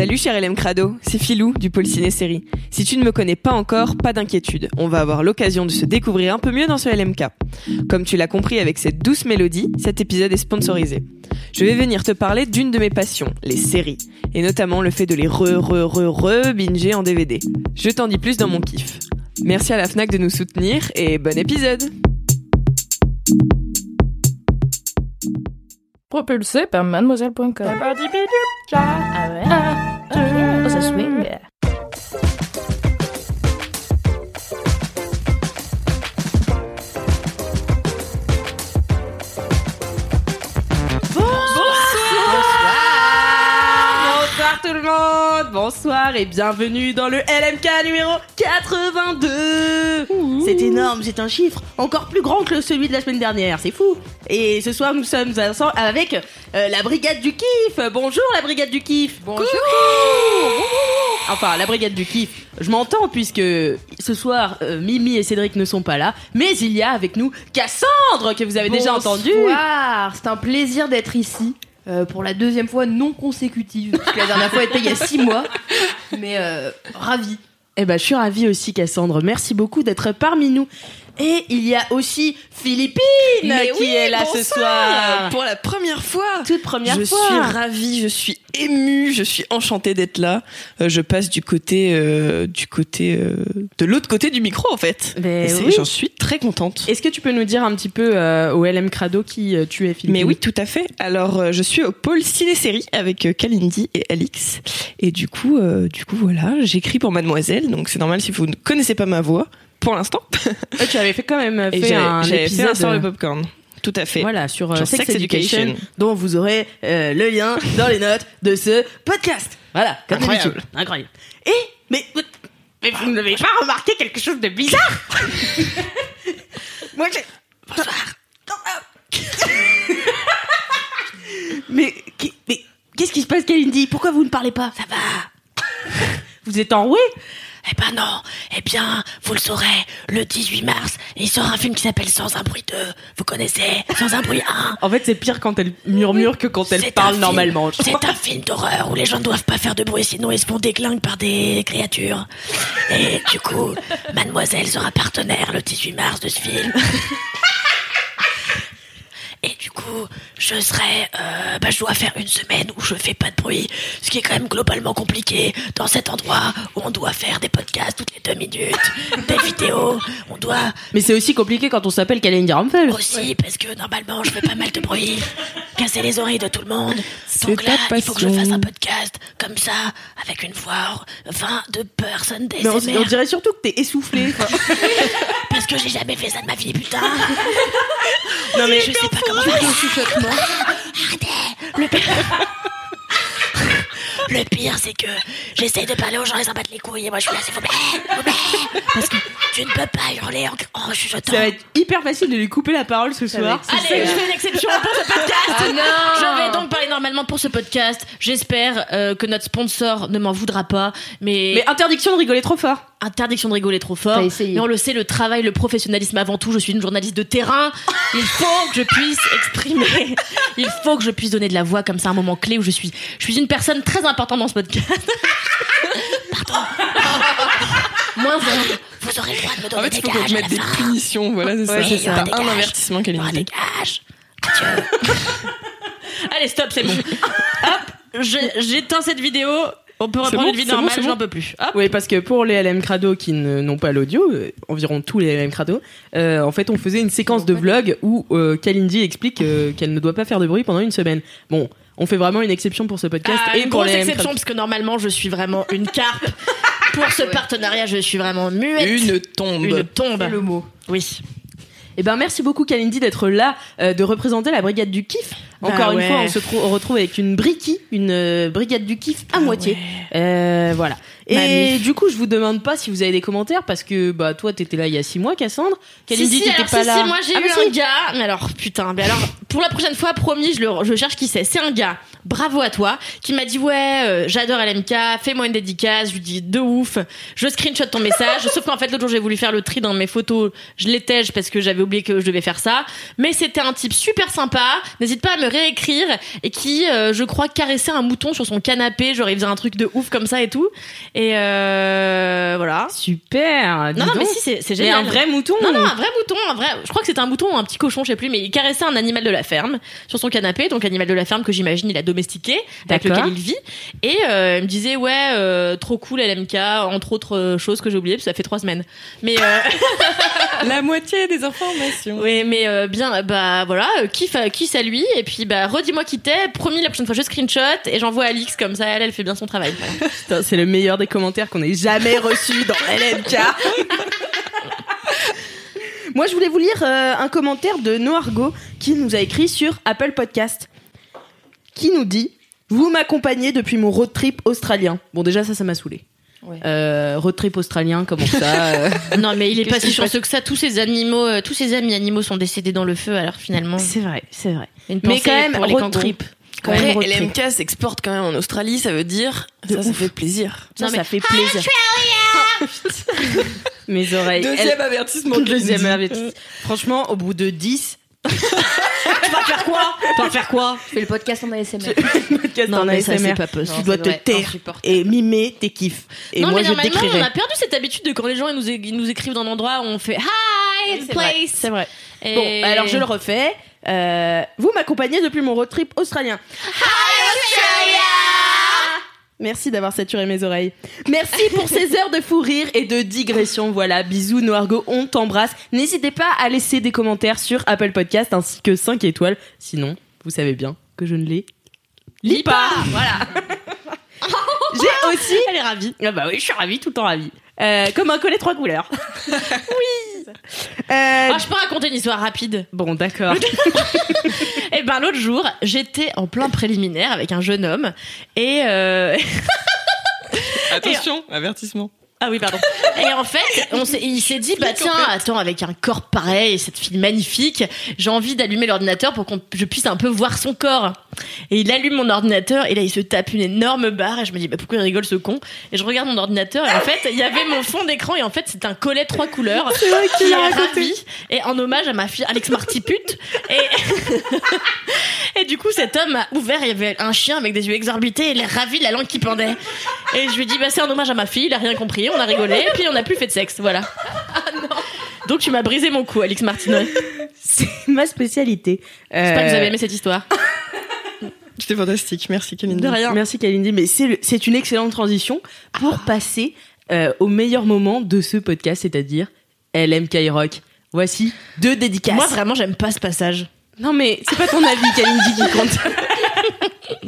Salut cher LM Crado, c'est Filou du pôle ciné série. Si tu ne me connais pas encore, pas d'inquiétude, on va avoir l'occasion de se découvrir un peu mieux dans ce LMK. Comme tu l'as compris avec cette douce mélodie, cet épisode est sponsorisé. Je vais venir te parler d'une de mes passions, les séries, et notamment le fait de les re re re re binger en DVD. Je t'en dis plus dans mon kiff. Merci à la Fnac de nous soutenir et bon épisode. Propulsé par mademoiselle.com. Ah ouais. Oh, ça swing. Bonsoir et bienvenue dans le LMK numéro 82 C'est énorme, c'est un chiffre encore plus grand que celui de la semaine dernière, c'est fou. Et ce soir nous sommes ensemble avec euh, la brigade du kiff. Bonjour la brigade du kiff. Bonjour. Enfin, la brigade du kiff, je m'entends puisque ce soir euh, Mimi et Cédric ne sont pas là, mais il y a avec nous Cassandre que vous avez déjà entendu. Bonsoir, c'est un plaisir d'être ici. Euh, pour la deuxième fois non consécutive, parce la dernière fois était il y a six mois, mais euh, ravi. Eh ben, je suis ravie aussi, Cassandre. Merci beaucoup d'être parmi nous. Et il y a aussi Philippine Mais qui oui, est là ce soir. Pour la première fois. Toute première je fois. suis ravie, je suis émue, je suis enchantée d'être là. Euh, je passe du côté, euh, du côté, euh, de l'autre côté du micro en fait. Oui. J'en suis très contente. Est-ce que tu peux nous dire un petit peu euh, au LM Crado qui euh, tu es, Philippine? Mais oui, tout à fait. Alors, je suis au pôle ciné-série avec Kalindi et Alix. Et du coup, euh, du coup, voilà, j'écris pour Mademoiselle. Donc, c'est normal si vous ne connaissez pas ma voix pour l'instant. Euh, tu avais fait quand même Et fait un j'avais fait épisode un sur le popcorn. Tout à fait. Voilà, sur, euh, Sur Sex, Sex Education, Education. dont vous aurez euh, le lien dans les notes de ce podcast. Voilà, comme Incroyable. Incroyable. Et, mais, mais vous n'avez pas remarqué quelque chose de bizarre Moi, j'ai... Bonsoir. mais, mais qu'est-ce qui se passe, Kalindi? Pourquoi vous ne parlez pas? Ça va Vous êtes enroué Eh ben non, eh bien, vous le saurez, le 18 mars, il sort un film qui s'appelle Sans un bruit 2. Vous connaissez? Sans un bruit 1 En fait, c'est pire quand elle murmure que quand elle parle film- normalement. C'est un film d'horreur où les gens ne doivent pas faire de bruit sinon ils se font déglinguer par des créatures. Et du coup, Mademoiselle sera partenaire le 18 mars de ce film. Coup, je serai, euh, bah, je dois faire une semaine où je fais pas de bruit, ce qui est quand même globalement compliqué dans cet endroit où on doit faire des podcasts toutes les deux minutes, des vidéos, on doit Mais c'est aussi compliqué quand on s'appelle Kalindi Rampel. aussi parce que normalement je fais pas mal de bruit, casser les oreilles de tout le monde. Donc ta là, il faut que je passion. fasse un podcast comme ça, avec une voix, 20 de personnes Mais on, dirait surtout que t'es essoufflé. quoi. Parce que j'ai jamais fait ça de ma vie, putain. non mais je sais pas comment faire. Arrêtez. Le. Le pire, c'est que j'essaye de parler aux gens, ils s'en battent les couilles, et moi je suis là, s'il vous plaît, s'il vous plaît. Parce que tu ne peux pas hurler en, en chuchotant. ça va être hyper facile de lui couper la parole ce soir. Allez, je fais une exception pour ce podcast. Je vais donc parler normalement pour ce podcast. J'espère euh, que notre sponsor ne m'en voudra pas, mais, Mais interdiction de rigoler trop fort. interdiction de rigoler trop fort. Mais on le sait, le travail, le professionnalisme avant tout. Je suis une journaliste de terrain. Il faut que je puisse exprimer. Il faut que je puisse donner de la voix comme ça un moment clé où je suis. Je suis une personne très importante dans ce podcast. Pardon. Moins un. Vous aurez le droit de me En donner fait, des il faut qu'on gages à mette des punitions. Voilà, c'est Ouais, ça. c'est ça. T'as Des un avertissement, des Kalindi. gages. Adieu. Allez, stop, c'est bon. Hop, j'éteins cette vidéo. On peut reprendre bon, une vie bon, normale, bon. j'en peux plus. Hop. Oui, parce que pour les LM Crado qui n'ont pas l'audio, euh, environ tous les LM Crado, euh, en fait, on faisait une séquence de vlog où euh, Kalindi explique euh, qu'elle ne doit pas faire de bruit pendant une semaine. Bon, on fait vraiment une exception pour ce podcast Ah, et une pour grosse les exception parce que normalement je suis vraiment une carpe. Pour ce partenariat, je suis vraiment muette. Une tombe. Une tombe. le mot. Oui. Eh ben merci beaucoup Kalindi d'être là, euh, de représenter la brigade du kiff. Bah Encore une ouais. fois, on se on retrouve avec une briquille, une euh, brigade du kiff à moitié. Euh, voilà. Et Mamie. du coup, je vous demande pas si vous avez des commentaires parce que bah toi t'étais là il y a six mois, Cassandre. Kalindi si, si, t'étais pas si, là. si, moi j'ai Ah, eu bah, un gars. Mais alors, putain, mais alors, pour la prochaine fois, promis, je, le, je cherche qui c'est. C'est un gars, bravo à toi, qui m'a dit Ouais, euh, j'adore LMK, fais-moi une dédicace. Je lui dis De ouf. Je screenshot ton message. Sauf qu'en fait, l'autre jour, j'ai voulu faire le tri dans mes photos. Je l'étège parce que j'avais oublié que je devais faire ça. Mais c'était un type super sympa. N'hésite pas à me réécrire. Et qui, euh, je crois, caressait un mouton sur son canapé. Genre, il faisait un truc de ouf comme ça et tout. Et euh, voilà. Super. Non, non, mais si, c'est Mais génial. un vrai mouton. Non, non, un vrai mouton, un vrai. Je crois que c'était un mouton ou un petit cochon, je sais plus, mais il caressait un animal de la ferme sur son canapé, donc animal de la ferme que j'imagine il a domestiqué, avec lequel il vit. Et euh, il me disait ouais, euh, trop cool LMK, entre autres choses que j'ai oubliées, parce que ça fait trois semaines. Mais La moitié des informations. oui, mais bien, bah voilà, euh, kiff, à- lui, et puis bah redis-moi qui t'es. Promis, la prochaine fois je screenshot et j'envoie à Alix comme ça, elle, elle fait bien son travail. Voilà. C'est le meilleur des commentaires qu'on ait jamais reçu dans LMK. Moi, je voulais vous lire euh, un commentaire de Noargo qui nous a écrit sur Apple Podcast, qui nous dit Vous m'accompagnez depuis mon road trip australien. Bon, déjà, ça, ça m'a saoulé. Ouais. Euh, road trip australien, comment ça euh, Non, mais il est pas si chanceux que ça. Tous ces animaux, euh, tous ces amis animaux sont décédés dans le feu, alors finalement. C'est vrai, c'est vrai. Une Mais quand même, road kangourous. trip. Quand Après, même. LMK s'exporte quand même en Australie, ça veut dire De ça, ça fait plaisir. Ça, Non, mais- ça fait plaisir. Mes oreilles. Deuxième avertissement. Elle- Deuxième Kalindi. avertissement. Franchement, au bout de 10. tu vas faire quoi? Tu vas faire quoi? Je fais le podcast en ASMR. Podcast Non, en mais ça, c'est pas possible. Tu dois te vrai, taire et mimer tes kiffs. Et non, moi, mais je normalement, on a perdu cette habitude de quand les gens ils nous, ils nous écrivent d'un endroit, on fait Hi, it's C'est vrai, place. C'est vrai. Et- Bon, alors je le refais. Euh, vous m'accompagnez depuis mon road trip australien. Merci d'avoir saturé mes oreilles. Merci pour ces heures de fou rire et de digression. Voilà, bisous Noargo, on t'embrasse. N'hésitez pas à laisser des commentaires sur Apple Podcast ainsi que 5 étoiles. Sinon, vous savez bien que je ne les lis pas. Voilà. J'ai aussi. Elle est ravie. Ah bah oui, je suis ravie, tout le temps ravie. Euh, comme un collet trois couleurs. oui. Euh, Ah, je peux raconter une histoire rapide. Bon, d'accord. Et ben l'autre jour, j'étais en plein préliminaire avec un jeune homme et euh... Attention, avertissement. Ah oui, pardon. Et en fait, on s'est- il s'est dit, bah tiens, attends, avec un corps pareil, cette fille magnifique, j'ai envie d'allumer l'ordinateur pour qu'on je puisse un peu voir son corps. Et il allume mon ordinateur et là, il se tape une énorme barre et je me dis, bah pourquoi il rigole ce con? Et je regarde mon ordinateur et en fait, il y avait mon fond d'écran et en fait, c'est un collet trois couleurs qui est ravi et en hommage à ma fille Alex Martipute. Et, et du coup, cet homme a ouvert, il y avait un chien avec des yeux exorbités et il est ravi de la langue qui pendait. Et je lui dit, bah, c'est un hommage à ma fille, il a rien compris, on a rigolé, et puis on n'a plus fait de sexe, voilà. Donc tu m'as brisé mon cou, Alex Martineau. C'est ma spécialité. J'espère que vous Euh, avez aimé cette histoire. C'était fantastique. Merci, Kalindi. De rien. Merci Kalindi, mais c'est une excellente transition pour passer euh, au meilleur moment de ce podcast, c'est-à-dire LMK Rock. Voici deux dédicaces. Moi, vraiment, j'aime pas ce passage. Non mais c'est pas ton avis Kalindi qui compte.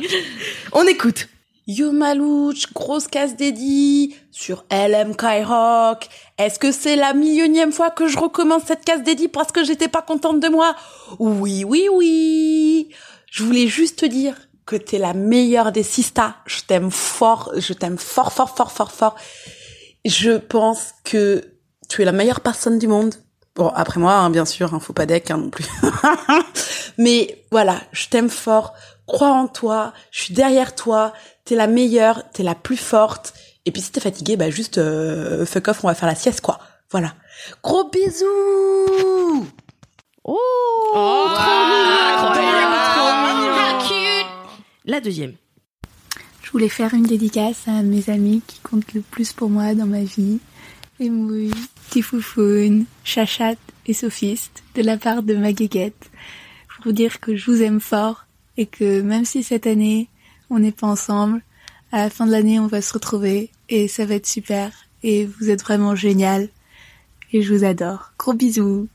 On écoute. Yo Malouche, grosse casse dédiée sur LM Rock. Est-ce que c'est la millionième fois que je recommence cette casse dédiée parce que j'étais pas contente de moi? Oui, oui, oui. Je voulais juste te dire que t'es la meilleure des sistas. Je t'aime fort, je t'aime fort, fort, fort, fort, fort. Je pense que tu es la meilleure personne du monde. Bon, après moi, hein, bien sûr, hein, faut pas deck hein, non plus. Mais voilà, je t'aime fort. Crois en toi. Je suis derrière toi. T'es la meilleure. T'es la plus forte. Et puis si t'es fatigué, bah juste euh, fuck off, on va faire la sieste, quoi. Voilà. Gros bisous. Oh, La deuxième. Je voulais faire une dédicace à mes amis qui comptent le plus pour moi dans ma vie. Emouille, Tifoufoun, Chachat et Sophiste, de la part de ma guéguette. Pour vous dire que je vous aime fort et que même si cette année on n'est pas ensemble, à la fin de l'année on va se retrouver et ça va être super. Et vous êtes vraiment génial. Et je vous adore. Gros bisous.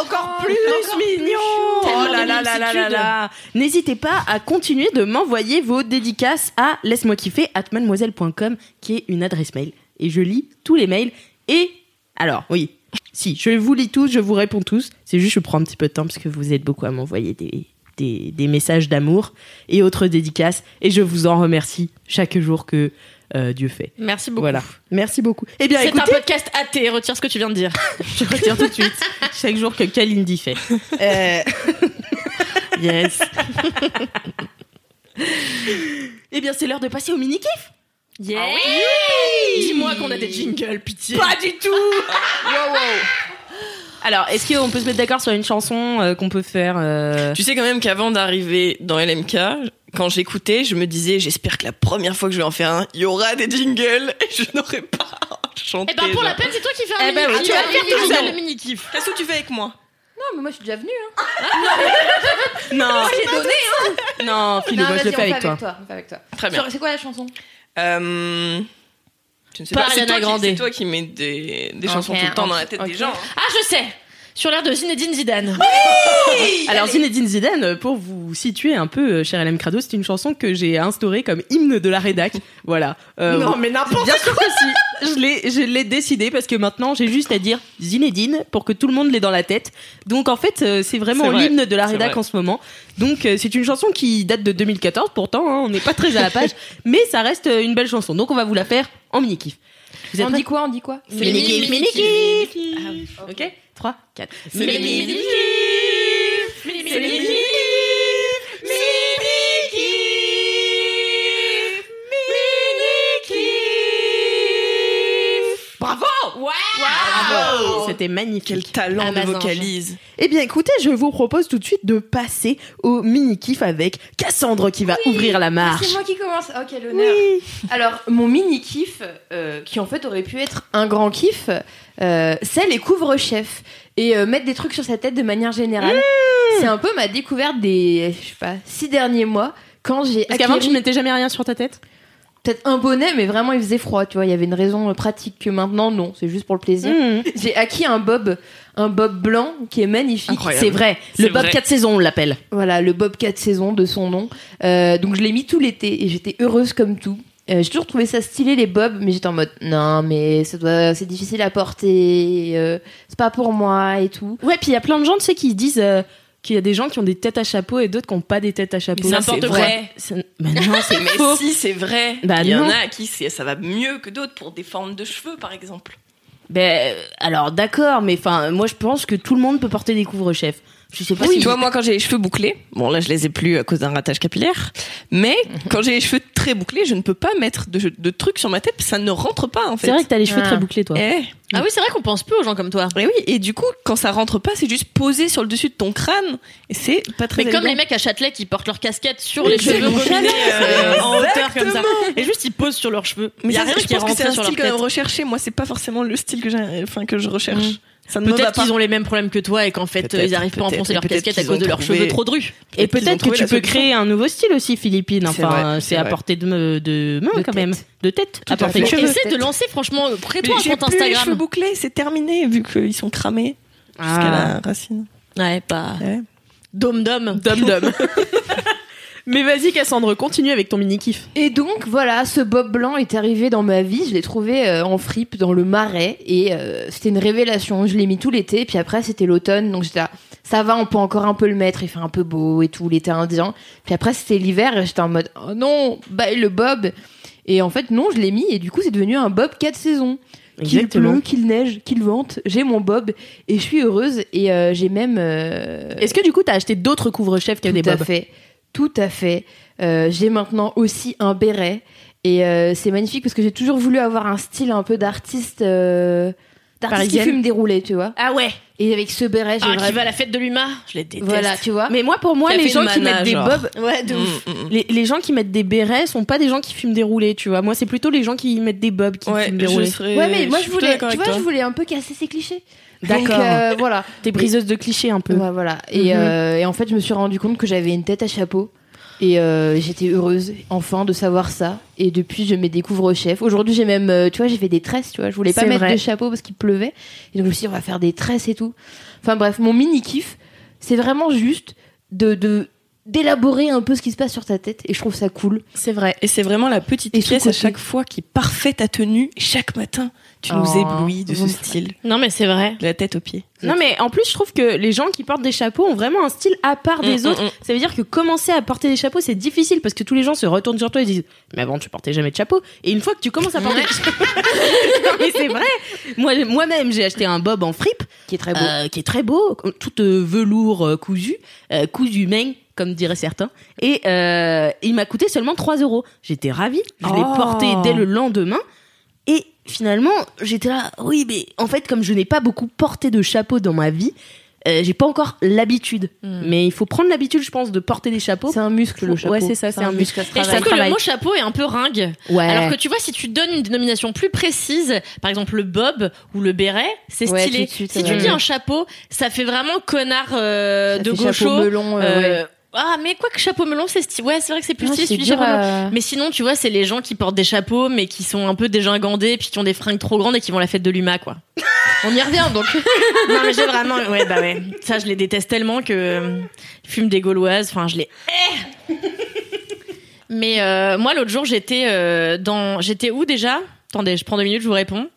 Encore plus mignon Oh là là là là là là N'hésitez pas à continuer de m'envoyer vos dédicaces à laisse-moi kiffer at mademoiselle.com qui est une adresse mail. Et je lis tous les mails. Et alors, oui, Si, je vous lis tous, je vous réponds tous. C'est juste, je prends un petit peu de temps parce que vous êtes beaucoup à m'envoyer des, des, des messages d'amour et autres dédicaces. Et je vous en remercie chaque jour que euh, Dieu fait. Merci beaucoup. Voilà. Merci beaucoup. Eh bien, C'est un podcast athée, retire ce que tu viens de dire. je retire tout de suite chaque jour que Kalindi fait. Euh, yes. eh bien, c'est l'heure de passer au mini-kiff. Yeah. Dis-moi qu'on a des jingles, pitié. Pas du tout Alors, est-ce qu'on peut se mettre d'accord sur une chanson euh, qu'on peut faire euh, Tu sais quand même qu'avant d'arriver dans LMK, quand j'écoutais, je me disais, j'espère que la première fois que je vais en faire un, il y aura des jingles et je n'aurai pas à chanter. Eh ben pour la peine, c'est toi qui fais un Eh ben mini oui, tu vas le faire tout seul. le mini kiff. Qu'est-ce que tu fais avec moi Non, mais moi je suis déjà venue. Hein. Non, J'ai donné. Hein. non, Philou, Non, moi je le vas-y, fais avec toi. avec toi. Très bien. C'est quoi la chanson? Euh, Je ne sais Pas pas, c'est toi, qui- toi qui mets des, chansons tout le temps dans la tête des gens. hein. Ah, je sais. Sur l'air de Zinedine Zidane. Alors Zinedine Zidane, pour vous situer un peu, euh, cher LM Crado, c'est une chanson que j'ai instaurée comme hymne de la rédac. Voilà. Euh, Non, mais n'importe Bien sûr que si. Je l'ai, je l'ai décidé parce que maintenant j'ai juste à dire Zinedine pour que tout le monde l'ait dans la tête. Donc en fait, euh, c'est vraiment vrai. l'hymne de la rédac en ce moment. Donc euh, c'est une chanson qui date de 2014. Pourtant, hein, on n'est pas très à la page, mais ça reste euh, une belle chanson. Donc on va vous la faire en mini kiff. Vous êtes On dit quoi On dit quoi Mini kiff, mini kiff. Oui. Ok. 3, 4. C'est les mini kiff. C'est les Bravo. C'était magnifique. Quel talent de vocalise. Eh bien, écoutez, je vous propose tout de suite de passer au mini-kiff avec Cassandre qui va ouvrir la marche. C'est moi qui commence. Ok, l'honneur. Alors, mon mini kiff, euh, qui en fait aurait pu être un grand kiff, euh, c'est les couvre-chefs et euh, mettre des trucs sur sa tête de manière générale. Mmh. C'est un peu ma découverte des, je sais pas, six derniers mois quand j'ai Parce qu'avant, acquéri tu mettais jamais rien sur ta tête? Peut-être un bonnet, mais vraiment il faisait froid. Tu vois, il y avait une raison euh, pratique que maintenant non, c'est juste pour le plaisir. Mmh. J'ai acquis un bob, un bob blanc qui est magnifique. C'est vrai. Le Bob vrai. 4 saisons, on l'appelle. Voilà, le Bob 4 saisons de son nom. Euh, donc je l'ai mis tout l'été et j'étais heureuse comme tout. Euh, j'ai toujours trouvé ça stylé les bobs, mais j'étais en mode non, mais ça doit, c'est difficile à porter, euh, c'est pas pour moi et tout. Ouais, puis il y a plein de gens, tu sais, qui se disent euh, qu'il y a des gens qui ont des têtes à chapeau et d'autres qui n'ont pas des têtes à chapeau. C'est N'importe quoi. vrai. Non, c'est Mais faux. si, c'est vrai. Bah Il y en non. a à qui ça va mieux que d'autres pour des formes de cheveux, par exemple. Ben, alors d'accord, mais enfin, moi je pense que tout le monde peut porter des couvre-chefs. Je sais pas Oui, si. tu vois, moi, quand j'ai les cheveux bouclés, bon, là, je les ai plus à cause d'un ratage capillaire, mais quand j'ai les cheveux très bouclés, je ne peux pas mettre de, de trucs sur ma tête, ça ne rentre pas, en fait. C'est vrai que t'as les cheveux Ah. très bouclés, toi. Eh, Ah oui, c'est vrai qu'on pense plus aux gens comme toi. et oui, et du coup, quand ça rentre pas, c'est juste posé sur le dessus de ton crâne, et c'est pas très Mais comme les mecs à Châtelet qui portent leur casquette sur les cheveux gominés euh, en hauteur comme ça. Et juste ils posent sur leurs cheveux. Mais Il y a ça, rien je qui est pense que c'est un style quand même tête. recherché. Moi, c'est pas forcément le style que j'ai, enfin, que je recherche. Peut-être qu'ils ont les mêmes problèmes que toi et qu'en fait ils arrivent pas à enfoncer leur casquette à cause de leurs cheveux trop drus. Et peut-être que tu peux créer un nouveau style aussi, Philippine. C'est Enfin, c'est à portée de, de main De quand même. tête. De tête. À portée de fait. cheveux. Essaie de lancer franchement, crée-toi Mais un j'ai compte plus les cheveux Instagram. bouclés, c'est terminé vu qu'ils sont cramés jusqu'à Ah. la racine. Ouais, pas. Dom dom. Dom dom. Mais vas-y, Cassandre, continue avec ton mini-kiff. Et donc voilà, ce bob blanc est arrivé dans ma vie. Je l'ai trouvé euh, en fripe dans le marais et euh, c'était une révélation. Je l'ai mis tout l'été, puis après c'était l'automne, donc j'étais là, ça va, on peut encore un peu le mettre. Il fait un peu beau et tout, l'été indien. Puis après c'était l'hiver et j'étais en mode oh non, bye le bob. Et en fait non, je l'ai mis et du coup c'est devenu un bob 4 saisons. Qu'il pleut, qu'il neige, qu'il vente, j'ai mon bob et je suis heureuse et euh, j'ai même. euh, Est-ce que du coup, t'as acheté d'autres couvre-chefs tout des à bobs? fait. Tout à fait. Euh, j'ai maintenant aussi un béret. Et euh, c'est magnifique parce que j'ai toujours voulu avoir un style un peu d'artiste. euh, d'artiste qui Parisienne. fume des roulés, tu vois. Ah ouais. Et avec ce béret, j'ai Ah, qui va à la fête de l'UMA Je les déteste. Voilà, tu vois. Mais moi, pour moi, les gens qui mana, mettent des genre. bobs, Ouais, de ouf. Mm, mm, mm. les, les gens qui mettent des bérets sont pas des gens qui fument des roulés, tu vois. Moi, c'est plutôt les gens qui mettent des bobs qui Ouais, fument des je roulés. serais. Ouais, mais moi je voulais, tu vois, je voulais un peu casser ces clichés. D'accord. Donc, euh, voilà. T'es briseuse de clichés un peu. Ouais, voilà. Et, Mhm. euh, et en fait, je me suis rendu compte que j'avais une tête à chapeau. Et euh, j'étais heureuse, enfin, de savoir ça. Et depuis, je mets des couvre-chefs. Aujourd'hui, j'ai même, euh, tu vois, j'ai fait des tresses, tu vois. Je voulais pas mettre vrai. de chapeau parce qu'il pleuvait. Et donc, je me suis dit, on va faire des tresses et tout. Enfin, bref, mon mini-kiff, c'est vraiment juste de, de d'élaborer un peu ce qui se passe sur ta tête et je trouve ça cool. C'est vrai. Et c'est vraiment la petite Et ce pièce à chaque fois qui est parfaite ta tenue. Chaque matin, tu nous Oh, éblouis de ce style. Non, mais c'est vrai. De la tête aux pieds. Non mais en plus je trouve que les gens qui portent des chapeaux ont vraiment un style à part des Mm, autres. mm, mm. Ça veut dire que commencer à porter des chapeaux c'est difficile parce que tous les gens se retournent sur toi et disent mais avant tu portais jamais de chapeau et une fois que tu commences à porter des chapeaux mais c'est vrai. Moi moi-même j'ai acheté un bob en fripe Qui est très beau. euh, qui est très beau, tout euh, velours euh, cousu, euh, cousu main comme diraient certains et euh, il m'a coûté seulement 3 euros. J'étais ravie. Je l'ai Oh. porté dès le lendemain finalement, j'étais là, oui, mais en fait, comme je n'ai pas beaucoup porté de chapeau dans ma vie, euh, j'ai pas encore l'habitude. Mais il faut prendre l'habitude, je pense, de porter des chapeaux. C'est un muscle le chapeau. Ouais, c'est ça, c'est un muscle. à Et je trouve que le mot chapeau est un peu ringue. Ouais. Alors que tu vois, si tu donnes une dénomination plus précise, par exemple le bob ou le béret, c'est Ouais, stylé. suite, si ouais. tu dis un chapeau, ça fait vraiment connard euh, Ça de fait gaucho. chapeau melon, euh, Euh, ouais. Ah, mais quoi que chapeau melon, c'est stylé. Ouais, c'est vrai que c'est plus stylé chapeau melon. Mais sinon, tu vois, c'est les gens qui portent des chapeaux, mais qui sont un peu dégingandés, puis qui ont des fringues trop grandes et qui vont à la fête de l'UMA, quoi. On y revient donc. non, mais j'ai vraiment, ouais, bah ouais. Ça, je les déteste tellement que euh, ils fument des gauloises. Enfin, je les. Mais euh, moi, l'autre jour, j'étais euh, dans, j'étais où déjà? Attendez, je prends deux minutes, je vous réponds.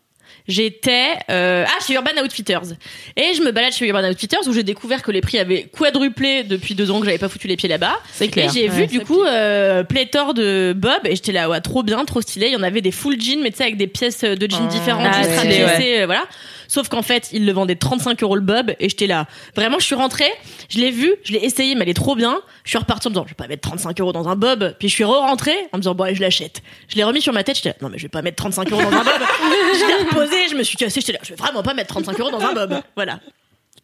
J'étais euh, ah chez Urban Outfitters et je me balade chez Urban Outfitters où j'ai découvert que les prix avaient quadruplé depuis deux ans que j'avais pas foutu les pieds là-bas. C'est clair. Et j'ai Ouais, vu du coup euh, pléthore de Bob et j'étais là ouais trop bien, trop stylé. Il y en avait des full jeans mais tu sais avec des pièces de jeans différentes, Ah, juste rapiécées, euh, voilà. Sauf qu'en fait, ils le vendaient 35 euros le Bob et j'étais là. Vraiment, je suis rentrée, je l'ai vu, je l'ai essayé, mais elle est trop bien. Je suis repartie en me disant, je vais pas mettre 35 euros dans un Bob. Puis je suis re-rentrée en me disant, bon, allez, je l'achète. Je l'ai remis sur ma tête, j'étais là, non, mais je vais pas mettre 35 euros dans un Bob. je l'ai reposé, je me suis cassée, j'étais là, je vais vraiment pas mettre 35 euros dans un Bob. Voilà.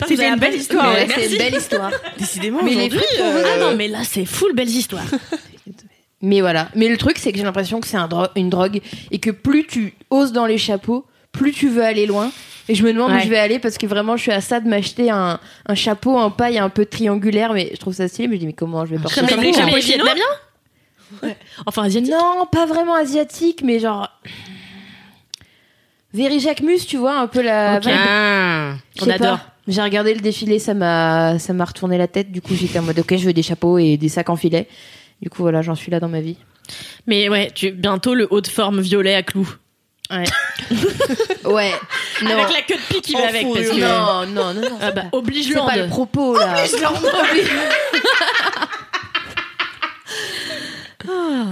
C'était avez une belle histoire, Ouais, c'est une belle histoire. Décidément, aujourd'hui, euh, Ah non, mais là, c'est full belles histoires. Mais voilà. Mais le truc, c'est que j'ai l'impression que c'est un dro- une drogue et que plus tu oses dans les chapeaux, plus tu veux aller loin. Et je me demande où je vais aller parce que vraiment, je suis à ça de m'acheter un, un chapeau en paille un peu triangulaire, mais je trouve ça stylé. Mais je dis, mais comment je vais porter Comme ça comme en les chinois Vietnamiens Enfin, asiatiques. Non, pas vraiment asiatique, mais genre. Very Jacquemus, tu vois, un peu la. Ok. vibe. Ah, on adore. pas. J'ai regardé le défilé, ça m'a, ça m'a retourné la tête. Du coup, j'étais en mode, ok, je veux des chapeaux et des sacs en filet. Du coup, voilà, j'en suis là dans ma vie. Mais ouais, tu, bientôt le haut de forme violet à clous. Ouais. ouais. Non. Avec la queue de pique qui va avec. Parce que, Non, non, non, non. Ah bah, oblige C'est pas le propos, là. Ah.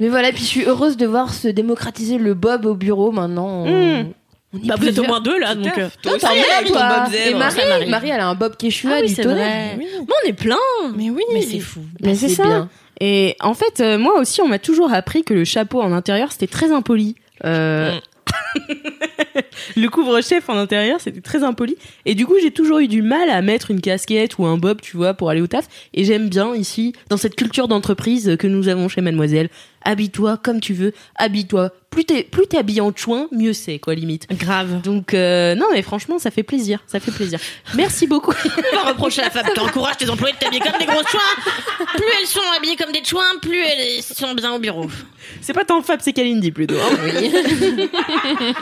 Mais voilà, puis je suis heureuse de voir se démocratiser le bob au bureau maintenant. Mm. on est Bah, vous êtes au moins deux là, donc. euh, Toi aussi, T'en ton toi. Bob Et. Marie, elle a un bob Quechua Ah oui, du c'est tonnerre. vrai. Bon, on est plein. Mais oui, Mais c'est fou. Mais c'est ça. bien. Et en fait, euh, moi aussi, on m'a toujours appris que le chapeau en intérieur, c'était très impoli. Euh, le couvre-chef en intérieur, c'était très impoli. Et du coup, j'ai toujours eu du mal à mettre une casquette ou un bob, tu vois, pour aller au taf. Et j'aime bien ici, dans cette culture d'entreprise que nous avons chez Mademoiselle, habille-toi comme tu veux, habille-toi. Plus t'es, plus t'es habillé en chouin, mieux c'est, quoi, limite. Grave. Donc, euh, non, mais franchement, ça fait plaisir, ça fait plaisir. Merci beaucoup. On va reprocher à la femme. T'encourages tes employés de t'habiller comme des gros chouins. Plus elles sont habillées comme des chouins, plus elles sont bien au bureau. c'est pas tant Fab, c'est Kalindi plutôt. hein.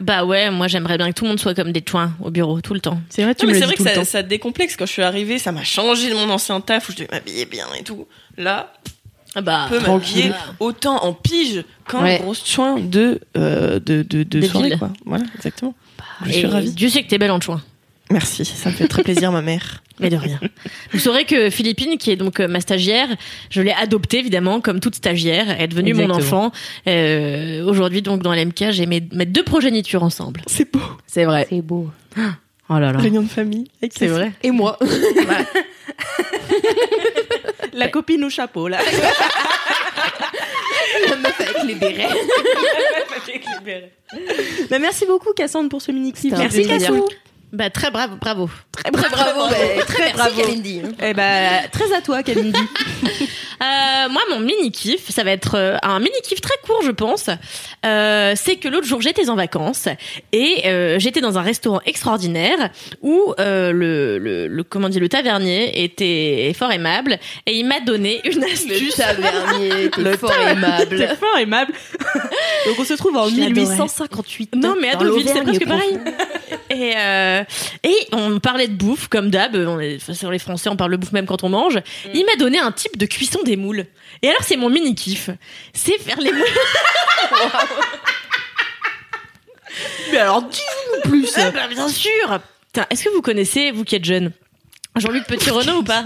Bah ouais, moi j'aimerais bien que tout le monde soit comme des chouins au bureau tout le temps. C'est vrai, tu Non, me mais le c'est dis vrai tout que le ça, temps. ça te décomplexe. Quand je suis arrivée, ça m'a changé de mon ancien taf où je devais m'habiller bien et tout. Là, Ah bah, je peux m'habiller autant en pige qu'en Ouais. grosse chouin de, euh, de, de, de De soirée, ville. quoi. Voilà, exactement. je et suis ravie. Dieu sait que t'es belle en chouin. Merci, ça me fait très plaisir, ma mère. Mais de rien. Vous saurez que Philippine, qui est donc euh, ma stagiaire, je l'ai adoptée évidemment comme toute stagiaire. Elle est devenue mon enfant. Euh, Aujourd'hui donc dans l'MK, j'ai mes, mes deux progénitures ensemble. C'est beau. C'est vrai. C'est beau. Oh là là. Réunion de famille. avec C'est les- vrai. Et moi La copine au chapeau, là. La meuf avec les bérets. Bah, merci beaucoup, Cassandre, pour ce mini-clip. Merci. Cassou. Bah très bravo, bravo. Très bravo, bah, très bravo. merci Kalindi. Eh bah, très à toi, Kalindi. Euh, moi, mon mini kiff, ça va être euh, un mini kiff très court, je pense. Euh, c'est que l'autre jour, j'étais en vacances et euh, j'étais dans un restaurant extraordinaire où euh, le, le, le comment dire le tavernier était fort aimable et il m'a donné une Le astuce. tavernier, t'es Le fort aimable. fort aimable. Donc, on se trouve en Je l'adorais. 1858. Non, mais à Deauville, c'est presque pareil. Et, euh, et on parlait de bouffe, comme d'hab. On est, enfin, sur les Français, on parle de bouffe même quand on mange. Il m'a donné un type de cuisson des moules. Et alors, c'est mon mini kiff. C'est faire les moules. Mais alors, dis-nous plus. Ah bah, bien sûr. Est-ce que vous connaissez, vous qui êtes jeune, Jean-Luc Petit Renault ou pas?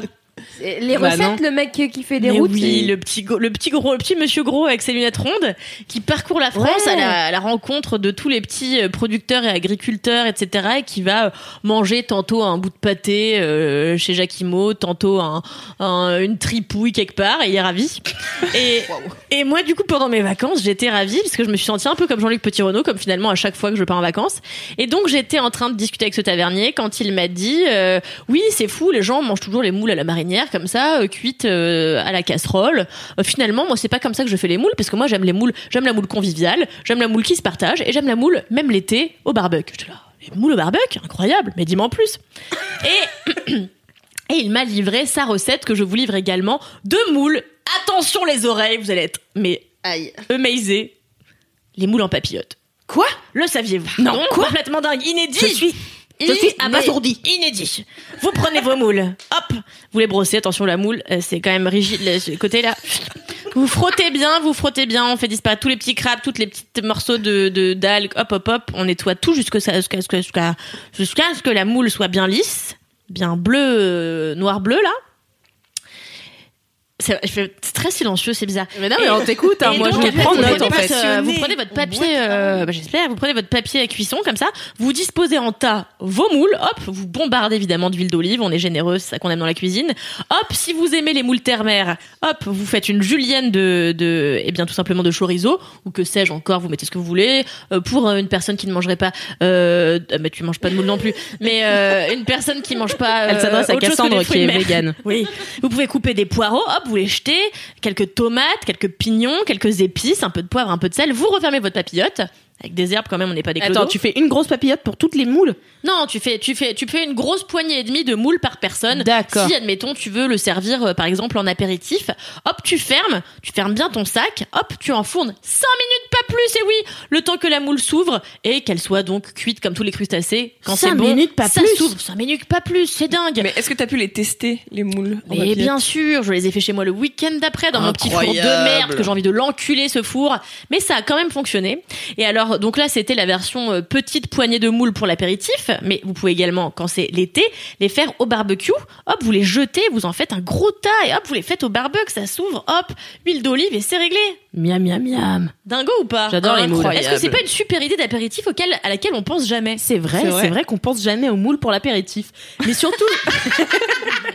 Les Bah, recettes, non. le mec qui fait des Mais routes. oui, il- le petit, go- le petit gros, le petit monsieur gros avec ses lunettes rondes qui parcourt la France Ouais. à, la, à la rencontre de tous les petits euh, producteurs et agriculteurs, etc. et qui va euh, manger tantôt un bout de pâté euh, chez Jacquimau, tantôt un, un- une tripouille quelque part et il est ravi. Et, et moi, du coup, pendant mes vacances, j'étais ravie parce que je me suis sentie un peu comme Jean-Luc Petit Renault, comme finalement à chaque fois que je pars en vacances. Et donc, j'étais en train de discuter avec ce tavernier quand il m'a dit euh, Oui, c'est fou, les gens mangent toujours les moules à la marinière, comme ça, euh, cuites euh, à la casserole. Euh, finalement, moi, c'est pas comme ça que je fais les moules, parce que moi, j'aime les moules, j'aime la moule conviviale, j'aime la moule qui se partage, et j'aime la moule, même l'été, au barbecue. J'étais là, les moules au barbecue, incroyable, mais dis-moi en plus. Et. Et il m'a livré sa recette que je vous livre également de moules. Attention les oreilles, vous allez être mais Aïe. amazing. Les moules en papillote. Quoi? Le saviez-vous? Non, quoi? Complètement dingue, inédit. Je suis- je suis abasourdi. Inédit. Vous prenez vos moules. Hop, vous les brossez. Attention, la moule, euh, c'est quand même rigide le- ce côté là. Vous frottez bien, vous frottez bien. On fait disparaître tous les petits crabes, toutes les petits morceaux de d'algues. Hop, hop, hop. On nettoie tout jusqu'à ce que la moule soit bien lisse, bien bleu, euh, noir bleu là. C'est très silencieux, c'est bizarre. Mais non, mais on t'écoute, hein. Moi, donc, je prends note, en fait. euh, Vous prenez votre papier, euh, bah, j'espère, vous prenez votre papier à cuisson comme ça, vous disposez en tas vos moules, hop, vous bombardez évidemment d'huile d'olive, on est généreux, c'est ça qu'on aime dans la cuisine. Hop, si vous aimez les moules terre-mer, hop, vous faites une julienne de, de, eh bien tout simplement de chorizo, ou que sais-je encore, vous mettez ce que vous voulez. Euh, pour euh, une personne qui ne mangerait pas, euh, ah, mais tu manges pas de moules non plus, mais euh, une personne qui mange pas. Elle euh, s'adresse à Cassandre qui est mer. végane. Oui. Vous pouvez couper des poireaux, hop, vous les jetez, quelques tomates, quelques pignons, quelques épices, un peu de poivre, un peu de sel. Vous refermez votre papillote. Avec des herbes quand même, on n'est pas des clodos. Attends, tu fais une grosse papillote pour toutes les moules? Non, tu fais, tu fais, tu fais une grosse poignée et demie de moules par personne. D'accord. Si, admettons, tu veux le servir, euh, par exemple, en apéritif, hop, tu fermes, tu fermes bien ton sac, hop, tu enfournes 5 minutes, pas plus, et oui, le temps que la moule s'ouvre et qu'elle soit donc cuite comme tous les crustacés. Quand Cinq c'est bon, minutes, pas ça plus. s'ouvre. 5 minutes, pas plus, c'est dingue. Mais est-ce que t'as pu les tester, les moules papillote bien sûr, je les ai fait chez moi le week-end d'après dans mon petit four de Incroyable. merde que j'ai envie de l'enculer ce four, mais ça a quand même fonctionné. Et alors donc là c'était la version euh, petite poignée de moules pour l'apéritif, mais vous pouvez également quand c'est l'été les faire au barbecue. Hop, vous les jetez, vous en faites un gros tas et hop vous les faites au barbecue, ça s'ouvre, hop, huile d'olive et c'est réglé. Miam, miam, miam. Dingo ou pas? J'adore les moules. Est-ce que c'est pas une super idée d'apéritif auquel à laquelle on pense jamais? C'est vrai, C'est vrai. c'est vrai, qu'on pense jamais aux moules pour l'apéritif. Mais surtout,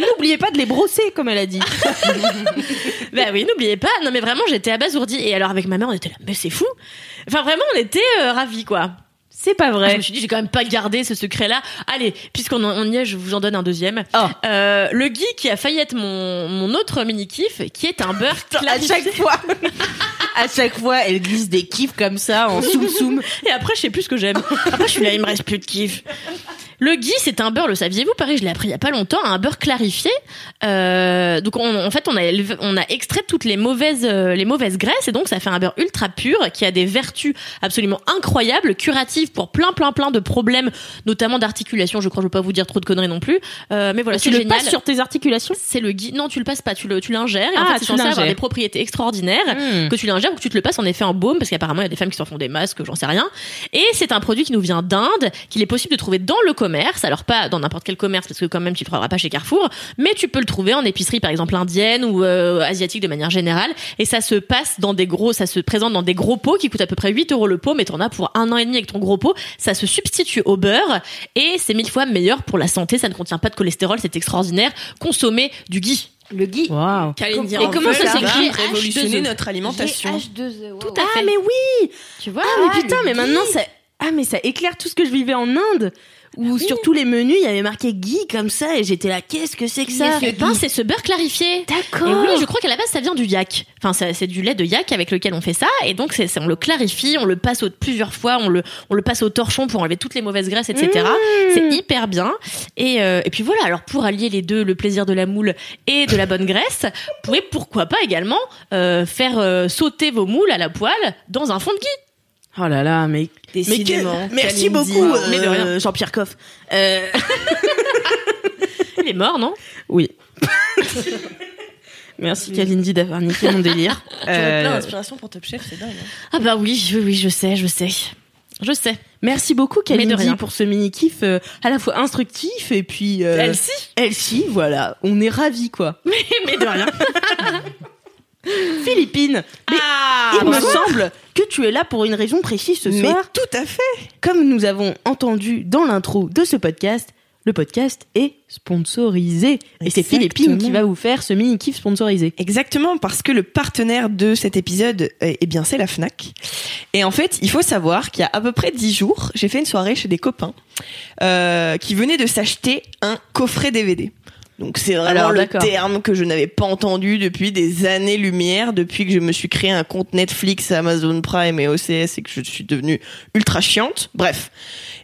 n'oubliez pas de les brosser, comme elle a dit. Bah oui, n'oubliez pas. Non mais vraiment, j'étais abasourdie. Et alors avec ma mère, on était là, mais c'est fou. Enfin vraiment, on était euh, ravis quoi. C'est pas Je vrai. me suis dit, j'ai quand même pas gardé ce secret-là. Allez, puisqu'on on y est, je vous en donne un deuxième. Oh. Euh, le Guy qui a failli être mon, mon autre mini-kiff, qui est un beurre À clarifié. chaque fois, à chaque fois, elle glisse des kiffs comme ça en soum soum. Et après, je sais plus ce que j'aime. Après, je suis là, il me reste plus de kiff. Le ghee, c'est un beurre, le saviez-vous Pareil, je l'ai appris il y a pas longtemps, un beurre clarifié. Euh, donc, on- en fait, on a, élevé- on a extrait toutes les mauvaises, euh, les mauvaises graisses, et donc ça fait un beurre ultra pur qui a des vertus absolument incroyables, curatives pour plein, plein, plein de problèmes, notamment d'articulation. Je crois, je veux pas vous dire trop de conneries non plus, Euh, mais voilà, tu c'est le génial. passes sur tes articulations? C'est le ghee. Non, tu le passes pas, tu le, tu l'ingères. Et en Ah, fait, tu c'est censé avoir des propriétés extraordinaires Hmm. que tu l'ingères ou que tu te le passes en effet en baume parce qu'apparemment il y a des femmes qui s'en font des masques, j'en sais rien. Et c'est un produit qui nous vient d'Inde, qu'il est possible de trouver dans le commerce. Alors pas dans n'importe quel commerce parce que quand même tu le trouveras pas chez Carrefour, mais tu peux le trouver en épicerie par exemple indienne ou euh, asiatique de manière générale. Et ça se passe dans des gros, ça se présente dans des gros pots qui coûtent à peu près 8 euros le pot, mais t'en as pour un an et demi avec ton gros pot. Ça se substitue au beurre et c'est mille fois meilleur pour la santé. Ça ne contient pas de cholestérol, c'est extraordinaire. Consommer du ghee. Le. Waouh. Kalindi Et en comment ça s'écrit Révolutionner H2E. notre alimentation. H2E. wow. Tout à Ah fait. mais oui. Tu vois Ah mais putain, mais maintenant ça Ah mais ça éclaire tout ce que je vivais en Inde où sur tous les menus, il y avait marqué Guy comme ça et j'étais là qu'est-ce que c'est que ça? Eh ben, c'est ce beurre clarifié. D'accord. Et oui, je crois qu'à la base, ça vient du yak. Enfin, c'est du lait de yak avec lequel on fait ça. Et donc, c'est, on le clarifie, on le passe au, plusieurs fois, on le, on le passe au torchon pour enlever toutes les mauvaises graisses, etc. C'est hyper bien. Et, euh, et puis voilà. Alors, pour allier les deux, le plaisir de la moule et de la bonne graisse, vous pouvez pourquoi pas également euh, faire euh, sauter vos moules à la poêle dans un fond de ghee. Oh là là, mais Décidément, mais que- merci Kalindi. beaucoup, mais de euh, rien. Jean-Pierre Coff. Euh, Il est mort, non? Oui. merci Kalindi d'avoir niqué mon délire. J'aurais plein Euh, d'inspiration pour Top Chef, c'est dingue. hein. Ah bah oui, oui, oui, je sais, je sais. Je sais. Merci beaucoup Mais Kalindi pour ce mini kiff euh, à la fois instructif et puis euh, Elsie? Elsie, voilà, on est ravis quoi. Mais de rien. Philippine, mais Ah, il me semble que tu es là pour une raison précise ce Mais soir. tout à fait. Comme nous avons entendu dans l'intro de ce podcast, le podcast est sponsorisé. Et c'est. Philippine qui va vous faire ce mini kiff sponsorisé. Exactement, parce que le partenaire de cet épisode, euh, eh bien, c'est la FNAC. Et en fait, il faut savoir qu'il y a à peu près dix jours, j'ai fait une soirée chez des copains euh, qui venaient de s'acheter un coffret DVD. Donc c'est vraiment Alors, le terme que je n'avais pas entendu depuis des années-lumière, depuis que je me suis créé un compte Netflix, Amazon Prime et OCS et que je suis devenue ultra chiante. Bref.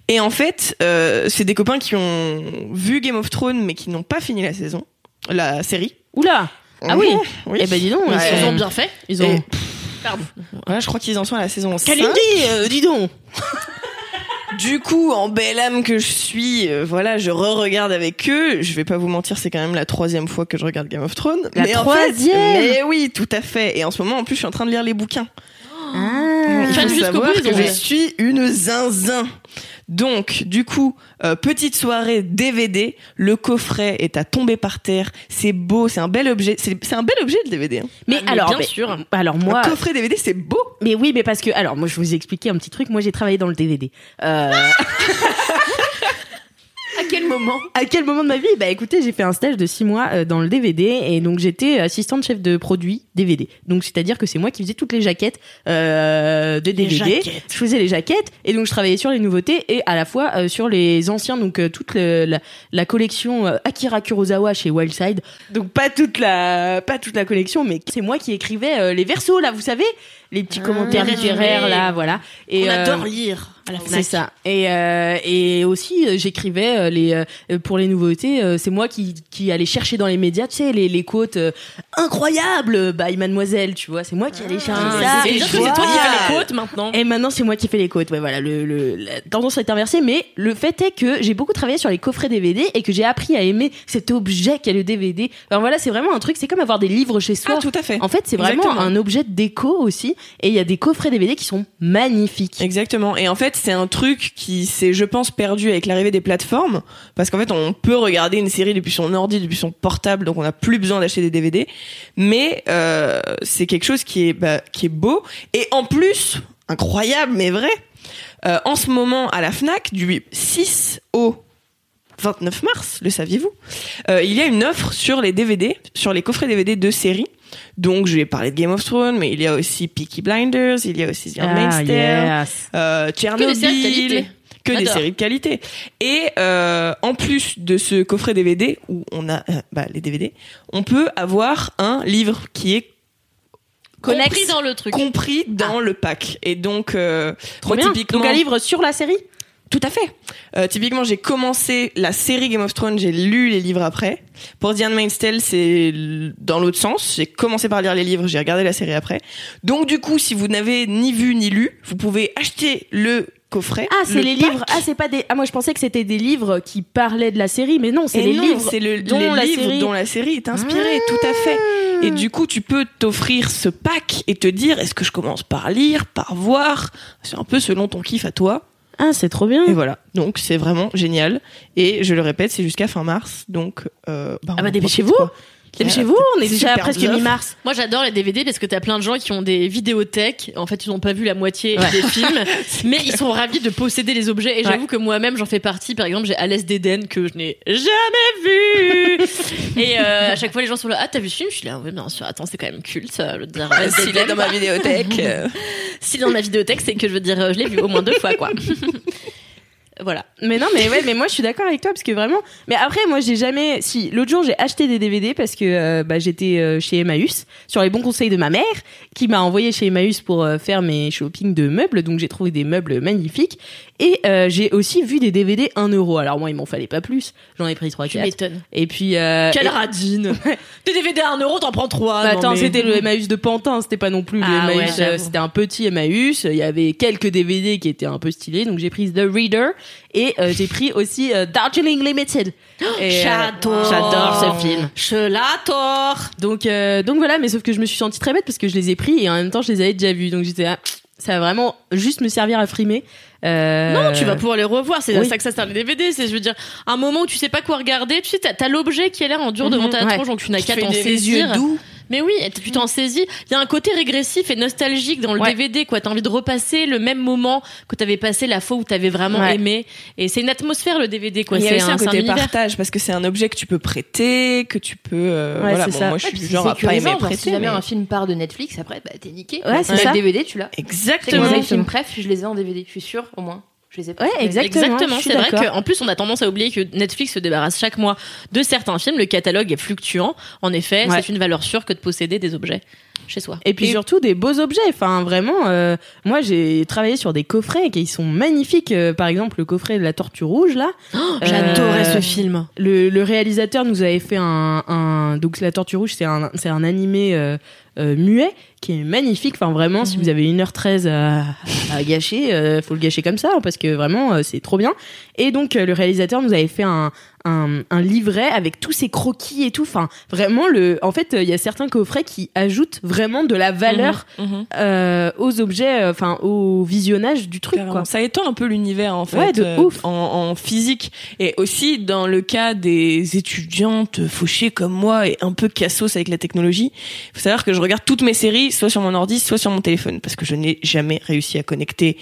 Et en fait, euh, c'est des copains qui ont vu Game of Thrones mais qui n'ont pas fini la saison, la série. Oula Ah oui Oui. Eh ben dis donc, Ouais. ils ont bien fait. Ils ont. Et- Ouais, je crois qu'ils en sont à la saison 5. Kalindi, euh, dis donc Du coup, en belle âme que je suis, euh, voilà, je re-regarde avec eux. Je vais pas vous mentir, c'est quand même la troisième fois que je regarde Game of Thrones. La mais en fait- troisième Mais oui, tout à fait. Et en ce moment, en plus, je suis en train de lire les bouquins. Il Fan faut jusqu'au savoir bout, que je suis une zinzin. Donc, du coup, euh, petite soirée DVD, le coffret est à tomber par terre. C'est beau, c'est un bel objet. C'est c'est un bel objet le DVD. hein. Mais Ah, mais alors, bien mais- sûr. alors moi, Un coffret DVD, c'est beau. mais oui, mais parce que alors moi je vous ai expliqué un petit truc. Moi j'ai travaillé dans le DVD. Euh, À quel moment? À quel moment de ma vie? Bah écoutez, j'ai fait un stage de six mois euh, dans le DVD et donc j'étais assistante chef de produit DVD. Donc c'est-à-dire que c'est moi qui faisais toutes les jaquettes euh, de DVD. jaquettes. Je faisais les jaquettes et donc je travaillais sur les nouveautés et à la fois euh, sur les anciens, donc euh, toute le- la, la collection Akira Kurosawa chez Wildside. Donc pas toute la pas toute la collection, mais c'est moi qui écrivais les versos là, vous savez, les petits commentaires les littéraires là, voilà. Et On adore lire à la c'est ça. Et euh, et aussi euh, j'écrivais euh, les pour les nouveautés. c'est moi qui qui allais chercher dans les médias, tu sais, les les quotes euh, incroyables by Mademoiselle, tu vois. C'est moi qui allais chercher Ah, ça. c'est toi qui fais les quotes maintenant. et maintenant, c'est moi qui fais les côtes. Ouais, voilà, le, le, la tendance est inversée. Mais le fait est que j'ai beaucoup travaillé sur les coffrets DVD et que j'ai appris à aimer cet objet qu'est le DVD. Alors voilà, c'est vraiment un truc, c'est comme avoir des livres chez soi. Ah, tout à fait. En fait, c'est vraiment Exactement. un objet de déco aussi. Et il y a des coffrets DVD qui sont magnifiques. Exactement. Et en fait, c'est un truc qui s'est, je pense, perdu avec l'arrivée des plateformes, parce qu'en fait, on peut regarder une série depuis son ordi, depuis son portable, donc on n'a plus besoin d'acheter des DVD. Mais euh, c'est quelque chose qui est, bah, qui est beau et en plus incroyable, mais vrai. Euh, en ce moment, à la Fnac, du 6 au 29 mars, le saviez-vous euh, Il y a une offre sur les DVD, sur les coffrets DVD de séries. Donc, je vais parler de Game of Thrones, mais il y a aussi Peaky Blinders, il y a aussi The Ah, yes. euh, qualité. que des séries de qualité. Et euh, en plus de ce coffret DVD où on a euh, bah, les DVD, on peut avoir un livre qui est Compris dans le truc. compris dans le pack. Et donc, euh, Trop moi, bien. typiquement, Donc un livre sur la série? Tout à fait. Euh, typiquement, j'ai commencé la série Game of Thrones, j'ai lu les livres après. Pour The Handmaid's Tale, c'est dans l'autre sens. J'ai commencé par lire les livres, j'ai regardé la série après. Donc du coup, si vous n'avez ni vu ni lu, vous pouvez acheter le coffret. Ah, c'est le les pack. livres. Ah, c'est pas des. Ah, moi je pensais que c'était des livres qui parlaient de la série, mais non, c'est les non, livres. c'est le, dont les la livres série- dont la série est inspirée, tout à fait. Et du coup, tu peux t'offrir ce pack et te dire, est-ce que je commence par lire, par voir? C'est un peu selon ton kiff à toi. Ah, c'est trop bien. Et voilà. Donc, c'est vraiment génial. Et je le répète, c'est jusqu'à fin mars. Donc, euh, bah, Ah bah dépêchez-vous. Profite, quoi. Dépêchez-vous, on est déjà presque mi-mars. Moi, j'adore les DVD parce que t'as plein de gens qui ont des vidéothèques. En fait, ils n'ont pas vu la moitié Ouais. des films, mais ils sont ravis de posséder les objets. Et j'avoue que moi-même, j'en fais partie. Par exemple, j'ai Alès d'Eden que je n'ai jamais vu. et euh, à chaque fois, les gens sont là. Ah, t'as vu ce film? Je suis là. Oui, bien sûr. Attends, c'est quand même culte. Ça, je veux dire, Alès S'il est dans ma vidéothèque. euh, S'il est dans ma vidéothèque, c'est que je veux dire, euh, je l'ai vu au moins deux fois, quoi. Voilà. Mais non, mais ouais, mais moi je suis d'accord avec toi parce que vraiment. Mais après, moi j'ai jamais. Si l'autre jour j'ai acheté des DVD parce que euh, bah, j'étais euh, chez Emmaüs sur les bons conseils de ma mère qui m'a envoyé chez Emmaüs pour euh, faire mes shopping de meubles. Donc j'ai trouvé des meubles magnifiques Et euh, j'ai aussi vu des DVD 1 euro. Alors moi, il m'en fallait pas plus. J'en ai pris 3 Tu 4. m'étonnes. Et puis euh, Quelle et- radine Des DVD à 1 euro, t'en prends 3. Bah, attends, c'était le Emmaüs de Pantin, c'était pas non plus le Ah ouais, Emmaüs, euh, c'était un petit Emmaüs. Il y avait quelques DVD qui étaient un peu stylés, donc j'ai pris The Reader et euh, j'ai pris aussi Darjeeling Limited. Euh, J'adore. J'adore ce film. Je l'adore. Donc, donc voilà, mais sauf que je me suis sentie très bête parce que je les ai pris et en même temps je les avais déjà vus, donc j'étais là, ça va vraiment juste me servir à frimer. Euh, Non, tu vas pouvoir les revoir. C'est oui. ça que ça sert les DVD. C'est, je veux dire, un moment où tu sais pas quoi regarder. Tu sais, t'as, t'as l'objet qui est là en dur devant ta Mhm, ouais. tronche, donc tu n'as qu'à t'en saisir. yeux doux. Mais oui, et tu t'en saisis. Il y a un côté régressif et nostalgique dans le Ouais. DVD, quoi. T'as envie de repasser le même moment que t'avais passé la fois où t'avais vraiment Ouais. aimé. Et c'est une atmosphère, le DVD, quoi. Il y a aussi un côté partage parce que c'est un objet que tu peux prêter, que tu peux. euh, Ouais, voilà, bon, ça. moi je suis genre à pas aimer prêter. si jamais mais- un film part de Netflix, après, bah t'es niqué. Ouais, c'est ça. le DVD, tu l'as. Exactement. mes films préf, je les ai en DVD, je suis sûre, au moins. Je les ai pas. Ouais, exactement. Exactement. C'est vrai qu'en plus, on a tendance à oublier que Netflix se débarrasse chaque mois de certains films. Le catalogue est fluctuant. En effet, Ouais. c'est une valeur sûre que de posséder des objets chez soi. Et puis surtout des beaux objets. Enfin, vraiment, euh, moi j'ai travaillé sur des coffrets qui sont magnifiques. Euh, par exemple, le coffret de la Tortue Rouge, là. J'adorais Euh, ce film. Le, le réalisateur nous avait fait un, un donc la Tortue Rouge, c'est un, c'est un animé euh, euh, muet qui est magnifique. Enfin, vraiment, si vous avez 1h13 à, à gâcher, euh, faut le gâcher comme ça, hein, parce que vraiment, euh, c'est trop bien. Et donc, euh, le réalisateur nous avait fait un, un, un livret avec tous ses croquis et tout. Enfin, vraiment, le, en fait, il y a certains coffrets qui ajoutent vraiment de la valeur Mhm. euh, aux objets, euh, enfin, au visionnage du truc, quoi. Ça étend un peu l'univers en fait, Ouais, de euh, ouf. En, en physique et aussi dans le cas des étudiantes fauchées comme moi et un peu cassos avec la technologie. Il faut savoir que je regarde toutes mes séries soit sur mon ordi, soit sur mon téléphone parce que je n'ai jamais réussi à connecter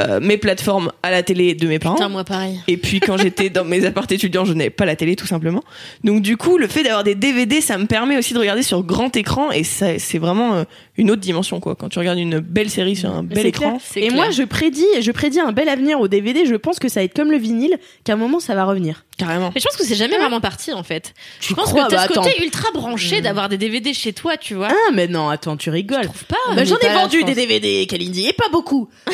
euh, mes plateformes à la télé de mes parents. Putain, moi pareil. Et puis quand j'étais dans mes apparts étudiants, je pas la télé tout simplement. Donc du coup, le fait d'avoir des DVD, ça me permet aussi de regarder sur grand écran et c'est vraiment euh, une autre dimension quoi. Quand tu regardes une belle série sur un bel écran. clair. Et moi, je prédis, je prédis un bel avenir au DVD. Je pense que ça va être comme le vinyle, qu'à un moment, ça va revenir. Carrément. Mais je pense que c'est jamais vraiment parti en fait. Je pense crois que t'as Bah, ce côté attends. ultra branché d'avoir des DVD chez toi, tu vois. Ah, mais non, attends, tu rigoles. Pas, Bah, mais J'en ai pas, vendu je des. DVD, Kalindi, et pas beaucoup.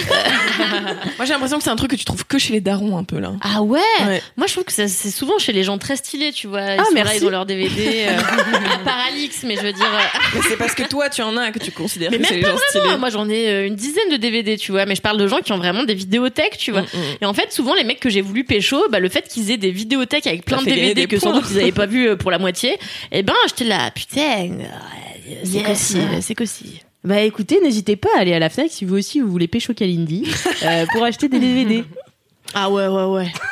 Moi j'ai l'impression que c'est un truc que tu trouves que chez les darons un peu là. Ah ouais, Ouais. Moi je trouve que c'est souvent chez les gens très stylés, tu vois. Ils Ah, sont là, merci. ils ont leur DVD. Euh, à part Alix, mais je veux dire. euh, Mais c'est parce que toi tu en as que tu considères Mais que c'est même les pas gens stylés. Moi j'en ai euh, une dizaine de DVD, tu vois. Mais je parle de gens qui ont vraiment des vidéothèques, tu vois. Mm, mm. Et en fait, souvent les mecs que j'ai voulu pécho, bah, le fait qu'ils aient des vidéothèques avec plein de DVD que sans doute ils avaient pas vu euh, pour la moitié, et ben j'étais là, putain, c'est Yes. qu'aussi, c'est. Bah écoutez, n'hésitez pas à aller à la Fnac si vous aussi vous voulez pécho Kalindi euh, pour acheter des DVD. Ah ouais, ouais, ouais.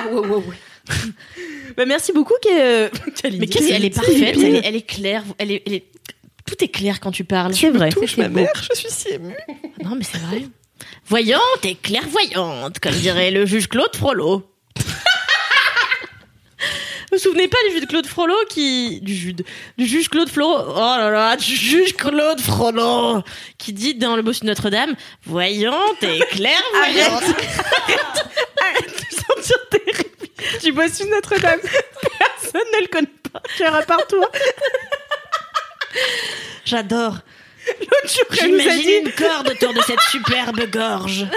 Ah ouais, ouais, ouais. Bah merci beaucoup, Kalindi. Mais qu'est-ce qu'elle est parfaite, elle est, elle est claire, elle est, elle est- tout est clair quand tu parles. C'est vrai. Touche ma mère, je suis si émue. Non, mais c'est vrai. Voyante et clairvoyante, comme dirait le juge Claude Frollo. Vous vous souvenez pas du juge Claude Frollo qui du juge du juge Claude Frollo oh là là du juge Claude Frollo qui dit dans le bossu de Notre-Dame voyante et clairvoyante tes répliques. Tu bosses sur Notre-Dame. Personne ne le connaît pas. Tu à part toi. j'adore L'autre jour, elle nous a j'imagine une corde autour de cette superbe gorge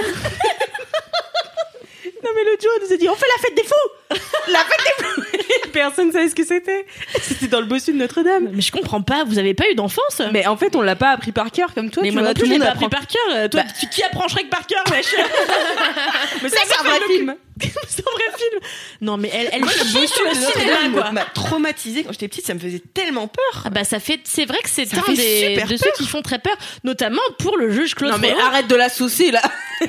Non mais l'autre jour, elle nous a dit on fait la fête des fous La fête des fous Personne ne savait ce que c'était. C'était dans le bossu de Notre-Dame. mais je comprends pas vous avez pas eu d'enfance? Mais en fait, on l'a pas appris par cœur comme toi. mais tu moi vois, non plus tout je le l'ai monde pas appris par cœur Euh, toi Bah. tu- qui apprend Shrek par cœur wesh? Mais ça, c'est un vrai film. c'est un vrai film non mais elle elle Moi, bossu sur le de cinéma quoi m'a traumatisée quand j'étais petite, ça me faisait tellement peur. Ah bah ça fait c'est vrai que c'est un des super de peur. ceux qui font très peur notamment pour le juge Claude Non mais Frollo. arrête de la saucer là.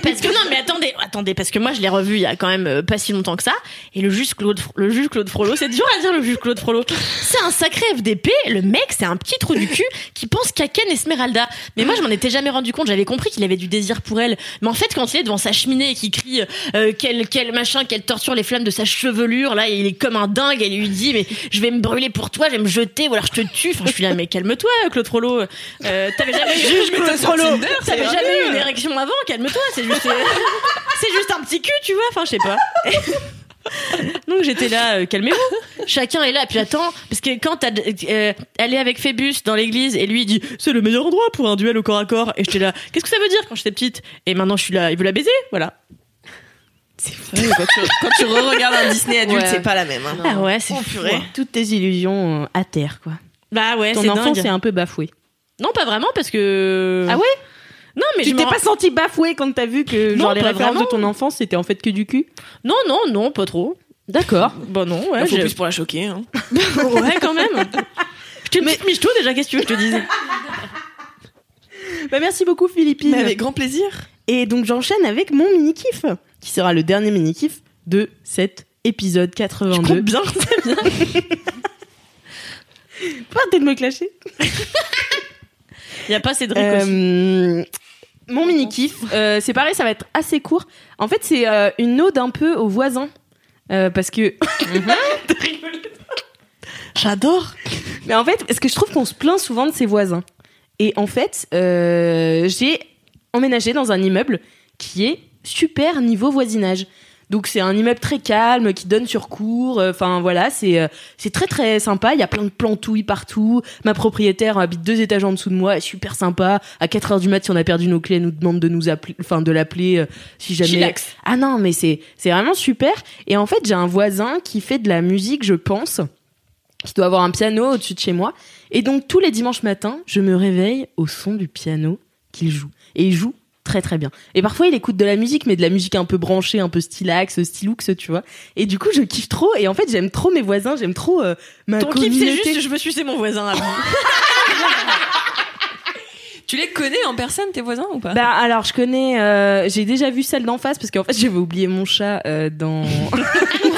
parce que non mais attendez attendez parce que moi je l'ai revu il y a quand même euh, pas si longtemps que ça et le juge Claude Fro- le juge Claude Frollo c'est dur à dire le juge Claude Frollo c'est un sacré FDP le mec c'est un petit trou du cul qui pense qu'à Ken Esmeralda mais moi je m'en étais jamais rendu compte j'avais compris qu'il avait du désir pour elle mais en fait quand il est devant sa cheminée et qu'il crie euh, quel quel machin quelle torture les flammes de sa chevelure là il est comme un dingue elle lui dit mais je vais me brûler pour toi je vais me jeter ou alors je te tue enfin je suis là mais calme-toi Claude Frollo euh, t'avais jamais Juge Claude Frollo. ça T'avais ira jamais eu une érection avant, calme-toi, c'est juste, c'est juste un petit cul, tu vois, enfin je sais pas. Donc j'étais là, euh, calmez-vous. chacun est là. Puis attends, parce que quand euh, elle est avec Phébus dans l'église et lui il dit c'est le meilleur endroit pour un duel au corps à corps. Et j'étais là, qu'est-ce que ça veut dire quand j'étais petite? Et maintenant je suis là, il veut la baiser, voilà. Ouais, quand tu, quand tu re-regardes un Disney adulte, Ouais. c'est pas la même. hein. Ah ouais, c'est Oh, fou. purée. hein. Toutes tes illusions euh, à terre, quoi. Bah ouais, Ton c'est enfance dingue. est un peu bafoué. Non, pas vraiment parce que. Ah ouais? Non, mais tu t'es pas senti bafoué quand t'as vu que Non, genre les pas références vraiment. de ton enfance c'était en fait que du cul? Non, non, non, pas trop. D'accord. Bah non, ouais. Il faut j'ai- plus pour la choquer. Hein. ouais, quand même. Je te mais... déjà, qu'est-ce que tu veux que je te dise? Bah merci beaucoup Philippine. Mais avec grand plaisir. Et donc j'enchaîne avec mon mini kiff qui sera le dernier mini kiff de cet épisode 82. bien, c'est bien. Pas arrêter de me clasher. Il y a pas Cédric aussi. Euh, mon mini kiff, euh, c'est pareil, ça va être assez court. En fait, c'est euh, une ode un peu aux voisins. Euh, parce que. J'adore. Mais en fait, parce que je trouve qu'on se plaint souvent de ses voisins. Et en fait, j'ai emménagé dans un immeuble qui est super niveau voisinage. Donc c'est un immeuble très calme qui donne sur cour. euh, Enfin voilà, c'est euh, c'est très très sympa. Il y a plein de plantouilles partout. Ma propriétaire habite deux étages en dessous de moi, elle est super sympa. À 4 heures du mat, si on a perdu nos clés, elle nous demande de nous appeler, enfin de l'appeler euh, si jamais. Chillax. Ah non, mais c'est c'est vraiment super. Et en fait, j'ai un voisin qui fait de la musique, je pense, qui doit avoir un piano au-dessus de chez moi. Et donc tous les dimanches matins, je me réveille au son du piano qu'il joue. Et il joue très très bien. Et parfois il écoute de la musique, mais de la musique un peu branchée, un peu stylax, stylux, tu vois. Et du coup, je kiffe trop. Et en fait, j'aime trop mes voisins, j'aime trop euh, ma Ton kiff, c'est juste, je me suis, c'est mon voisin. moi. Tu les connais en personne, tes voisins ou pas? Bah alors je connais, euh, j'ai déjà vu celle d'en face parce qu'en fait j'avais oublié mon chat euh, dans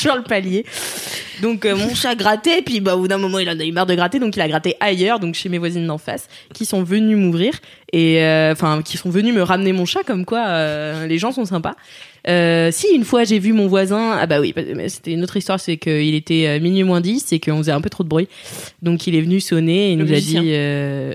sur le palier. Donc euh, mon chat grattait, puis bah au bout d'un moment il en a eu marre de gratter, donc il a gratté ailleurs, donc chez mes voisines d'en face, qui sont venues m'ouvrir et euh, enfin qui sont venus me ramener mon chat, comme quoi euh, les gens sont sympas. Si une fois j'ai vu mon voisin, ah bah oui, c'était une autre histoire, c'est qu'il était minuit moins 10 et qu'on faisait un peu trop de bruit, donc il est venu sonner et il nous a dit,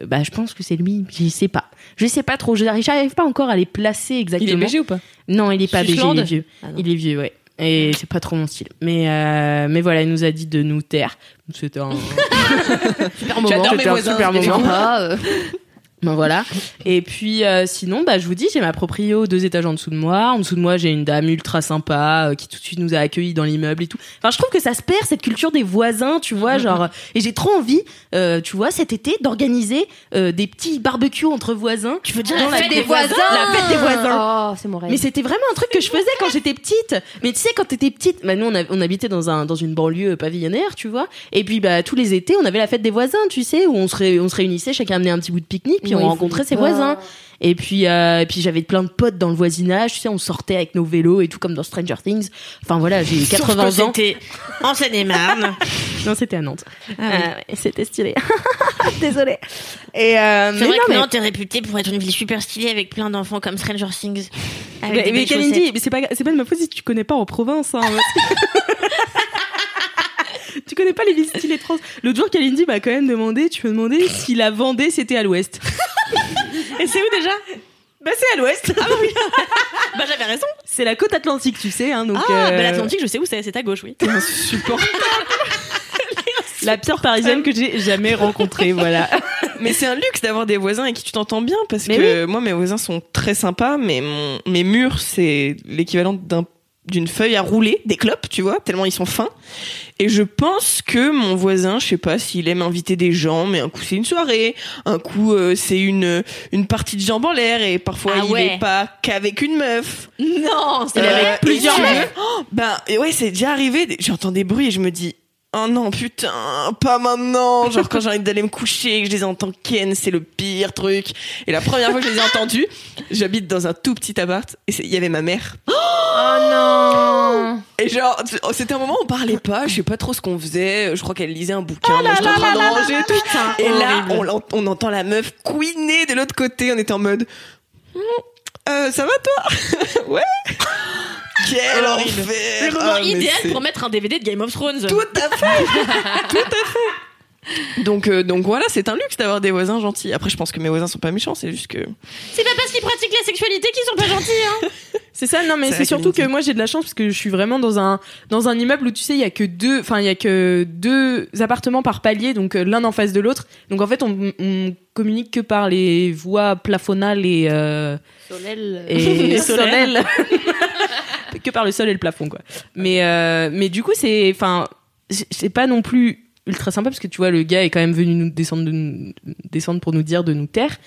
bah je pense que c'est lui, je sais pas, je sais pas trop, je j'arrive pas encore à les placer exactement. Il est BG ou pas? Non, il est pas BG, il Suslande? est vieux. Ah il est vieux, ouais. Et c'est pas trop mon style. Mais euh, mais voilà, il nous a dit de nous taire. C'était un Super moment. J'adore mes un voisins. super moment. sympa, euh. Voilà. Et puis euh, sinon, bah je vous dis, j'ai ma proprio deux étages en dessous de moi. En dessous de moi, j'ai une dame ultra sympa euh, qui tout de suite nous a accueillis dans l'immeuble et tout. Enfin, je trouve que ça se perd cette culture des voisins, tu vois, genre. Et j'ai trop envie, euh, tu vois, cet été d'organiser des petits barbecues entre voisins. Tu veux dire la fête des des voisins La fête des voisins. Oh, c'est mon rêve. Mais c'était vraiment un truc que je faisais quand j'étais petite. Mais tu sais, quand t'étais petite, bah nous on, a- on habitait dans un dans une banlieue pavillonnaire, tu vois. Et puis bah tous les étés, on avait la fête des voisins, tu sais, où on se ré- on se réunissait, chacun amenait un petit bout de pique-nique, puis Oui, on rencontrait ses pas. voisins. Et puis euh, et puis j'avais plein de potes dans le voisinage, tu sais, on sortait avec nos vélos et tout comme dans Stranger Things. Enfin voilà, j'ai 80 Sauf que ans. C'était en Seine-et-Marne. Non, c'était à Nantes. Ah oui. Euh, c'était stylé. Désolée. Et euh, C'est vrai non, que mais- Nantes est réputée pour être une ville super stylée avec plein d'enfants comme Stranger Things. Avec Mais, mais Kalindi, c'est pas, c'est pas de ma faute si tu connais pas en province. Hein, tu connais pas les villes stylées de France. L'autre jour, Kalindi m'a quand même demandé, tu me demandais si la Vendée c'était à l'ouest. Et c'est où déjà? Bah c'est à l'ouest. Bah j'avais raison. C'est la côte atlantique, tu sais. Hein, donc, ah, euh, bah l'Atlantique, je sais où c'est, c'est à gauche, oui. La pire parisienne que j'ai jamais rencontrée, voilà. Mais c'est un luxe d'avoir des voisins avec qui tu t'entends bien parce Mais que moi mes voisins sont très sympas mais mon, mes murs c'est l'équivalent d'un d'une feuille à rouler, des clopes, tu vois, tellement ils sont fins. Et je pense que mon voisin, je sais pas s'il aime inviter des gens, mais un coup c'est une soirée, un coup euh, c'est une une partie de jambes en l'air et parfois Ah il ouais. est pas qu'avec une meuf. Non, c'est Euh, avec plusieurs meufs. Oh, ben ouais, c'est déjà arrivé. J'entends des bruits et je me dis. Oh non, putain, pas maintenant. Genre quand j'ai envie d'aller me coucher et que je les entends ken, c'est le pire truc. Et la première fois que je les ai entendus, j'habite dans un tout petit appart et il y avait ma mère. Oh non Et genre, oh, c'était un moment où on parlait pas, je sais pas trop ce qu'on faisait. Je crois qu'elle lisait un bouquin, moi j'étais en train de ranger tout. Et là, on, entend la meuf couiner de l'autre côté. On était en mode, Hmm, euh, ça va toi? Ouais. Quel enfer Le moment Ah, idéal pour mettre un DVD de Game of Thrones. Tout à fait Tout à fait donc, euh, donc voilà, c'est un luxe d'avoir des voisins gentils. Après, je pense que mes voisins sont pas méchants, c'est juste que. C'est pas parce qu'ils pratiquent la sexualité qu'ils sont pas gentils, hein. C'est ça, non mais C'est surtout que moi j'ai de la chance parce que je suis vraiment dans un dans un immeuble où tu sais il y a que deux, enfin il y a que deux appartements par palier, donc euh, l'un en face de l'autre. Donc en fait on, on communique que par les voies plafonnales et euh, Solel. et Les solaires. Que par le sol et le plafond quoi. Mais euh, mais du coup c'est enfin c'est- c'est pas non plus ultra sympa parce que tu vois le gars est quand même venu nous descendre de nous- descendre pour nous dire de nous taire.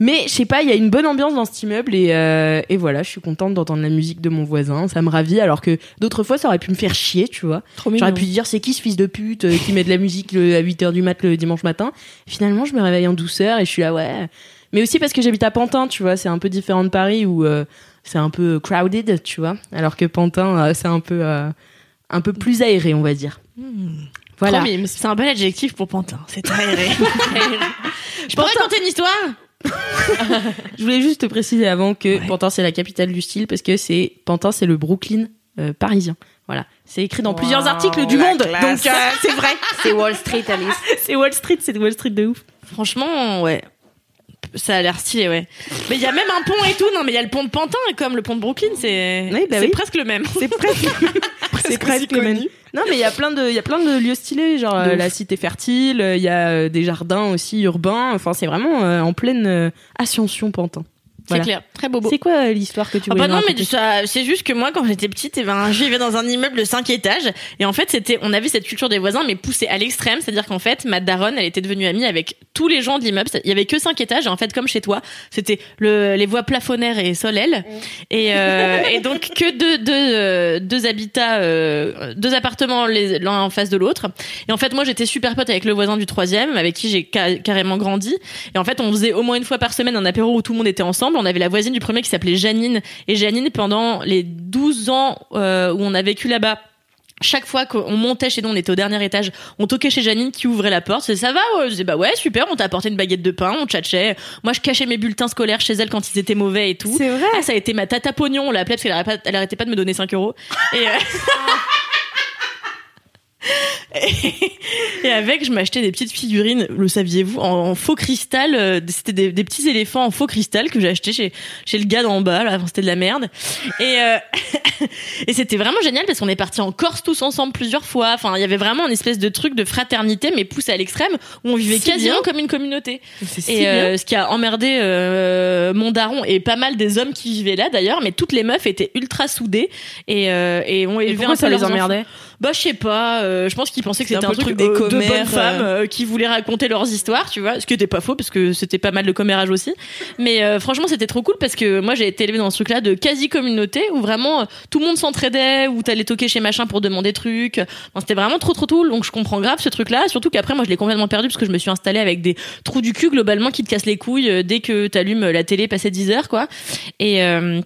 Mais je sais pas, il y a une bonne ambiance dans cet immeuble et, euh, et voilà, je suis contente d'entendre la musique de mon voisin, ça me ravit alors que d'autres fois ça aurait pu me faire chier, tu vois. J'aurais pu dire c'est qui ce fils de pute euh, qui met de la musique le- à 8h du mat le dimanche matin? Finalement, je me réveille en douceur et je suis là ouais. Mais aussi parce que j'habite à Pantin, tu vois, c'est un peu différent de Paris où euh, c'est un peu crowded, tu vois, alors que Pantin euh, c'est un peu euh, un peu plus aéré, on va dire. Voilà. Trop mime. C'est un bel adjectif pour Pantin. C'est aéré. Je pourrais raconter une histoire Je voulais juste te préciser avant que Pantin c'est la capitale du style parce que c'est Pantin c'est le Brooklyn euh, parisien. Voilà, c'est écrit dans plusieurs articles du monde. Donc euh, c'est vrai. C'est Wall Street, Alice. C'est Wall Street, c'est Wall Street de ouf. Franchement, ouais. Ça a l'air stylé, ouais. Mais il y a même un pont et tout. Non, mais il y a le pont de Pantin, comme le pont de Brooklyn, c'est Oui, bah c'est oui. presque le même. C'est presque c'est presque le même. Non mais il y a plein de il y a plein de lieux stylés genre euh, la cité fertile, euh, il y a euh, des jardins aussi urbains, enfin c'est vraiment en pleine ascension Pantin. C'est clair. Très beau beau. C'est quoi euh, l'histoire que tu Ah bah non mais c'est juste que moi quand j'étais petite eh ben je vivais dans un immeuble de 5 étages et en fait c'était on avait cette culture des voisins mais poussée à l'extrême c'est-à-dire qu'en fait ma daronne elle était devenue amie avec tous les gens de l'immeuble il y avait que 5 étages et en fait comme chez toi c'était le les voies plafonnaires et solelles et euh, et donc que deux deux euh, deux habitats euh, deux appartements l'un en face de l'autre. Et en fait moi j'étais super pote avec le voisin du troisième avec qui j'ai ca- carrément grandi. Et en fait on faisait au moins une fois par semaine un apéro où tout le monde était ensemble on avait la voisine du premier qui s'appelait Janine et Janine pendant les 12 ans euh, où on a vécu là-bas chaque fois qu'on montait chez nous, on était au dernier étage, on toquait chez Janine qui ouvrait la porte. Ça va? Je disais bah ouais super, on t'a apporté une baguette de pain, on tchatchait. Moi je cachais mes bulletins scolaires chez elle quand ils étaient mauvais et tout. C'est vrai. Ah, ça a été ma tata pognon, on l'appelait parce qu'elle arrêtait pas, elle arrêtait pas de me donner 5 euros. Et, euh, et avec, je m'achetais des petites figurines, le saviez-vous, en, en faux cristal. euh, C'était des, des petits éléphants en faux cristal que j'ai acheté chez, chez le gars d'en bas. Là, Enfin, c'était de la merde. Et, euh, et c'était vraiment génial parce qu'on est partis en Corse tous ensemble plusieurs fois. Enfin, il y avait vraiment une espèce de truc de fraternité, mais poussé à l'extrême, où on vivait quasiment bien. comme une communauté. Et euh, ce qui a emmerdé euh, mon daron et pas mal des hommes qui vivaient là d'ailleurs, mais toutes les meufs étaient ultra soudées et, euh, et ont élevé pourquoi un peu ça les enfants. Bah je sais pas, euh, je pense qu'ils pensaient que c'était un le truc, truc des euh, de bonnes femmes euh. euh, qui voulaient raconter leurs histoires, tu vois, ce qui était pas faux parce que c'était pas mal de commérage aussi. Mais euh, franchement c'était trop cool parce que moi j'ai été élevée dans ce truc-là de quasi communauté où vraiment euh, tout le monde s'entraidait, où t'allais toquer chez machin pour demander trucs. Enfin, c'était vraiment trop trop cool, donc je comprends grave ce truc-là. Surtout qu'après moi je l'ai complètement perdu parce que je me suis installée avec des trous du cul globalement qui te cassent les couilles euh, dès que t'allumes la télé passé 10 heures quoi. Et euh,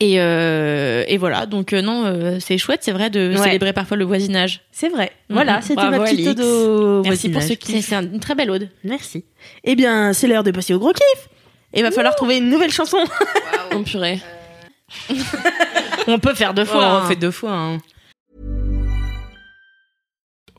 et, euh, et voilà, donc euh, non, euh, c'est chouette, c'est vrai de Ouais. célébrer parfois le voisinage. C'est vrai. Mhm. Voilà, c'était ma petite ode au Merci pour voisinage. ce kiff. C'est un- une très belle ode. Merci. Eh bien, c'est l'heure de passer au gros kiff. Et il va falloir trouver une nouvelle chanson. Oh purée. On peut faire deux Oh, fois. on fait deux fois. hein.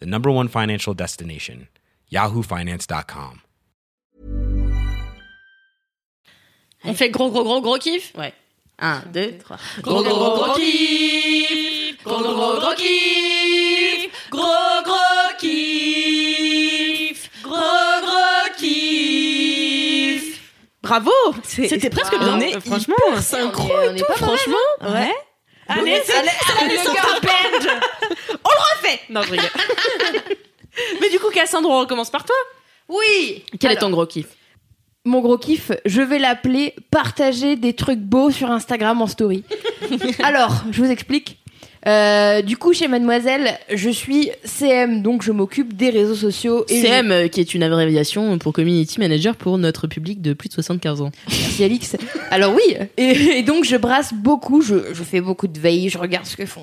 the number one financial destination, yahoofinance.com. On fait gros gros gros gros kiff? Ouais. Un, deux, trois. Gros gros gros gros kiff. Gros gros gros gros kiff. Gros gros kiff. Gros gros kiff. Bravo C'était presque bien. On est franchement On est- on est pas mal, Franchement, ouais. Allez, c'est allez, allez, le. On le refait Non, je rigole. Mais du coup, Cassandre, on recommence par toi. Oui Quel est ton gros kiff Mon gros kiff, je vais l'appeler partager des trucs beaux sur Instagram en story. Alors, je vous explique. Euh, du coup, chez Mademoiselle, je suis CM, donc je m'occupe des réseaux sociaux. Et CM, euh, qui est une abréviation pour Community Manager pour notre public de plus de 75 ans. Merci Alix. Alors oui, et, et donc je brasse beaucoup, je, je fais beaucoup de veille, je regarde ce que font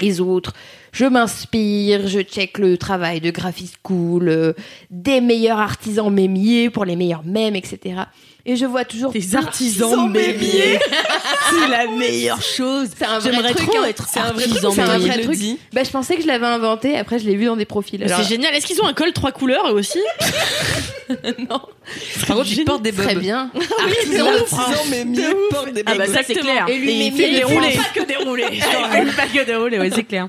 les autres, je m'inspire, je check le travail de graphiste cool, euh, des meilleurs artisans mémiers pour les meilleurs mèmes, etc. Et je vois toujours Des artisans mémiers. c'est la meilleure chose. C'est un vrai J'aimerais truc, trop hein. être C'est un vrai artisan truc, c'est un mémier. vrai truc. Bah, je pensais que je l'avais inventé, après je l'ai vu dans des profils. C'est génial. Est-ce qu'ils ont un col trois couleurs eux aussi Par contre, il porte des bobs. Très bien. Artisan de de France. France, mais mieux porte des Ah bah bobs. ça c'est clair. Et lui, fait il dérouler. fait Pas que fait pas que dérouler, ouais, c'est clair.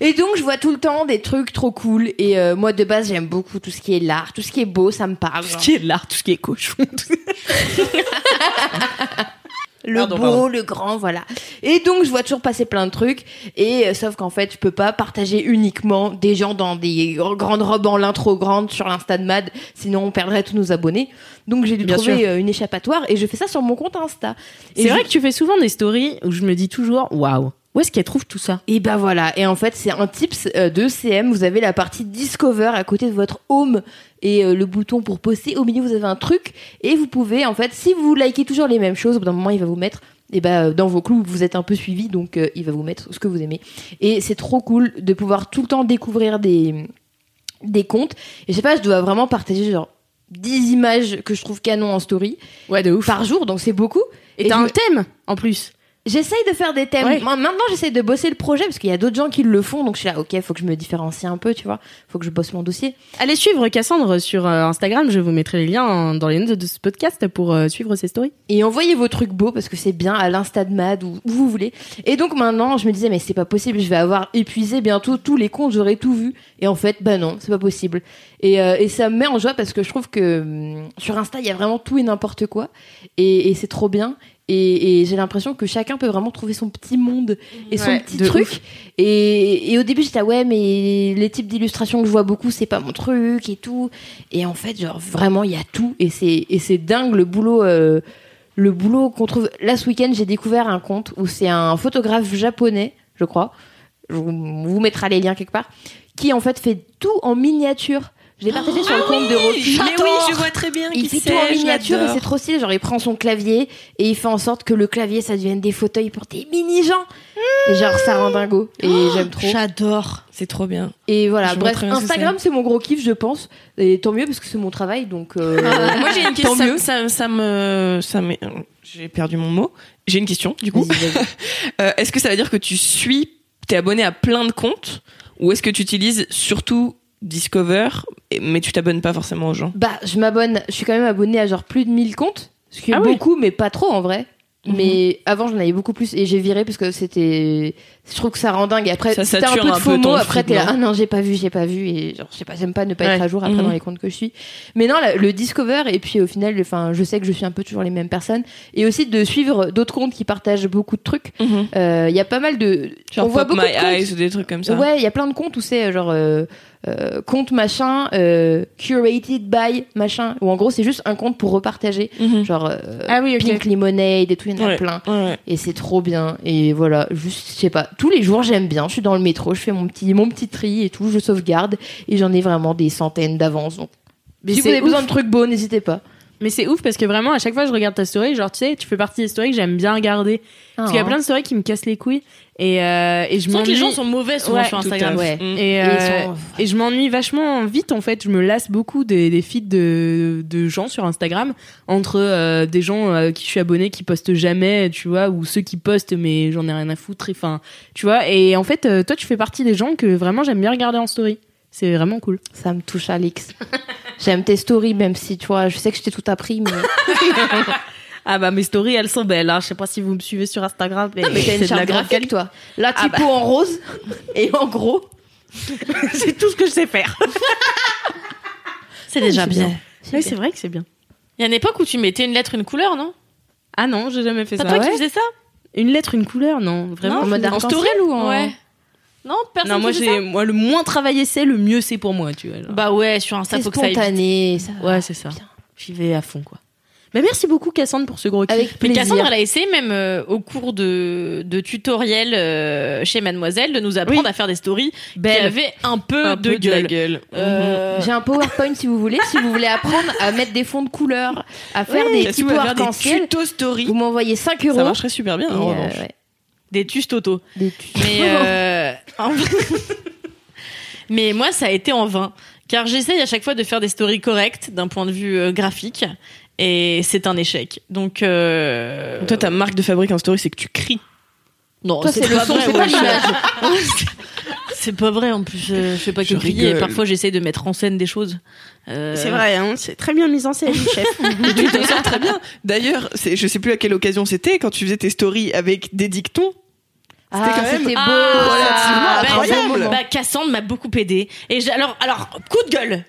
Et donc, je vois tout le temps des trucs trop cool. Et euh, moi, de base, j'aime beaucoup tout ce qui est l'art, tout ce qui est beau, ça me parle. Tout ce qui est l'art, tout ce qui est cochon. Le Pardon, beau, pardon. le grand, voilà. Et donc, je vois toujours passer plein de trucs. Et euh, sauf qu'en fait, je peux pas partager uniquement des gens dans des gr- grandes robes en lin trop grandes sur l'Insta de Mad. Sinon, on perdrait tous nos abonnés. Donc, j'ai dû Bien trouver sûr. euh, une échappatoire. Et je fais ça sur mon compte Insta. C'est je- vrai que tu fais souvent des stories où je me dis toujours, waouh, où est-ce qu'elle trouve tout ça? Et ben voilà, et en fait c'est un tips euh, de CM, vous avez la partie Discover à côté de votre home et euh, le bouton pour poster, au milieu vous avez un truc et vous pouvez en fait, si vous likez toujours les mêmes choses, au bout d'un moment il va vous mettre et ben dans vos clous vous êtes un peu suivi donc euh, il va vous mettre ce que vous aimez. Et c'est trop cool de pouvoir tout le temps découvrir des des comptes. Et je sais pas je dois vraiment partager genre 10 images que je trouve canon en story Ouais, de ouf. par jour donc c'est beaucoup. Et t'as je un me- thème en plus. J'essaye de faire des thèmes. Ouais. Maintenant, j'essaye de bosser le projet parce qu'il y a d'autres gens qui le font. Donc, je suis là, ok, faut que je me différencie un peu, tu vois. Faut que je bosse mon dossier. Allez suivre Cassandre sur euh, Instagram, je vous mettrai les liens hein, dans les notes de ce podcast pour euh, suivre ses stories. Et envoyez vos trucs beaux parce que c'est bien à l'Insta de Mad ou où vous voulez. Et donc, maintenant, je me disais, mais c'est pas possible. Je vais avoir épuisé bientôt tous les comptes. J'aurai tout vu. Et en fait, bah non, c'est pas possible. Et, euh, et ça me met en joie parce que je trouve que hum, sur Insta, il y a vraiment tout et n'importe quoi. Et, et c'est trop bien. Et, et j'ai l'impression que chacun peut vraiment trouver son petit monde et son Ouais, petit truc. Et, et au début, j'étais là, ouais, mais les types d'illustrations que je vois beaucoup, c'est pas mon truc et tout. Et en fait, genre, vraiment, il y a tout. Et c'est, et c'est dingue le boulot, euh, le boulot qu'on trouve. Là, ce week-end, j'ai découvert un compte où c'est un photographe japonais, je crois. Je vous, on vous mettra les liens quelque part. Qui, en fait, fait tout en miniature. Je l'ai partagé sur le compte de Rocky. Mais oui, je vois très bien Il fait tout en miniature et c'est trop stylé. Genre, il prend son clavier et il fait en sorte que le clavier, ça devienne des fauteuils pour des mini-gens. Et genre, ça rend dingo. Et j'aime trop. J'adore. C'est trop bien. Et voilà, bref, Instagram, c'est mon gros kiff, je pense. Et tant mieux parce que c'est mon travail, donc. euh, Moi, j'ai une tant question. mieux. Ça, ça, ça me, ça me, j'ai perdu mon mot. J'ai une question, du coup. Euh, est-ce que ça veut dire que tu suis, t'es abonné à plein de comptes, ou est-ce que tu utilises surtout Discover, mais tu t'abonnes pas forcément aux gens Bah, je m'abonne, je suis quand même abonnée à genre plus de 1000 comptes. Ce qui est Ah oui. beaucoup, mais pas trop en vrai. Mais avant, j'en avais beaucoup plus et j'ai viré parce que c'était. Je trouve que ça rend dingue. Et après, c'était un peu de un peu FOMO. ton Après, t'es là, ah non, j'ai pas vu, j'ai pas vu. Et genre, je sais pas, j'aime pas ne pas être à jour après Mhm. dans les comptes que je suis. Mais non, la- le Discover, et puis au final, enfin, je sais que je suis un peu toujours les mêmes personnes. Et aussi de suivre d'autres comptes qui partagent beaucoup de trucs. Mhm. Euh, Il y a pas mal de. Genre on voit beaucoup My de comptes. Eyes ou des trucs comme ça. Ouais, il y a plein de comptes où c'est euh, genre euh, euh, compte machin, euh, curated by machin, ou en gros c'est juste un compte pour repartager, Mhm. genre euh, Ah oui. Pink Lemonade et tout, il y en a Ouais, plein. ouais. Et c'est trop bien. Et voilà, juste, je sais pas, tous les jours j'aime bien. Je suis dans le métro, je fais mon petit, mon petit tri et tout, je sauvegarde. Et j'en ai vraiment des centaines d'avance. Donc, Mais si vous avez besoin de trucs beaux, n'hésitez pas. Mais c'est ouf parce que vraiment, à chaque fois que je regarde ta story, genre, tu sais, tu fais partie des stories que j'aime bien regarder. Parce qu'il y a plein de stories qui me cassent les couilles. Et, euh, et je sens que les m'ennuie. gens sont mauvais souvent Ouais, sur tout à Instagram. fait. Mm. Et, Et euh, sont- et je m'ennuie vachement vite en fait. Je me lasse beaucoup des, des feeds de, de gens sur Instagram entre euh, des gens à qui je suis abonnée qui postent jamais, tu vois, ou ceux qui postent mais j'en ai rien à foutre. Enfin, tu vois. Et en fait, euh, toi, tu fais partie des gens que vraiment j'aime bien regarder en story. C'est vraiment cool. Ça me touche, Alix. J'aime tes stories, même si tu vois, je sais que je t'ai tout appris, mais. Ah bah mes stories elles sont belles. Hein. Je sais pas si vous me suivez sur Instagram, mais, mais t'as c'est une de la charte graphique, toi. Là, Ah typo en rose et en gros. c'est tout ce que je sais faire. C'est déjà bien. Oui, c'est vrai que c'est bien. Il y a une époque où tu mettais une lettre, une couleur, non? Ah non, j'ai jamais fait C'est ça. toi Ouais. qui faisais ça? Une lettre, une couleur, non, vraiment. en mode En story ou en. Ouais. Non, personne Non, moi j'ai, moi le moins travaillé c'est, le mieux c'est pour moi, tu vois. genre. Bah ouais, sur Insta, C'est faut que ça aille vite. spontané. Ça... Ouais, c'est ça. Bien. J'y vais à fond, quoi. Bah, merci beaucoup Cassandre pour ce gros kiff. Avec Mais plaisir. Cassandre, elle a essayé même euh, au cours de, de tutoriels euh, chez Mademoiselle de nous apprendre Oui. à faire des stories qui Belle. avaient un peu Un de peu de la gueule. gueule. Euh, J'ai un PowerPoint si vous voulez. Si vous voulez apprendre à mettre des fonds de couleur, à faire des faire arc-en-ciel, tutos story. vous m'envoyez 5 euros. Ça marcherait super bien. Et, en euh, revanche. ouais, Des tus Toto. des tu- Mais, euh, Mais moi, ça a été en vain. Car j'essaye à chaque fois de faire des stories correctes d'un point de vue euh, graphique. Et c'est un échec. Donc, euh... Toi, ta marque de fabrique en story, c'est que tu cries. non, Toi, c'est le son, c'est pas l'image. C'est pas vrai en plus. euh, je fais pas que Je crier. Parfois, j'essaye de mettre en scène des choses. Euh, C'est vrai, hein, c'est très bien mis en scène, chef. Tu t'en sors très bien. D'ailleurs, c'est- je sais plus à quelle occasion c'était quand tu faisais tes stories avec des dictons. Ah, quand même- c'était beau. Ah, relativement bah, bah, Cassandre m'a beaucoup aidé. Et j'ai- alors, alors, coup de gueule.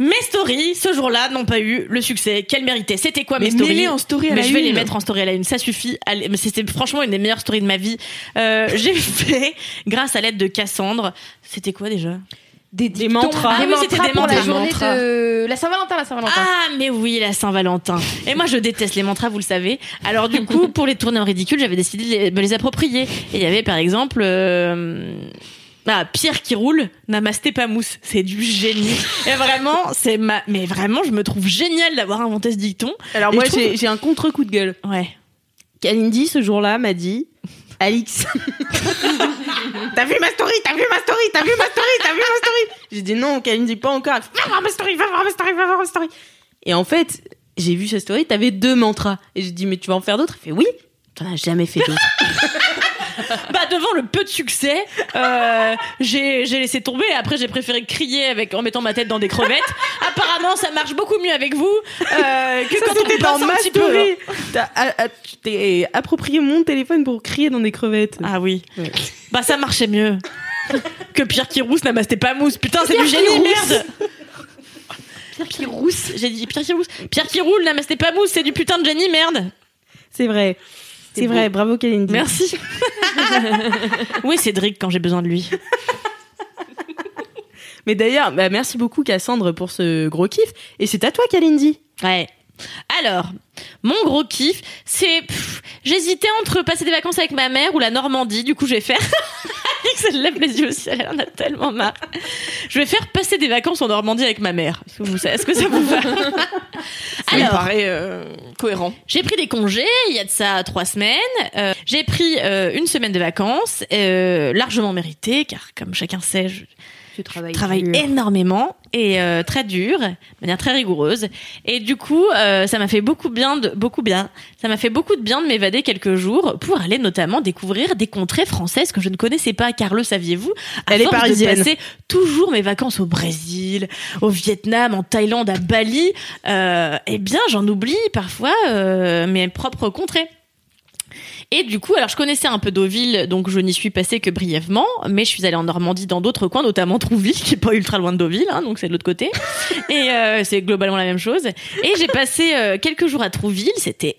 Mes stories, ce jour-là, n'ont pas eu le succès qu'elles méritaient. C'était quoi Mais mes stories en story à Mais la je vais les une. mettre en story à la une, ça suffit. C'était franchement une des meilleures stories de ma vie. Euh, j'ai fait, grâce à l'aide de Cassandre, c'était quoi déjà? Des, mantras. Ah oui, c'était mantras des pour la mantras. journée Mantras. de la Saint-Valentin, la Saint-Valentin. Ah, mais oui, la Saint-Valentin. Et moi, je déteste les mantras, vous le savez. Alors, du coup, pour les tourner en ridicule, j'avais décidé de les- me les approprier. Et il y avait, par exemple, euh, ah, Pierre qui roule, namasté pas mousse. C'est du génie. Et vraiment, c'est ma, mais vraiment, je me trouve génial d'avoir inventé ce dicton. Alors Et moi, trouve- j'ai j'ai un contre-coup de gueule. Ouais. Kalindi, ce jour-là, m'a dit Alix. t'as vu ma story, t'as vu ma story, t'as vu ma story, t'as vu ma story? J'ai dit non, Kalindi, pas encore. Fait, Va voir ma story, va voir ma story, va voir ma story. Et en fait, j'ai vu sa story, t'avais deux mantras. Et j'ai dit, mais tu vas en faire d'autres? Elle fait oui. T'en as jamais fait d'autres. Bah devant le peu de succès, euh, j'ai laissé tomber. Après j'ai préféré crier avec en mettant ma tête dans des crevettes. Apparemment ça marche beaucoup mieux avec vous euh, que Ça, quand on dans un ma petit story. T'as ah, ah, tu t'es approprié mon téléphone pour crier dans des crevettes. Ah oui. Ouais. Bah ça marchait mieux que Pierre qui rousse namasté pas mousse. Putain c'est du génie merde. Pierre qui rousse. J'ai dit Pierre qui rousse. Pierre qui roule namasté pas mousse. C'est du putain de génie merde. C'est vrai. C'est vrai, bravo Kalindi. Merci. oui Cédric quand j'ai besoin de lui. Mais d'ailleurs, bah, merci beaucoup Cassandre pour ce gros kiff. Et c'est à toi Kalindi. Ouais. Alors, mon gros kiff, c'est. J'hésitais entre passer des vacances avec ma mère ou la Normandie. Du coup, je vais faire. Alix, elle lève les yeux au ciel, elle en a tellement marre. Je vais faire passer des vacances en Normandie avec ma mère. Est-ce que, ça vous va? Ça me paraît euh, cohérent. j'ai pris des congés, il y a de ça trois semaines. Euh, j'ai pris euh, une semaine de vacances, largement méritée, car comme chacun sait, je, Je travaille. travaille dur. énormément et euh, très dur, de manière très rigoureuse. Et du coup, euh, ça m'a fait beaucoup bien, de, beaucoup bien. Ça m'a fait beaucoup de bien de m'évader quelques jours pour aller notamment découvrir des contrées françaises que je ne connaissais pas. Car le saviez-vous Elle est parisienne. De passer toujours mes vacances au Brésil, au Vietnam, en Thaïlande, à Bali. Euh, eh bien, j'en oublie parfois euh, mes propres contrées. Et du coup, alors je connaissais un peu Deauville, donc je n'y suis passée que brièvement, mais je suis allée en Normandie dans d'autres coins, notamment Trouville, qui est pas ultra loin de Deauville, hein, donc c'est de l'autre côté. Et euh, c'est globalement la même chose. Et j'ai passé euh, quelques jours à Trouville, c'était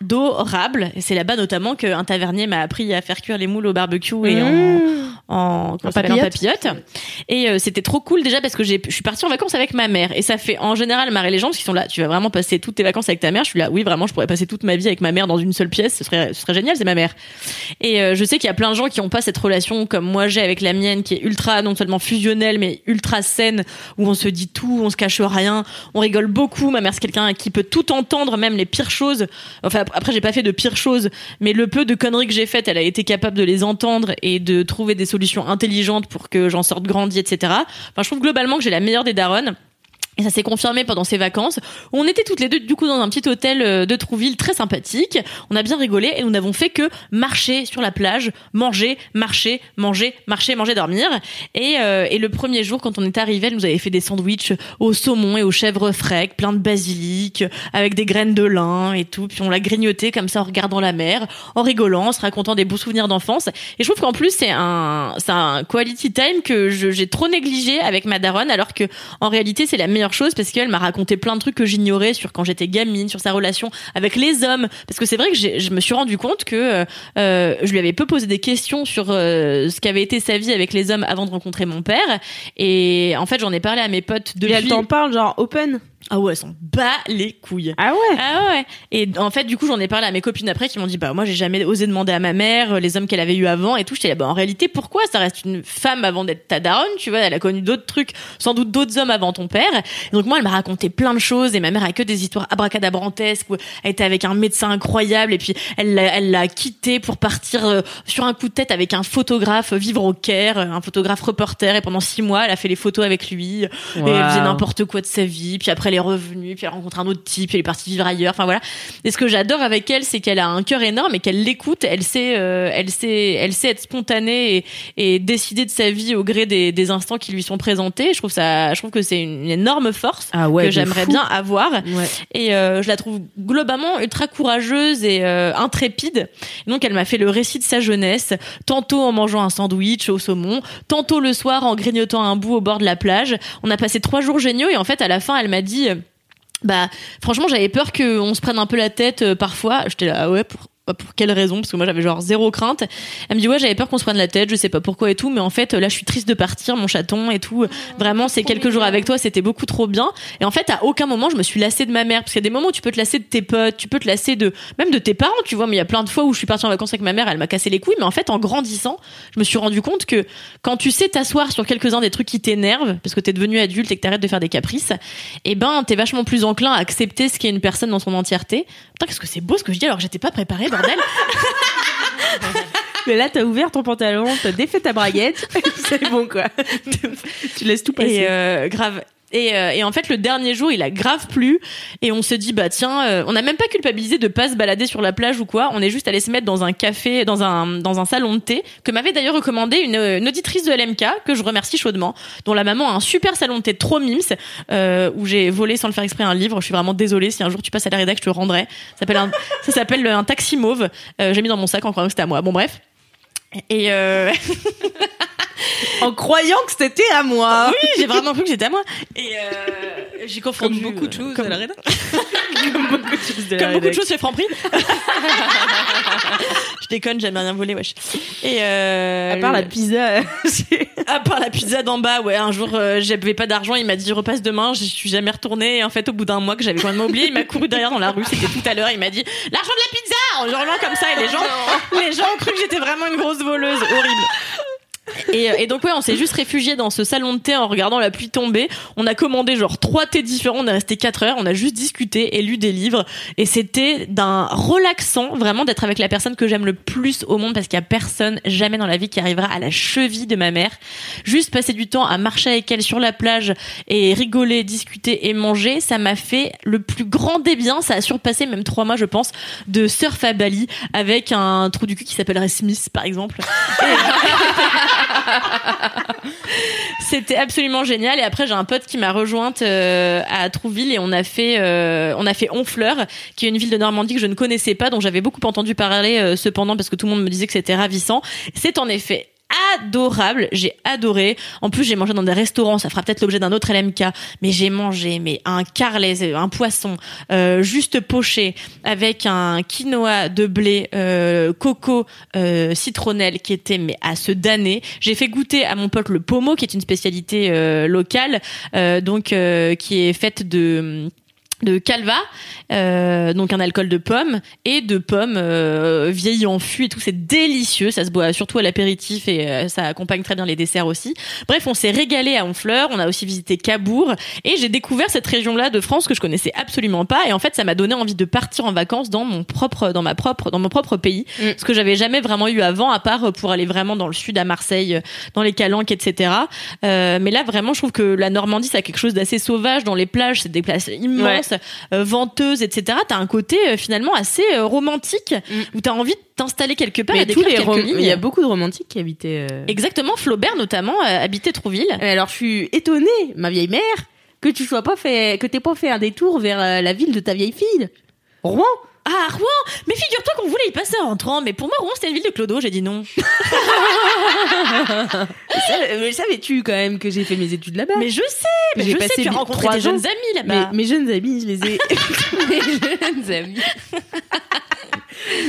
adorable. Et c'est là-bas notamment qu'un tavernier m'a appris à faire cuire les moules au barbecue et en, en papillote. Et euh, c'était trop cool déjà parce que j'ai, je suis partie en vacances avec ma mère et ça fait en général marrer les gens qui sont là. Tu vas vraiment passer toutes tes vacances avec ta mère. Je suis là, oui, vraiment, je pourrais passer toute ma vie avec ma mère dans une seule pièce. Ce serait, ce serait génial, c'est ma mère. Et euh, je sais qu'il y a plein de gens qui ont pas cette relation comme moi j'ai avec la mienne, qui est ultra non seulement fusionnelle mais ultra saine, où on se dit tout, on se cache rien, on rigole beaucoup. Ma mère c'est quelqu'un qui peut tout entendre, même les pires choses. Enfin après j'ai pas fait de pires choses, mais le peu de conneries que j'ai faites, elle a été capable de les entendre et de trouver des solutions intelligentes pour que j'en sorte grandi, etc. Enfin je trouve globalement que j'ai la meilleure des daronnes. Et ça s'est confirmé pendant ces vacances. On était toutes les deux du coup dans un petit hôtel euh, de Trouville très sympathique. On a bien rigolé et nous n'avons fait que marcher sur la plage, manger, marcher, manger, marcher, manger, dormir. Et, euh, et le premier jour quand on est arrivé, elle nous avait fait des sandwichs au saumon et aux chèvres frais, plein de basilic, avec des graines de lin et tout. Puis on l'a grignoté comme ça en regardant la mer, en rigolant, en se racontant des beaux souvenirs d'enfance. Et je trouve qu'en plus c'est un c'est un quality time que j'ai trop négligé avec ma daronne alors que en réalité c'est la meilleure chose parce qu'elle m'a raconté plein de trucs que j'ignorais sur quand j'étais gamine, sur sa relation avec les hommes. Parce que c'est vrai que je me suis rendu compte que euh, euh, je lui avais peu posé des questions sur euh, ce qu'avait été sa vie avec les hommes avant de rencontrer mon père. Et en fait j'en ai parlé à mes potes Et depuis. elle t'en parle genre open? Ah ouais, elles s'en bat les couilles. Ah ouais Ah ouais. Et en fait, du coup, j'en ai parlé à mes copines après qui m'ont dit, bah moi, j'ai jamais osé demander à ma mère euh, les hommes qu'elle avait eu avant et tout. J'étais là, bah en réalité, pourquoi Ça reste une femme avant d'être ta daronne, tu vois? Elle a connu d'autres trucs, sans doute d'autres hommes avant ton père. Et donc moi, elle m'a raconté plein de choses et ma mère a que des histoires abracadabrantesques où elle était avec un médecin incroyable et puis elle l'a, elle l'a quitté pour partir euh, sur un coup de tête avec un photographe, euh, vivre au Caire, un photographe reporter et pendant six mois, elle a fait les photos avec lui et elle faisait n'importe quoi de sa vie. Puis après, elle est revenue, puis elle a rencontré un autre type, puis elle est partie vivre ailleurs. Enfin voilà. Et ce que j'adore avec elle, c'est qu'elle a un cœur énorme et qu'elle l'écoute. Elle sait, euh, elle sait, elle sait être spontanée et, et décider de sa vie au gré des, des instants qui lui sont présentés. Je trouve ça, je trouve que c'est une énorme force Ah ouais, que j'aimerais bien avoir. Ouais. Et euh, je la trouve globalement ultra courageuse et euh, intrépide. Donc elle m'a fait le récit de sa jeunesse, tantôt en mangeant un sandwich au saumon, tantôt le soir en grignotant un bout au bord de la plage. On a passé trois jours géniaux et en fait à la fin elle m'a dit, euh, bah franchement j'avais peur qu'on se prenne un peu la tête euh, parfois. J'étais là ah ouais pour pour quelle raison Parce que moi j'avais genre zéro crainte. Elle me dit ouais j'avais peur qu'on se prenne la tête, je sais pas pourquoi et tout, mais en fait là je suis triste de partir, mon chaton et tout. Vraiment ces quelques jours avec toi c'était beaucoup trop bien. Et en fait à aucun moment je me suis lassée de ma mère, parce qu'il y a des moments où tu peux te lasser de tes potes, tu peux te lasser de même de tes parents, tu vois. Mais il y a plein de fois où je suis partie en vacances avec ma mère, elle m'a cassé les couilles. Mais en fait en grandissant, je me suis rendu compte que quand tu sais t'asseoir sur quelques-uns des trucs qui t'énervent, parce que t'es devenu adulte et que t'arrêtes de faire des caprices, et ben t'es vachement plus enclin à accepter ce qu'est une personne dans son entièreté. Putain qu'est-ce que c'est beau ce que je dis alors j'étais pas préparée bordel. Mais là, t'as ouvert ton pantalon, t'as défait ta braguette, c'est bon quoi. tu laisses tout passer. Et euh, grave. Et, euh, et en fait, le dernier jour, il a grave plu. Et on se dit, bah tiens, euh, on n'a même pas culpabilisé de pas se balader sur la plage ou quoi. On est juste allé se mettre dans un café, dans un, dans un salon de thé, que m'avait d'ailleurs recommandé une, une auditrice de LMK, que je remercie chaudement, dont la maman a un super salon de thé trop mims, euh, où j'ai volé sans le faire exprès un livre. Je suis vraiment désolée. Si un jour tu passes à la rédac, je te le rendrai. Ça s'appelle un, ça s'appelle un taxi mauve. Euh, j'ai mis dans mon sac en croyant que c'était à moi. Bon, bref. Et euh... En croyant que c'était à moi. Oui, j'ai vraiment cru que c'était à moi. Et euh, j'ai confondu Comme beaucoup de choses comme, à la rédac. Comme beaucoup de choses de la comme beaucoup de choses chez Franprix. je déconne, j'aime rien voler, wesh. Et euh, À part la pizza. à part la pizza d'en bas, ouais. Un jour, euh, j'avais pas d'argent, il m'a dit repasse demain. Je suis jamais retournée. Et en fait, au bout d'un mois que j'avais complètement oublié, il m'a couru derrière dans la rue. C'était tout à l'heure. Il m'a dit l'argent de la pizza en hurlant comme ça. Et les gens, les gens ont cru que j'étais vraiment une grosse voleuse, horrible. Et, euh, et donc ouais, on s'est juste réfugié dans ce salon de thé en regardant la pluie tomber. On a commandé genre trois thés différents. On est resté quatre heures. On a juste discuté et lu des livres. Et c'était d'un relaxant vraiment d'être avec la personne que j'aime le plus au monde parce qu'il y a personne jamais dans la vie qui arrivera à la cheville de ma mère. Juste passer du temps à marcher avec elle sur la plage et rigoler, discuter et manger, ça m'a fait le plus grand des biens. Ça a surpassé même trois mois, je pense, de surf à Bali avec un trou du cul qui s'appellerait Smith, par exemple. C'était absolument génial. Et après, j'ai un pote qui m'a rejointe euh, à Trouville et on a fait, euh, on a fait Honfleur, qui est une ville de Normandie que je ne connaissais pas, dont j'avais beaucoup entendu parler euh, cependant parce que tout le monde me disait que c'était ravissant. C'est en effet adorable, j'ai adoré. En plus, j'ai mangé dans des restaurants, ça fera peut-être l'objet d'un autre LMK, mais j'ai mangé mais un carlet, un poisson euh, juste poché avec un quinoa de blé euh, coco euh, citronnelle qui était mais à se damner. J'ai fait goûter à mon pote le pommeau qui est une spécialité euh, locale euh, donc euh, qui est faite de de calva, euh, donc un alcool de pomme et de pommes euh, vieillies en fût et tout, c'est délicieux, ça se boit surtout à l'apéritif et euh, ça accompagne très bien les desserts aussi. Bref, on s'est régalé à Honfleur, on a aussi visité Cabourg et j'ai découvert cette région-là de France que je connaissais absolument pas et en fait ça m'a donné envie de partir en vacances dans mon propre, dans ma propre, dans mon propre pays, ce que j'avais jamais vraiment eu avant à part pour aller vraiment dans le sud à Marseille, dans les Calanques, etc. Euh, mais là vraiment, je trouve que la Normandie ça a quelque chose d'assez sauvage dans les plages, c'est des places immenses euh, venteuses, etc. T'as un côté euh, finalement assez euh, romantique où t'as envie de t'installer quelque part Mais et tous les il y a beaucoup de romantiques qui habitaient. euh, Exactement, Flaubert notamment habitait Trouville. Alors je suis étonnée, ma vieille mère, que tu sois pas fait, que t'aies pas fait un détour vers la ville de ta vieille fille, Rouen. Ah, Rouen Mais figure-toi qu'on voulait y passer en rentrant, mais pour moi, Rouen, c'était une ville de Clodo, j'ai dit non. Mais savais-tu quand même que j'ai fait mes études là-bas Mais je sais, mais J'ai je passé sais, tu as rencontré tes jeunes amis là-bas. mes jeunes amis, je les ai. Mes jeunes amis.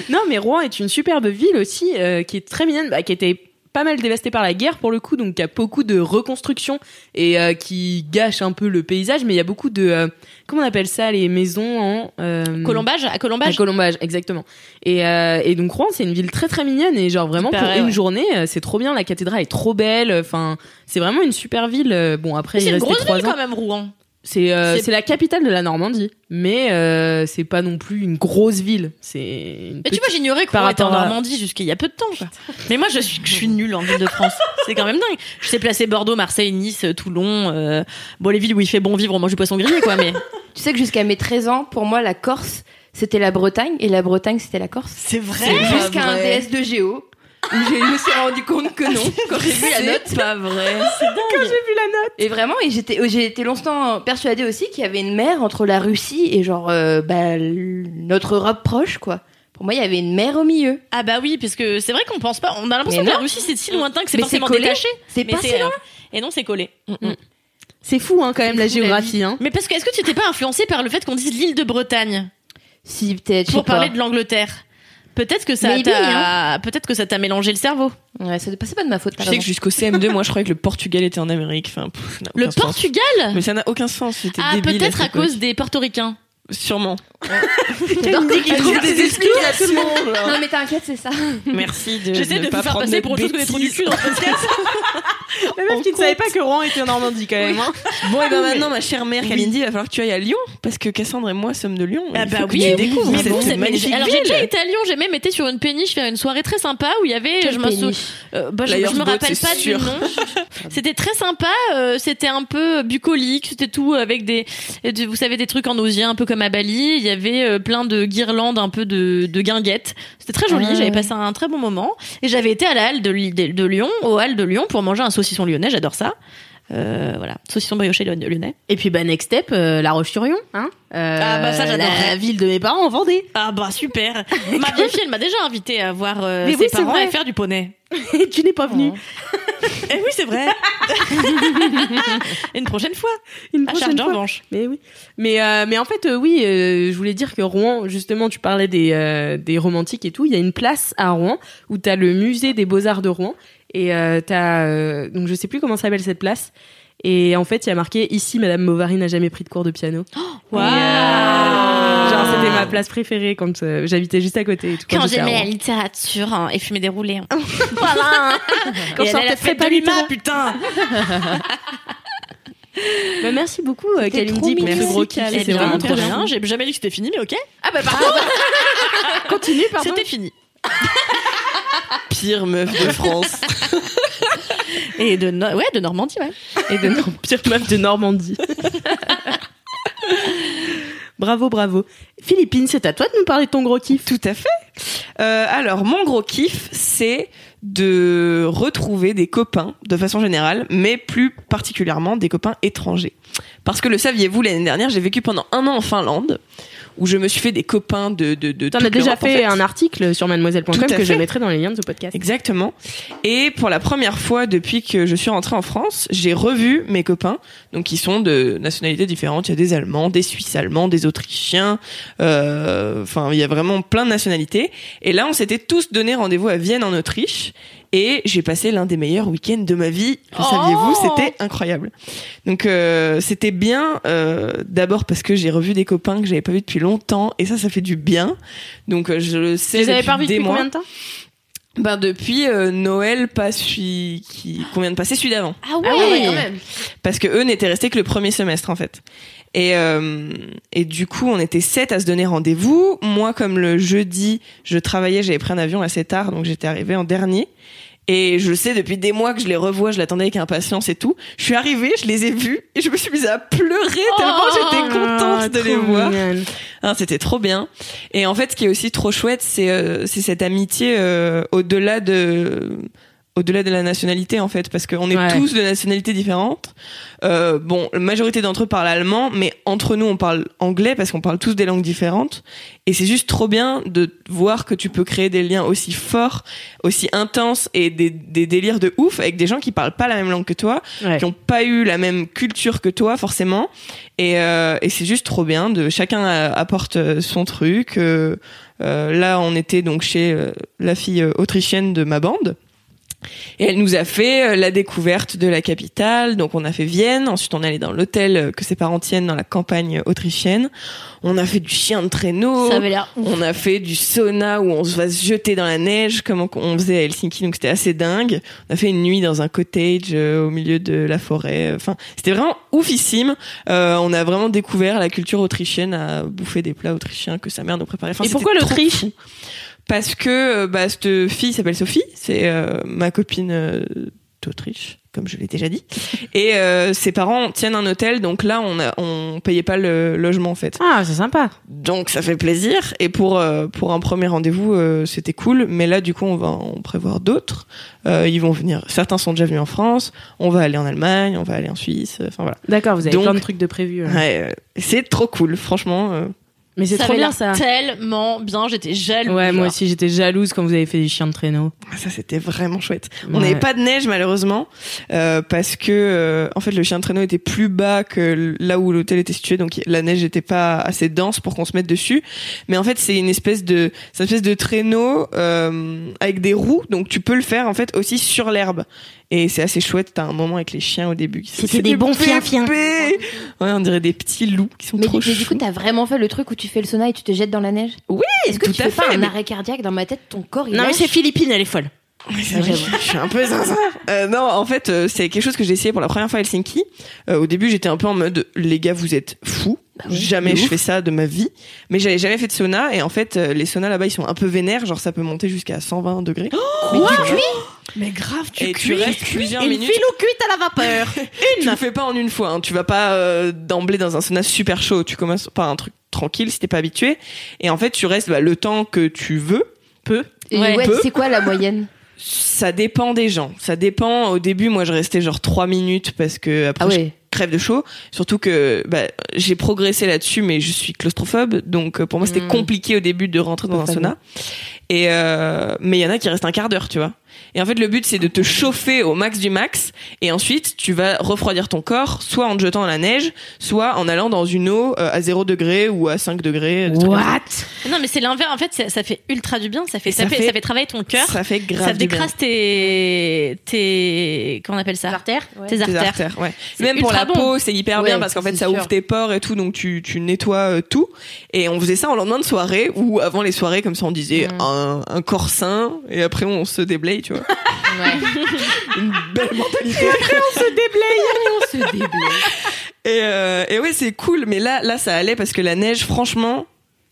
non, mais Rouen est une superbe ville aussi, euh, qui est très mignonne, bah, qui était pas mal dévasté par la guerre pour le coup, donc il y a beaucoup de reconstruction et euh, qui gâche un peu le paysage, mais il y a beaucoup de euh, comment on appelle ça les maisons en euh, Colombage à Colombage. à Colombage, exactement. Et, euh, et donc Rouen, c'est une ville très très mignonne et genre vraiment Super, pour ouais, une journée, c'est trop bien. La cathédrale est trop belle. Enfin, c'est vraiment une super ville. Bon après, C'est il une grosse ville ans. quand même, Rouen. C'est euh, C'est- la capitale de la Normandie, mais euh, c'est pas non plus une grosse ville. C'est Mais tu vois, j'ignorais par qu'on était en rapport à- Normandie jusqu'il y a peu de temps. quoi. Mais moi, je suis, je suis nulle en ville de France. C'est quand même dingue. Je sais placer Bordeaux, Marseille, Nice, Toulon. Euh, bon, les villes où il fait bon vivre, on mange du poisson grillé, quoi. Mais Tu sais que jusqu'à mes 13 ans, pour moi, la Corse, c'était la Bretagne et la Bretagne, c'était la Corse. c'est vrai. Jusqu'à un DS de Géo je me suis rendu compte que non quand j'ai vu la note. C'est pas vrai. Quand j'ai vu la note. Et vraiment, et j'étais, j'ai été longtemps persuadée aussi qu'il y avait une mer entre la Russie et genre euh, bah, notre Europe proche, quoi. Pour moi, il y avait une mer au milieu. Ah bah oui, parce que c'est vrai qu'on pense pas. On a l'impression que la. Russie c'est si lointain que c'est forcément détaché. C'est pas si loin. euh, Et non, c'est collé. C'est fou hein, quand même la fou, la géographie. Hein. Mais parce que est-ce que tu t'es pas influencé par le fait qu'on dise l'île de Bretagne? Si peut-être. pour pas. parler de l'Angleterre Peut-être que ça t'a, peut-être que ça t'a mélangé le cerveau. Ouais, ça c'est pas de ma faute. Je sais que jusqu'au CM2, moi, je croyais que le Portugal était en Amérique. Enfin, pff, Le sens. Portugal? Mais ça n'a aucun sens. Ah, peut-être à cause des portoricains. Sûrement. J'adore dit qu'il trouve des explications. Non mais t'inquiète, c'est ça. Merci de. J'essaie de, ne pas vous faire prendre passer pour autre chose que des trous du cul dans ce podcast. La meuf qui ne savait pas que Rouen était en Normandie quand même. Hein. Bon, et ben maintenant, ma chère mère Kalindi, il va falloir que tu ailles à Lyon. Parce que Cassandre et moi sommes de Lyon. Ah bah faut que oui, tu bon, c'est- magnifique alors j'ai déjà été à Lyon, j'ai même été sur une péniche faire une soirée très sympa où il y avait, je, me euh, bah, je, me rappelle pas du nom. C'était très sympa, euh, c'était un peu bucolique, c'était tout avec des, de- vous savez, des trucs en osier, un peu comme à Bali. Il y avait euh, plein de guirlandes, un peu de, de guinguettes. C'était très joli, Ah j'avais ouais. passé un très bon moment. Et j'avais été à la halle de, Li- de, de Lyon, au hall de Lyon, pour manger un saucisson lyonnais, j'adore ça. Euh, voilà, saucisson brioché lyon- lyonnais. Et puis bah next step, euh, La Roche-sur-Yon, hein. Euh, Ah, bah, ça, j'adorerais. La ville de mes parents en Vendée. Ah bah super. Ma vieille fille, elle m'a déjà invité à voir euh, ses oui, parents et faire du poney. Et tu n'es pas venu. Eh oui, c'est vrai. Une prochaine fois. Une À prochaine fois. revanche. Mais oui. Mais mais en fait oui, je voulais dire que Rouen, justement, tu parlais des des romantiques et tout. Il y a une place à Rouen où t'as le musée des beaux arts de Rouen et euh, t'as euh, donc je sais plus comment s'appelle cette place. Et en fait, il y a marqué ici, Madame Bovary n'a jamais pris de cours de piano. Waouh. Et, euh, genre c'était ma place préférée quand euh, j'habitais juste à côté. Et tout, Quand j'aimais la littérature hein, et fumer des roulés. hein. voilà. Quand Et je sortais a très fait pas littéraire. putain. Bah, merci beaucoup, Kalindi, pour ce gros. Eh C'est vraiment trop bien. bien. J'ai jamais dit que c'était fini, mais ok. Ah bah pardon. Continue, pardon. C'était fini. Pire meuf de France. Et de, No- ouais, de Normandie, ouais. Et de pire meuf de Normandie. bravo, bravo. Philippine, c'est à toi de nous parler de ton gros kiff. Tout à fait. Euh, alors, mon gros kiff, c'est de retrouver des copains de façon générale, mais plus particulièrement des copains étrangers. Parce que le saviez-vous, l'année dernière, j'ai vécu pendant un an en Finlande, où je me suis fait des copains de de de. T'en as déjà en fait, un article sur mademoiselle.com que fait. je mettrai dans les liens de ce podcast. Exactement. Et pour la première fois depuis que je suis rentrée en France, j'ai revu mes copains, donc qui sont de nationalités différentes. Il y a des Allemands, des Suisses allemands, des Autrichiens. euh, Enfin, il y a vraiment plein de nationalités. Et là, on s'était tous donné rendez-vous à Vienne en Autriche. Et j'ai passé l'un des meilleurs week-ends de ma vie. Le saviez-vous C'était incroyable. Donc euh, c'était bien. euh, D'abord parce que j'ai revu des copains que j'avais pas vus depuis longtemps, et ça, ça fait du bien. Donc euh, je le sais. Avais depuis pas revus des depuis mois. combien de temps? Ben depuis euh, Noël, pas celui qui qu'on vient de passer, celui d'avant. Ah ouais, Ah ouais, quand même. Parce que eux n'étaient restés que le premier semestre en fait. Et euh, et du coup, on était sept à se donner rendez-vous. Moi, comme le jeudi, je travaillais, j'avais pris un avion assez tard, donc j'étais arrivée en dernier. Et je sais depuis des mois que je les revois, je l'attendais avec impatience et tout. Je suis arrivée, je les ai vus et je me suis mise à pleurer tellement j'étais contente de les voir. Ah, c'était trop bien. Et en fait, ce qui est aussi trop chouette, c'est euh, c'est cette amitié euh, au-delà de au-delà de la nationalité en fait parce qu'on est Ouais. tous de nationalités différentes. Euh, bon, la majorité d'entre eux parlent allemand, mais entre nous on parle anglais parce qu'on parle tous des langues différentes. Et c'est juste trop bien de voir que tu peux créer des liens aussi forts, aussi intenses et des, des délires de ouf avec des gens qui parlent pas la même langue que toi, Ouais. qui ont pas eu la même culture que toi forcément. Et, euh, et c'est juste trop bien. De chacun apporte euh, son truc. Euh, euh, là, on était donc chez euh, la fille autrichienne de ma bande. Et elle nous a fait euh, la découverte de la capitale. Donc on a fait Vienne. Ensuite on est allé dans l'hôtel euh, que ses parents tiennent dans la campagne autrichienne. On a fait du chien de traîneau. Ça avait l'air. On a fait du sauna où on se va se jeter dans la neige comme on- faisait à Helsinki. Donc c'était assez dingue. On a fait une nuit dans un cottage euh, au milieu de la forêt. Enfin c'était vraiment oufissime. Euh, on a vraiment découvert la culture autrichienne à bouffer des plats autrichiens que sa mère nous préparait. Enfin, Et pourquoi l'Autriche? Parce que euh, bah, cette fille s'appelle Sophie, c'est euh, ma copine euh, d'Autriche, comme je l'ai déjà dit. Et euh, ses parents tiennent un hôtel, donc là on a, on payait pas le logement en fait. Ah, c'est sympa. Donc ça fait plaisir. Et pour euh, pour un premier rendez-vous, euh, c'était cool. Mais là du coup on va en prévoir d'autres. Euh, ils vont venir. Certains sont déjà venus en France. On va aller en Allemagne, on va aller en Suisse. Enfin voilà. D'accord, vous avez Donc- plein de trucs de prévus. euh. Ouais, c'est trop cool, franchement. Mais c'est Ça trop bien ça. Tellement bien, j'étais jalouse. Ouais, moi aussi j'étais jalouse quand vous avez fait des chiens de traîneau. Ah, Ça c'était vraiment chouette. On n'avait pas de neige malheureusement euh, parce que euh, en fait le chien de traîneau était plus bas que là où l'hôtel était situé, donc la neige n'était pas assez dense pour qu'on se mette dessus. Mais en fait c'est une espèce de c'est une espèce de traîneau euh, avec des roues, donc tu peux le faire en fait aussi sur l'herbe. Et c'est assez chouette. T'as un moment avec les chiens au début. qui- C'était c'est des bons fiens-fiens. bébés. Ouais, on dirait des petits loups qui sont Mais, trop mais du coup, t'as vraiment fait le truc où tu fais le sauna et tu te jettes dans la neige? Oui, Est-ce que tout tu à fais pas fait, un mais- arrêt cardiaque dans ma tête Ton corps, il Non, mais c'est Philippine, elle est folle. Oui, c'est vrai, je suis un peu zinzin. Euh, non, en fait, euh, c'est quelque chose que j'ai essayé pour la première fois à Helsinki. Euh, au début, j'étais un peu en mode, les gars, vous êtes fous. Jamais de je ouf. fais ça de ma vie. Mais j'avais jamais fait de sauna. Et en fait, euh, les saunas là-bas, ils sont un peu vénères. Genre, ça peut monter jusqu'à 120 degrés. Mais tu cuis Mais grave, tu Et tu cuis, restes plusieurs une minutes. filou cuite à la vapeur. tu le fais pas en une fois. hein. Tu vas pas euh, d'emblée dans un sauna super chaud. Tu commences par un truc tranquille si t'es pas habitué. Et en fait, tu restes bah, le temps que tu veux. Peu. Et Ouais. ouais, Peu. c'est quoi la moyenne Ça dépend des gens. Ça dépend. Au début, moi, je restais genre trois minutes parce que après, Ah ouais. Crève de chaud. Surtout que bah, j'ai progressé là-dessus, mais je suis claustrophobe, donc euh, pour moi c'était Mm. compliqué au début de rentrer dans un sauna. Et euh, mais il y en a qui restent un quart d'heure, tu vois. Et en fait, le but c'est de te chauffer au max du max, et ensuite tu vas refroidir ton corps, soit en te jetant dans la neige, soit en allant dans une eau euh, à 0 degré ou à 5 degrés. ça. Non, mais c'est l'inverse. En fait, ça, ça fait ultra du bien. Ça fait, ça, ça fait, fait- ça fait travailler ton cœur. Ça fait grave Ça du bien. décrase tes, tes, comment on appelle ça? artères Tes Tes artères. artères, ouais. Même pour la bon. peau, c'est hyper Ouais, bien parce qu'en fait ça sûr. ouvre tes pores et tout, donc tu, tu nettoies euh, tout. Et on faisait ça en lendemain de soirée ou avant les soirées, comme ça on disait Mm. un, un corps sain et après on se déblaye, tu vois. Une belle mentalité. on se déblaye. Et, euh, et ouais, c'est cool, mais là, là, ça allait parce que la neige, franchement,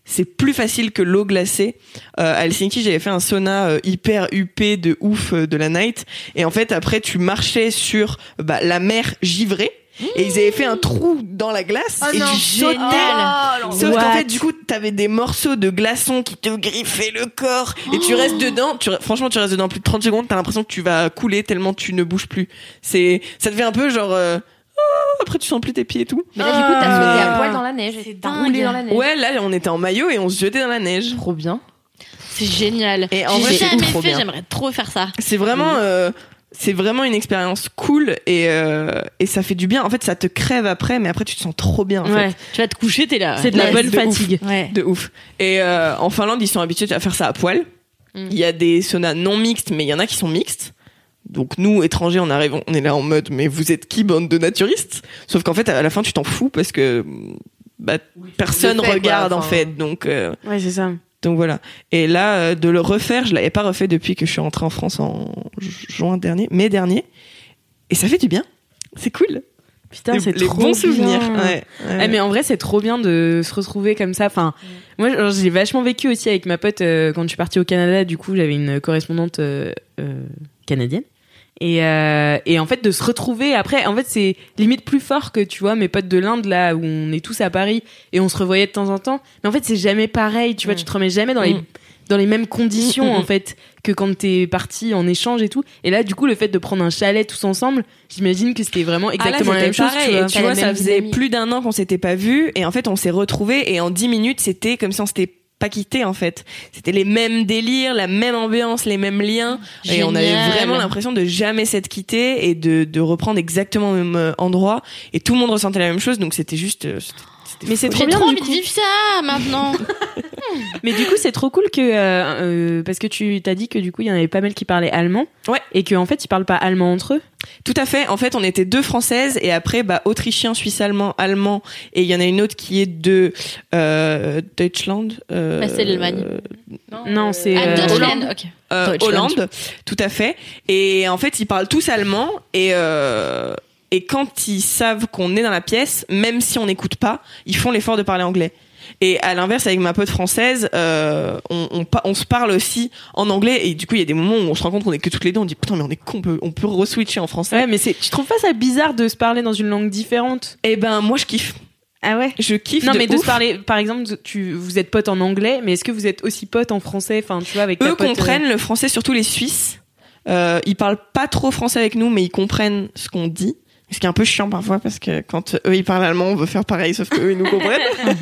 c'est plus facile que l'eau glacée. Euh, à Helsinki, j'avais fait un sauna euh, hyper huppé de ouf euh, de la night. Et en fait, après, tu marchais sur bah, la mer givrée. Et ils avaient fait un trou dans la glace Oh et non. tu sautais. Oh, Sauf qu'en fait, du coup, t'avais des morceaux de glaçons qui te griffaient le corps et tu restes dedans. Tu, franchement, tu restes dedans plus de 30 secondes. T'as l'impression que tu vas couler tellement tu ne bouges plus. C'est, ça te fait un peu genre. euh, ah, après, tu sens plus tes pieds et tout. Mais là, du coup, t'as sauté à Ah. poil dans la neige. C'est T'as dingue. roulé dans la neige. Ouais, là, on était en maillot et on se jetait dans la neige. Trop bien. C'est génial. Et en J'ai vrai, c'est jamais trop fait, bien. j'aimerais trop faire ça. C'est vraiment, euh, c'est vraiment une expérience cool et euh, et ça fait du bien. En fait, ça te crève après, mais après tu te sens trop bien. En Ouais. fait. Tu vas te coucher, t'es là. C'est de la Ouais, bonne de ouf. fatigue. Ouais. de ouf. Et euh, en Finlande, ils sont habitués à faire ça à poil. Mm. Il y a des saunas non mixtes, mais il y en a qui sont mixtes. Donc nous, étrangers, on arrive, on est là en mode, mais vous êtes qui, bande de naturistes? Sauf qu'en fait, à la fin, tu t'en fous parce que bah, personne quoi, regarde en fait. Donc euh, Ouais, c'est ça. Donc voilà. Et là, euh, de le refaire, je l'avais pas refait depuis que je suis rentrée en France en ju- juin dernier, mai dernier. Et ça fait du bien. C'est cool. Putain, c'est trop bons bien. souvenirs. Ouais, ouais. Eh, mais en vrai, c'est trop bien de se retrouver comme ça. Enfin, moi, j'ai vachement vécu aussi avec ma pote euh, quand je suis partie au Canada. Du coup, j'avais une correspondante euh, euh, canadienne. Et, euh, et en fait, de se retrouver après, en fait, c'est limite plus fort que tu vois mes potes de l'Inde là où on est tous à Paris et on se revoyait de temps en temps. Mais en fait, c'est jamais pareil. Tu vois, tu te remets jamais dans les Mm. dans les mêmes conditions Mm, mm, en mm. fait que quand t'es parti en échange et tout. Et là, du coup, le fait de prendre un chalet tous ensemble, j'imagine que c'était vraiment exactement ah, là, la même c'était chose. pareil. tu vois. Tu vois, ça faisait dynamique. plus d'un an qu'on s'était pas vus et en fait, on s'est retrouvés et en 10 minutes, c'était comme si on s'était pas quitté en fait. C'était les mêmes délires, la même ambiance, les mêmes liens. Et on avait vraiment l'impression de jamais s'être quitté et de, de reprendre exactement au même euh, endroit. Et tout le monde ressentait la même chose. Donc c'était juste euh, Mais c'est trop J'ai bien trop du envie de vivre ça maintenant. Mais du coup, c'est trop cool que euh, euh, parce que tu t'as dit que du coup, il y en avait pas mal qui parlaient allemand. Ouais. Et qu'en fait, ils parlent pas allemand entre eux. Tout à fait. En fait, on était deux françaises et après, bah, autrichien, suisse allemand, allemand et il y en a une autre qui est de euh, Deutschland. euh, Bah, c'est l'Allemagne. Non, c'est Ah, euh, Deutschland, Hollande. ok. euh, Deutschland. Hollande, tout à fait. Et en fait, ils parlent tous allemand et euh, et quand ils savent qu'on est dans la pièce, même si on n'écoute pas, ils font l'effort de parler anglais. Et à l'inverse, avec ma pote française, euh, on, on, pa- on se parle aussi en anglais et du coup, il y a des moments où on se rend compte qu'on est que toutes les deux. On dit putain, mais on est con, on peut, on peut re-switcher en français. Ouais, mais tu trouves pas ça bizarre de se parler dans une langue différente? Et ben, moi, je kiffe. Ah ouais? Je kiffe. Non, de mais de se parler, par exemple, tu vous êtes potes en anglais, mais est-ce que vous êtes aussi potes en français? Enfin, tu vois, avec ta Eux pote, euh, comprennent le français, surtout les Suisses. Euh, ils parlent pas trop français avec nous, mais ils comprennent ce qu'on dit. Ce qui est un peu chiant parfois parce que quand eux ils parlent allemand, on veut faire pareil, sauf qu'eux ils nous comprennent.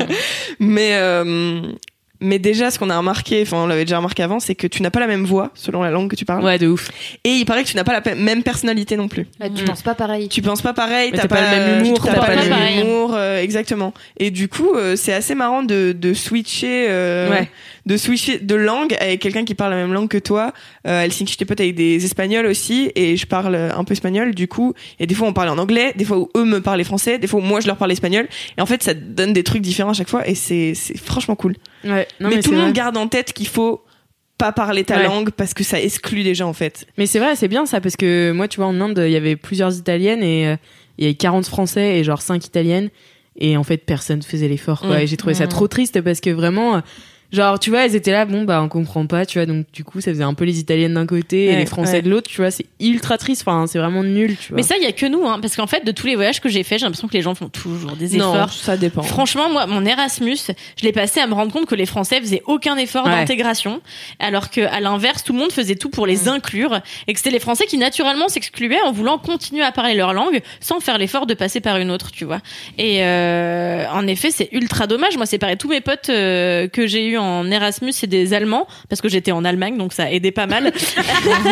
mais euh, mais déjà, ce qu'on a remarqué, enfin on l'avait déjà remarqué avant, c'est que tu n'as pas la même voix selon la langue que tu parles. Ouais, de ouf. Et il paraît que tu n'as pas la pe- même personnalité non plus. Ah, tu penses pas pareil. Tu penses pas pareil, Mais t'as t'as pas le même humour, t'as pas, pas le même pareil. humour, euh, exactement. Et du coup, euh, c'est assez marrant de, de switcher, euh, Ouais. de switcher de langue avec quelqu'un qui parle la même langue que toi. Euh, Helsinki, j'étais pote avec des Espagnols aussi, et je parle un peu espagnol. Du coup, et des fois on parlait en anglais, des fois où eux me parlaient français, des fois où moi je leur parlais espagnol. Et en fait, ça donne des trucs différents à chaque fois, et c'est c'est franchement cool. Ouais. Non, mais, mais, tout le monde vrai. garde en tête qu'il faut pas parler ta Ouais. langue parce que ça exclut les gens en fait. Mais c'est vrai, c'est bien ça, parce que moi, tu vois, en Inde, il y avait plusieurs italiennes et euh, il y avait 40 français et genre 5 italiennes. Et en fait, personne faisait l'effort, quoi. Mm. Et j'ai trouvé ça trop triste parce que vraiment, euh, genre, tu vois, elles étaient là, bon, bah, on comprend pas, tu vois. Donc, du coup, ça faisait un peu les italiennes d'un côté et les français ouais. de l'autre, tu vois. C'est ultra triste, enfin, c'est vraiment nul, tu vois. Mais ça, il y a que nous, hein, parce qu'en fait, de tous les voyages que j'ai fait, j'ai l'impression que les gens font toujours des Non, efforts. ça dépend. Franchement, moi, mon Erasmus, je l'ai passé à me rendre compte que les Français faisaient aucun effort Ouais. d'intégration, alors que à l'inverse, tout le monde faisait tout pour les Mm. inclure, et que c'était les Français qui naturellement s'excluaient en voulant continuer à parler leur langue sans faire l'effort de passer par une autre, tu vois. Et euh, en effet, c'est ultra dommage. Moi, c'est pareil. Tous mes potes euh, que j'ai eu en Erasmus, c'est des Allemands, parce que j'étais en Allemagne, donc ça a aidé pas mal.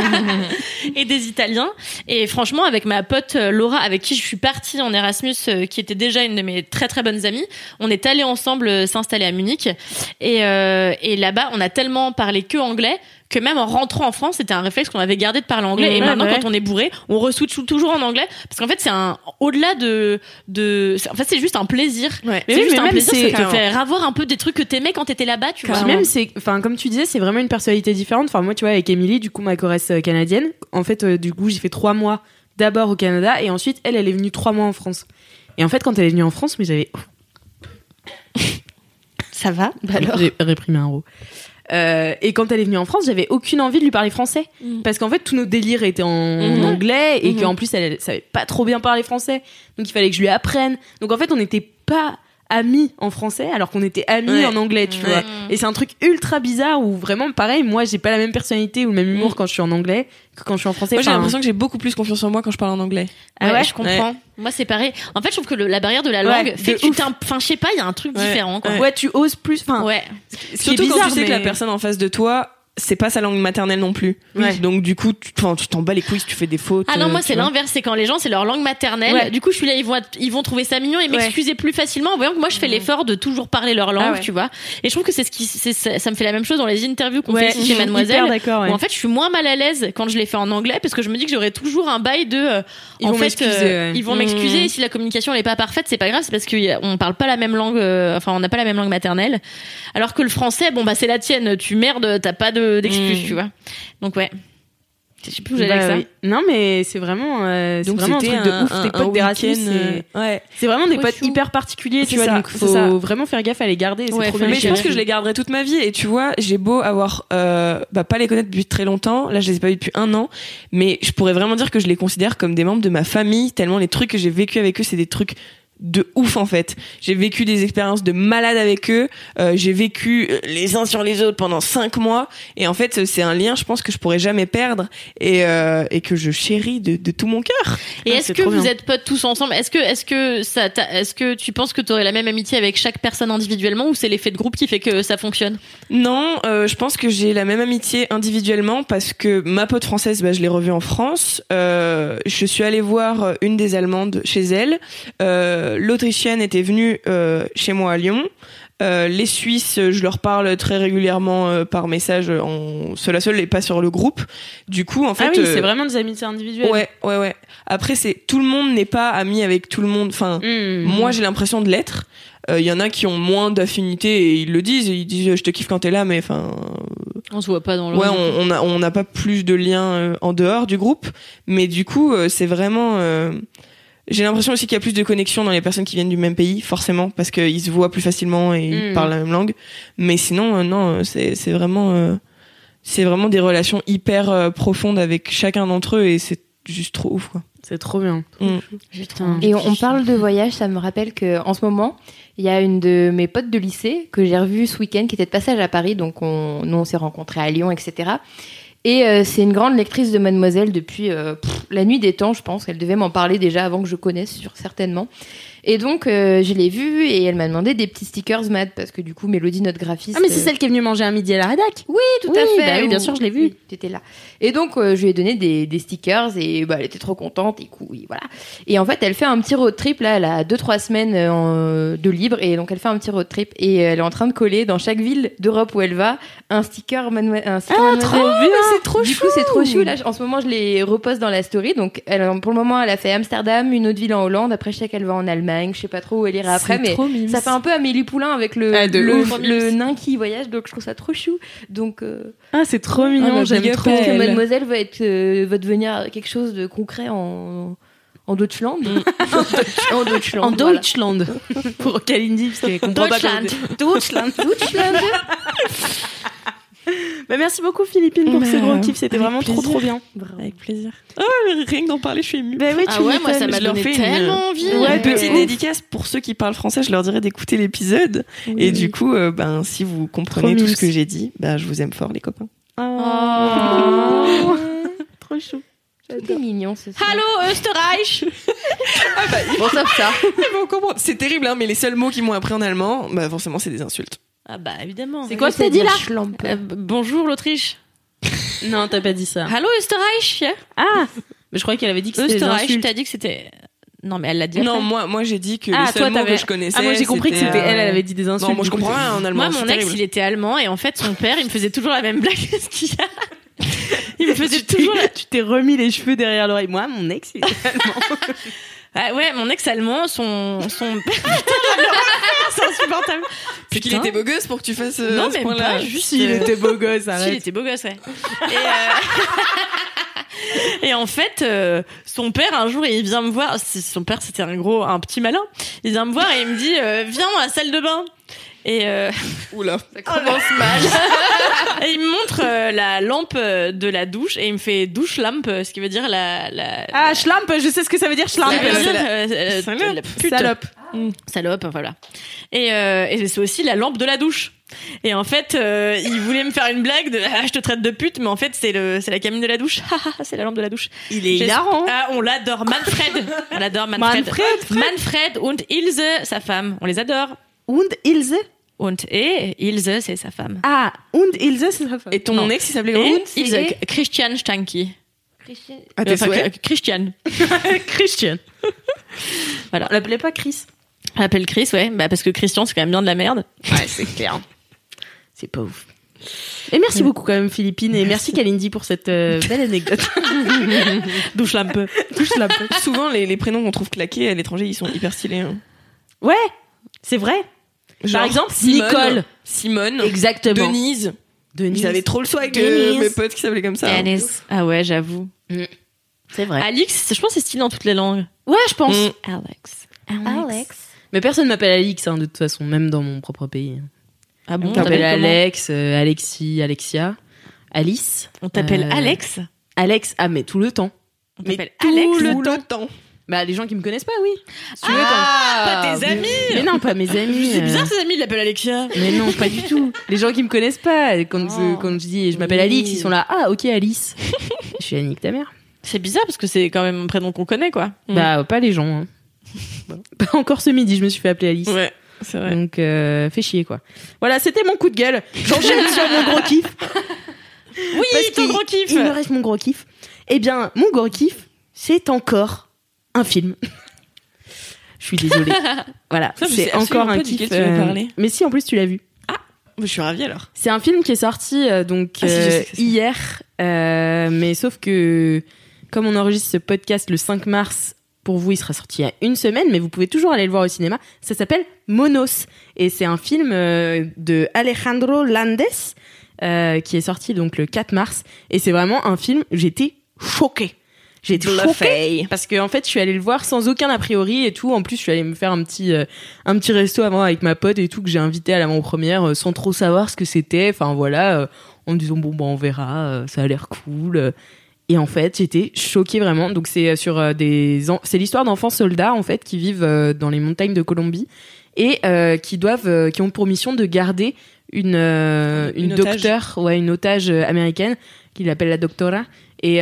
et des Italiens. Et franchement, avec ma pote euh, Laura, avec qui je suis partie en Erasmus, euh, qui était déjà une de mes très très bonnes amies, on est allés ensemble euh, s'installer à Munich. Et, euh, et là-bas, on a tellement parlé que anglais que même en rentrant en France, c'était un réflexe qu'on avait gardé de parler anglais. Mmh, et ouais, maintenant, ouais. quand on est bourré, on re-switch toujours en anglais. Parce qu'en fait, c'est un, au-delà de, de, en fait, c'est juste un plaisir. Mais C'est oui, juste mais un même plaisir, c'est- ça te fait avoir un peu des trucs que t'aimais quand t'étais là-bas, tu vois. Puis même, c'est, enfin, comme tu disais, c'est vraiment une personnalité différente. Enfin, moi, tu vois, avec Emily, du coup, ma choresse euh, canadienne, en fait, euh, du coup, j'ai fait trois mois d'abord au Canada et ensuite, elle, elle est venue trois mois en France. Et en fait, quand elle est venue en France, mais j'avais. Ça va? Bah alors. J'ai réprimé un rot. Euh, et quand elle est venue en France, j'avais aucune envie de lui parler français. Parce qu'en fait, tous nos délires étaient en Mhm. anglais et Mhm. qu'en plus, elle, elle savait pas trop bien parler français. Donc, il fallait que je lui apprenne. Donc, en fait, on n'était pas amis en français alors qu'on était amis Ouais. en anglais, tu Ouais. vois. Et c'est un truc ultra bizarre où vraiment, pareil, moi, j'ai pas la même personnalité ou le même humour Mhm. quand je suis en anglais que quand je suis en français. Moi j'ai l'impression que j'ai beaucoup plus confiance en moi quand je parle en anglais. Ah ouais, ouais je comprends. Moi, c'est pareil. En fait, je trouve que le- la barrière de la langue Ouais, fait que tu Enfin, je sais pas, il y a un truc Ouais. différent, quoi. ouais. tu oses plus. Enfin, Ouais. ce qui est Surtout quand tu sais que la mais- personne en face de toi, c'est pas sa langue maternelle non plus. Ouais. Donc du coup, tu t'en bats les couilles si tu fais des fautes. Ah non, moi c'est l'inverse, c'est quand les gens c'est leur langue maternelle. Ouais. Du coup, je suis là, ils vont ils vont trouver ça mignon et m'excuser plus facilement en voyant que moi je fais l'effort de toujours parler leur langue, Ah ouais. tu vois. Et je trouve que c'est ce qui c'est ça, ça me fait la même chose dans les interviews qu'on fait ici chez Mademoiselle. Où en fait, je suis moins mal à l'aise quand je les fais en anglais parce que je me dis que j'aurai toujours un bail de euh, Ils en vont fait euh, ils vont Mmh. m'excuser et si la communication elle est pas parfaite, c'est pas grave, c'est parce qu'on parle pas la même langue euh, enfin on n'a pas la même langue maternelle. Alors que le français, bon bah c'est la tienne, tu merdes, t'as pas de d'excuses, Mmh. tu vois. Donc ouais. Je sais plus où j'allais Bah avec ça. oui. Non, mais c'est vraiment, euh, c'est Donc vraiment un truc de un- ouf. Tes potes week-end, c'est euh, ouais. c'est vraiment des potes hyper particuliers, tu vois. ça, donc faut ça. vraiment faire gaffe à les garder. C'est Ouais, trop bien. Mais je pense que je les garderai toute ma vie et tu vois, j'ai beau avoir euh, bah, pas les connaître depuis très longtemps, là je les ai pas vus depuis un an, mais je pourrais vraiment dire que je les considère comme des membres de ma famille, tellement les trucs que j'ai vécu avec eux, c'est des trucs de ouf en fait. J'ai vécu des expériences de malade avec eux, euh, j'ai vécu euh, les uns sur les autres pendant cinq mois et en fait c'est un lien je pense que je pourrais jamais perdre et, euh, et que je chéris de, de tout mon cœur. Et Ah, est-ce que vous bien. êtes potes tous ensemble? Est-ce que est-ce que ça est-ce que tu penses que tu aurais la même amitié avec chaque personne individuellement ou c'est l'effet de groupe qui fait que ça fonctionne? Non, euh, je pense que j'ai la même amitié individuellement parce que ma pote française, bah, je l'ai revue en France. Je suis allée voir une des Allemandes chez elle. Euh, l'Autrichienne était venue euh, chez moi à Lyon. Euh, les Suisses, je leur parle très régulièrement euh, par message en seul à seul et pas sur le groupe. Du coup, en fait, ah oui, euh, c'est vraiment des amitiés individuelles. Ouais, ouais, ouais. Après, c'est tout le monde n'est pas ami avec tout le monde. Enfin, Hmm. moi, j'ai l'impression de l'être. Il y en a qui ont moins d'affinité et ils le disent. Ils disent, je te kiffe quand t'es là, mais enfin, On se voit pas dans le. ouais, on on a on n'a pas plus de liens euh, en dehors du groupe. Mais du coup, euh, c'est vraiment. J'ai l'impression aussi qu'il y a plus de connexion dans les personnes qui viennent du même pays, forcément, parce qu'ils se voient plus facilement et ils Mm. parlent la même langue. Mais sinon, euh, non, euh, c'est vraiment euh, c'est vraiment des relations hyper euh, profondes avec chacun d'entre eux et c'est juste trop ouf quoi. C'est trop bien. Mm. Putain. Et on, on parle de voyage, ça me rappelle que en ce moment, il y a une de mes potes de lycée que j'ai revue ce week-end qui était de passage à Paris, donc on, nous on s'est rencontrés à Lyon, etc. Et euh, c'est une grande lectrice de Mademoiselle depuis euh, la nuit des temps, je pense. Elle devait m'en parler déjà avant que je connaisse, certainement. Et donc euh, je l'ai vue et elle m'a demandé des petits stickers mad parce que du coup Mélodie, notre graphiste. Ah, mais c'est euh, celle qui est venue manger un midi à la rédac. Oui, tout Oui, à fait. bah oui, bien sûr, je l'ai vue. Oui, tu étais là. Et donc, euh, je lui ai donné des, des stickers et bah, elle était trop contente et voilà. Et en fait, elle fait un petit road trip, là, elle a 2-3 semaines euh, en- de libre et donc elle fait un petit road trip et elle est en train de coller dans chaque ville d'Europe où elle va un sticker, manoi- un sticker Ah, trop bien. c'est trop Du coup, c'est trop chou. Là, en ce moment, je les reposte dans la story. Donc, elle, pour le moment, elle a fait Amsterdam, une autre ville en Hollande. Après, je sais qu'elle va en Allemagne. Je sais pas trop où elle ira après, C'est mais ça fait un peu Amélie Poulain avec le, Ah, le, le nain qui voyage. Donc, je trouve ça trop chou. Donc, euh, Ah, c'est trop ah, mignon, bah, j'aime trop. que elle. Mademoiselle va, être, euh, va devenir quelque chose de concret en, en Deutschland. en Deutschland. En voilà. Deutschland. Pour Kalindi, parce qu'elle comprend pas Deutschland. Deutschland. Deutschland. Bah, merci beaucoup, Philippine, pour Bah, ce gros kiff. C'était vraiment trop, plaisir. trop bien. Avec plaisir. Oh, rien que d'en parler, je suis émue. Bah oui, Ah ouais, moi ça m'a donné tellement envie. Ouais, petite ouf. dédicace pour ceux qui parlent français, je leur dirais d'écouter l'épisode. Et du coup, euh, ben, si vous comprenez tout ce que j'ai dit, ben, je vous aime fort, les copains. Oh. Trop chou. C'était mignon, ce soir. Hallo Österreich. Bon, sauf ça. Ils vont comprendre. C'est terrible, hein, mais les seuls mots qu'ils m'ont appris en allemand, bah, forcément, c'est des insultes. Ah bah évidemment. C'est quoi que t'as dit là. Euh, Bonjour l'Autriche. Non, t'as pas dit ça. Hallo Österreich? Ah Mais je croyais qu'elle avait dit que c'était Österreich, t'as dit que c'était. Non mais elle l'a dit. Non, moi, moi, j'ai dit que Ah, les toi, seuls mots que je connaissais. Ah, moi j'ai compris que c'était elle, elle avait dit des insultes. Non, moi, je comprends rien en allemand. Moi, mon ex, il était allemand et en fait, son père, il me faisait toujours la même blague que ce qu'il y a. Il me faisait toujours la... Tu t'es remis les cheveux derrière l'oreille. Moi, mon ex, il était allemand. Ah ouais, mon ex allemand, son. son... C'est insupportable. C'est qu'il était beau gosse pour que tu fasses euh, Non, à point-là. pas, juste. Si, il euh, était beau gosse, arrête. était beau gosse, ouais. Et, euh, et en fait, euh, son père, un jour, il vient me voir. Son père, c'était un gros, un petit malin. Il vient me voir et il me dit euh, Viens dans la salle de bain. Et, euh, Oula. Ça commence mal. et il me montre euh, la lampe euh, de la douche et il me fait douche lampe, ce qui veut dire la. la Ah, schlampe, je sais ce que ça veut dire, ça schlampe. veut c'est dire, la- euh, Salope. la pute. Salope. Salope, voilà. Et, euh, et c'est aussi la lampe de la douche. Et en fait, euh, il voulait me faire une blague de ah, je te traite de pute, mais en fait c'est le c'est la cabine de la douche. c'est la lampe de la douche. Il est J'ai- hilarant. Ah, on l'adore, Manfred. On l'adore Manfred. Manfred, Manfred und Ilse, sa femme. On les adore. Und Ilse? Und et Ilse, c'est sa femme. Ah, und Ilse, c'est sa femme. Et ton Non. ex, il s'appelait Et comment Ilse, et- Christian Stanky. À tes Enfin, souhaits. Christian. Christian. Voilà. On l'appelait pas Chris. On l'appelle Chris, ouais. Bah, parce que Christian, c'est quand même bien de la merde. Ouais, c'est clair. C'est pas ouf. Et merci beaucoup quand même Philippine et merci Kalindi pour cette euh, belle anecdote. Douche un peu. Souvent, les, les prénoms qu'on trouve claqués à l'étranger, ils sont hyper stylés. hein. Ouais, c'est vrai. Genre, Par exemple, Simone, Nicole. Simone. Exactement. Denise. Denise. Avaient trop le swag, Denise. euh, mes potes qui s'appelaient comme ça. Ah ouais, j'avoue. C'est vrai. Alix, je pense que c'est stylé dans toutes les langues. Ouais, je pense. Mm. Alex. Alex. Mais personne m'appelle Alix hein, de toute façon, même dans mon propre pays. Ah bon, On t'appelle Alex, euh, Alexis, Alexia, Alice. On t'appelle Euh, Alex Alex, ah mais tout le temps. On mais t'appelle tout Alex le Tout temps. le temps. Bah les gens qui me connaissent pas, oui. Si tu veux, Ah, pas tes amis Mais non, pas mes amis. C'est euh. bizarre, ses amis, ils l'appellent Alexia. Mais non, pas du tout. Les gens qui me connaissent pas, quand, Oh. euh, quand je dis je m'appelle Oui. Alix, ils sont là, ah ok Alice. je suis Annick ta mère. C'est bizarre parce que c'est quand même un prénom qu'on connaît, quoi. Bah pas les gens. hein. Pas encore ce midi, je me suis fait appeler Alice. Ouais, c'est vrai. Donc euh, fais chier quoi. Voilà, c'était mon coup de gueule. J'enchaîne sur mon gros kiff. Oui, Parce ton gros kiff. Il me reste mon gros kiff. Eh bien, mon gros kiff, c'est encore un film. Je suis désolée. voilà, c'est encore un kiff. tu veux euh, parler. Mais si, en plus, tu l'as vu. Je suis ravie alors. C'est un film qui est sorti euh, donc Ah, si, euh, hier, mais sauf que comme on enregistre ce podcast le 5 mars, pour vous il sera sorti il y a une semaine, mais vous pouvez toujours aller le voir au cinéma. Ça s'appelle Monos et c'est un film euh, de Alejandro Landes euh, qui est sorti donc le 4 mars et c'est vraiment un film. J'étais choquée. J'ai été choquée parce que en fait je suis allée le voir sans aucun a priori et tout. En plus je suis allée me faire un petit euh, un petit resto avant avec ma pote et tout que j'ai invité à l'avant-première euh, sans trop savoir ce que c'était. Enfin voilà, euh, en me disant bon bah on verra, ça a l'air cool. Et en fait j'étais choquée vraiment. Donc c'est sur des c'est l'histoire d'enfants soldats en fait qui vivent dans les montagnes de Colombie et qui doivent qui ont pour mission de garder une une, Une docteur ouais une otage américaine qui l'appelle la doctora et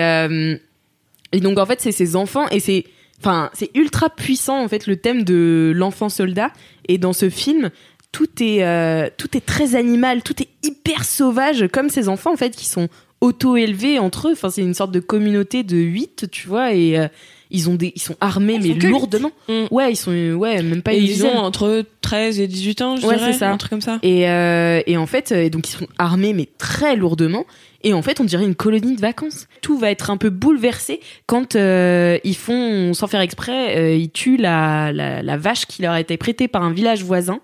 et donc en fait c'est ces enfants et c'est enfin c'est ultra puissant en fait le thème de l'enfant soldat. Et dans ce film tout est euh, tout est très animal tout est hyper sauvage comme ces enfants en fait qui sont auto élevés entre eux. Enfin c'est une sorte de communauté de 8 tu vois et euh, ils ont des ils sont armés mais sont lourdement Mm. ouais ils sont ouais même pas Et une ils dizaine. ont entre 13 et 18 ans, je Ouais, dirais. c'est ça. Un truc comme ça. Et, euh, et en fait, euh, donc ils sont armés mais très lourdement. Et en fait, on dirait une colonie de vacances. Tout va être un peu bouleversé quand euh, ils font, sans faire exprès, euh, ils tuent la, la, la vache qui leur a été prêtée par un village voisin.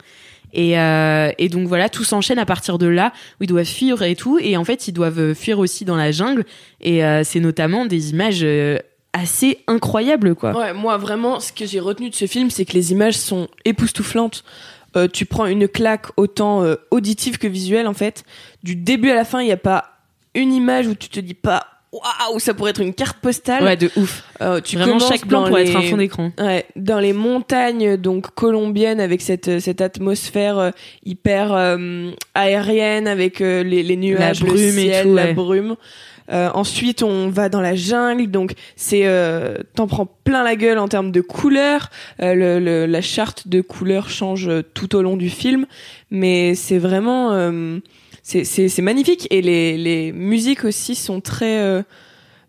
Et, euh, et donc voilà, tout s'enchaîne à partir de là où ils doivent fuir et tout. Et en fait, ils doivent fuir aussi dans la jungle. Et euh, c'est notamment des images euh, assez incroyables, quoi. Ouais, moi vraiment, ce que j'ai retenu de ce film, c'est que les images sont époustouflantes. Euh, tu prends une claque autant euh, auditive que visuelle en fait. Du début à la fin, il n'y a pas une image où tu te dis pas waouh, ça pourrait être une carte postale. Ouais, de ouf. Euh, tu Vraiment, commences chaque plan dans pourrait les- être un fond d'écran. Ouais, dans les montagnes donc colombiennes avec cette cette atmosphère euh, hyper euh, aérienne avec les, les nuages, brume le et tout, la brume. Euh, ensuite, on va dans la jungle, donc c'est euh, t'en prends plein la gueule en termes de couleurs. Euh, le, le- la charte de couleurs change euh, tout au long du film, mais c'est vraiment euh, c'est magnifique et les les musiques aussi sont très euh,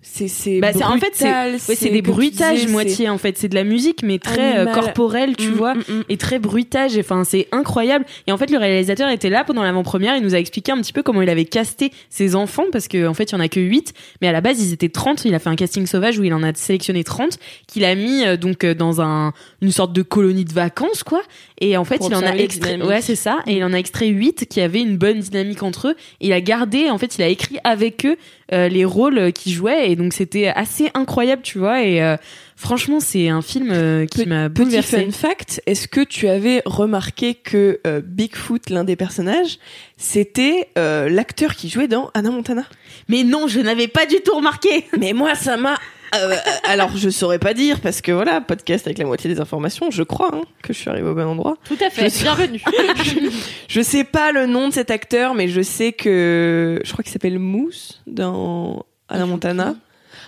c'est c'est Bah, en fait, c'est ouais, c'est des bruitages disais, moitié en fait. C'est de la musique, mais très euh, corporelle, tu Mm, vois, mm, mm. et très bruitage. Enfin, c'est incroyable. Et en fait, le réalisateur était là pendant l'avant-première. Il nous a expliqué un petit peu comment il avait casté ses enfants, parce que en fait, il y en a que 8 mais à la base, ils étaient 30 Il a fait un casting sauvage où il en a sélectionné 30 qu'il a mis euh, donc euh, dans un une sorte de colonie de vacances, quoi. Et en fait, Pour il en a extrait. Ouais, c'est ça. Et il en a extrait 8 qui avaient une bonne dynamique entre eux. Et il a gardé, en fait, il a écrit avec eux euh, les rôles qu'ils jouaient. Et donc, c'était assez incroyable, tu vois. Et euh, franchement, c'est un film euh, qui m'a Petit bouleversé. fun fact, est-ce que tu avais remarqué que euh, Bigfoot, l'un des personnages, c'était euh, l'acteur qui jouait dans Anna Montana? Mais non, je n'avais pas du tout remarqué. Mais moi, ça m'a... euh, alors, je saurais pas dire, parce que voilà, podcast avec la moitié des informations, je crois hein, que je suis arrivée au bon endroit. Tout à fait. Je- Bienvenue. Je sais pas le nom de cet acteur, mais je sais que... Je crois qu'il s'appelle Moose dans Anna Montana.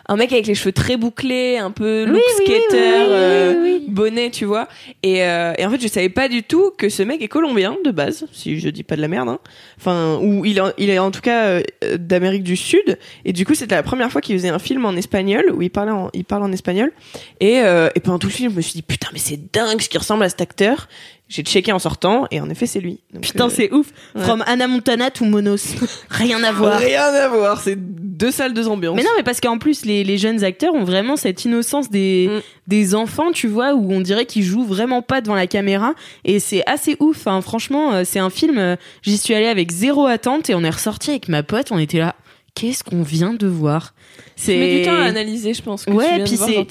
Un mec avec les cheveux très bouclés, un peu look oui, skater, oui, oui, euh, bonnet, tu vois. Et, euh, et en fait, je savais pas du tout que ce mec est colombien de base, si je dis pas de la merde. Hein. Enfin, ou il, est- il est en tout cas euh, d'Amérique du Sud. Et du coup, c'était la première fois qu'il faisait un film en espagnol où il parlait en, il parle en espagnol. Et, euh, et pendant tout le film, je me suis dit putain, mais c'est dingue ce qui ressemble à cet acteur. J'ai checké en sortant et en effet, c'est lui. Donc, Putain, euh, c'est ouf. ouais. From Anna Montana to Monos. Rien à voir. Rien à voir, c'est deux salles, deux ambiances. Mais non, mais parce qu'en plus, les, les jeunes acteurs ont vraiment cette innocence des, Mm. des enfants, tu vois, où on dirait qu'ils jouent vraiment pas devant la caméra. Et c'est assez ouf. Hein. Franchement, euh, c'est un film, euh, j'y suis allée avec zéro attente et on est ressorti avec ma pote, on était là. Qu'est-ce qu'on vient de voir? Tu mets du temps à analyser, je pense. Que Ouais, puis c'est-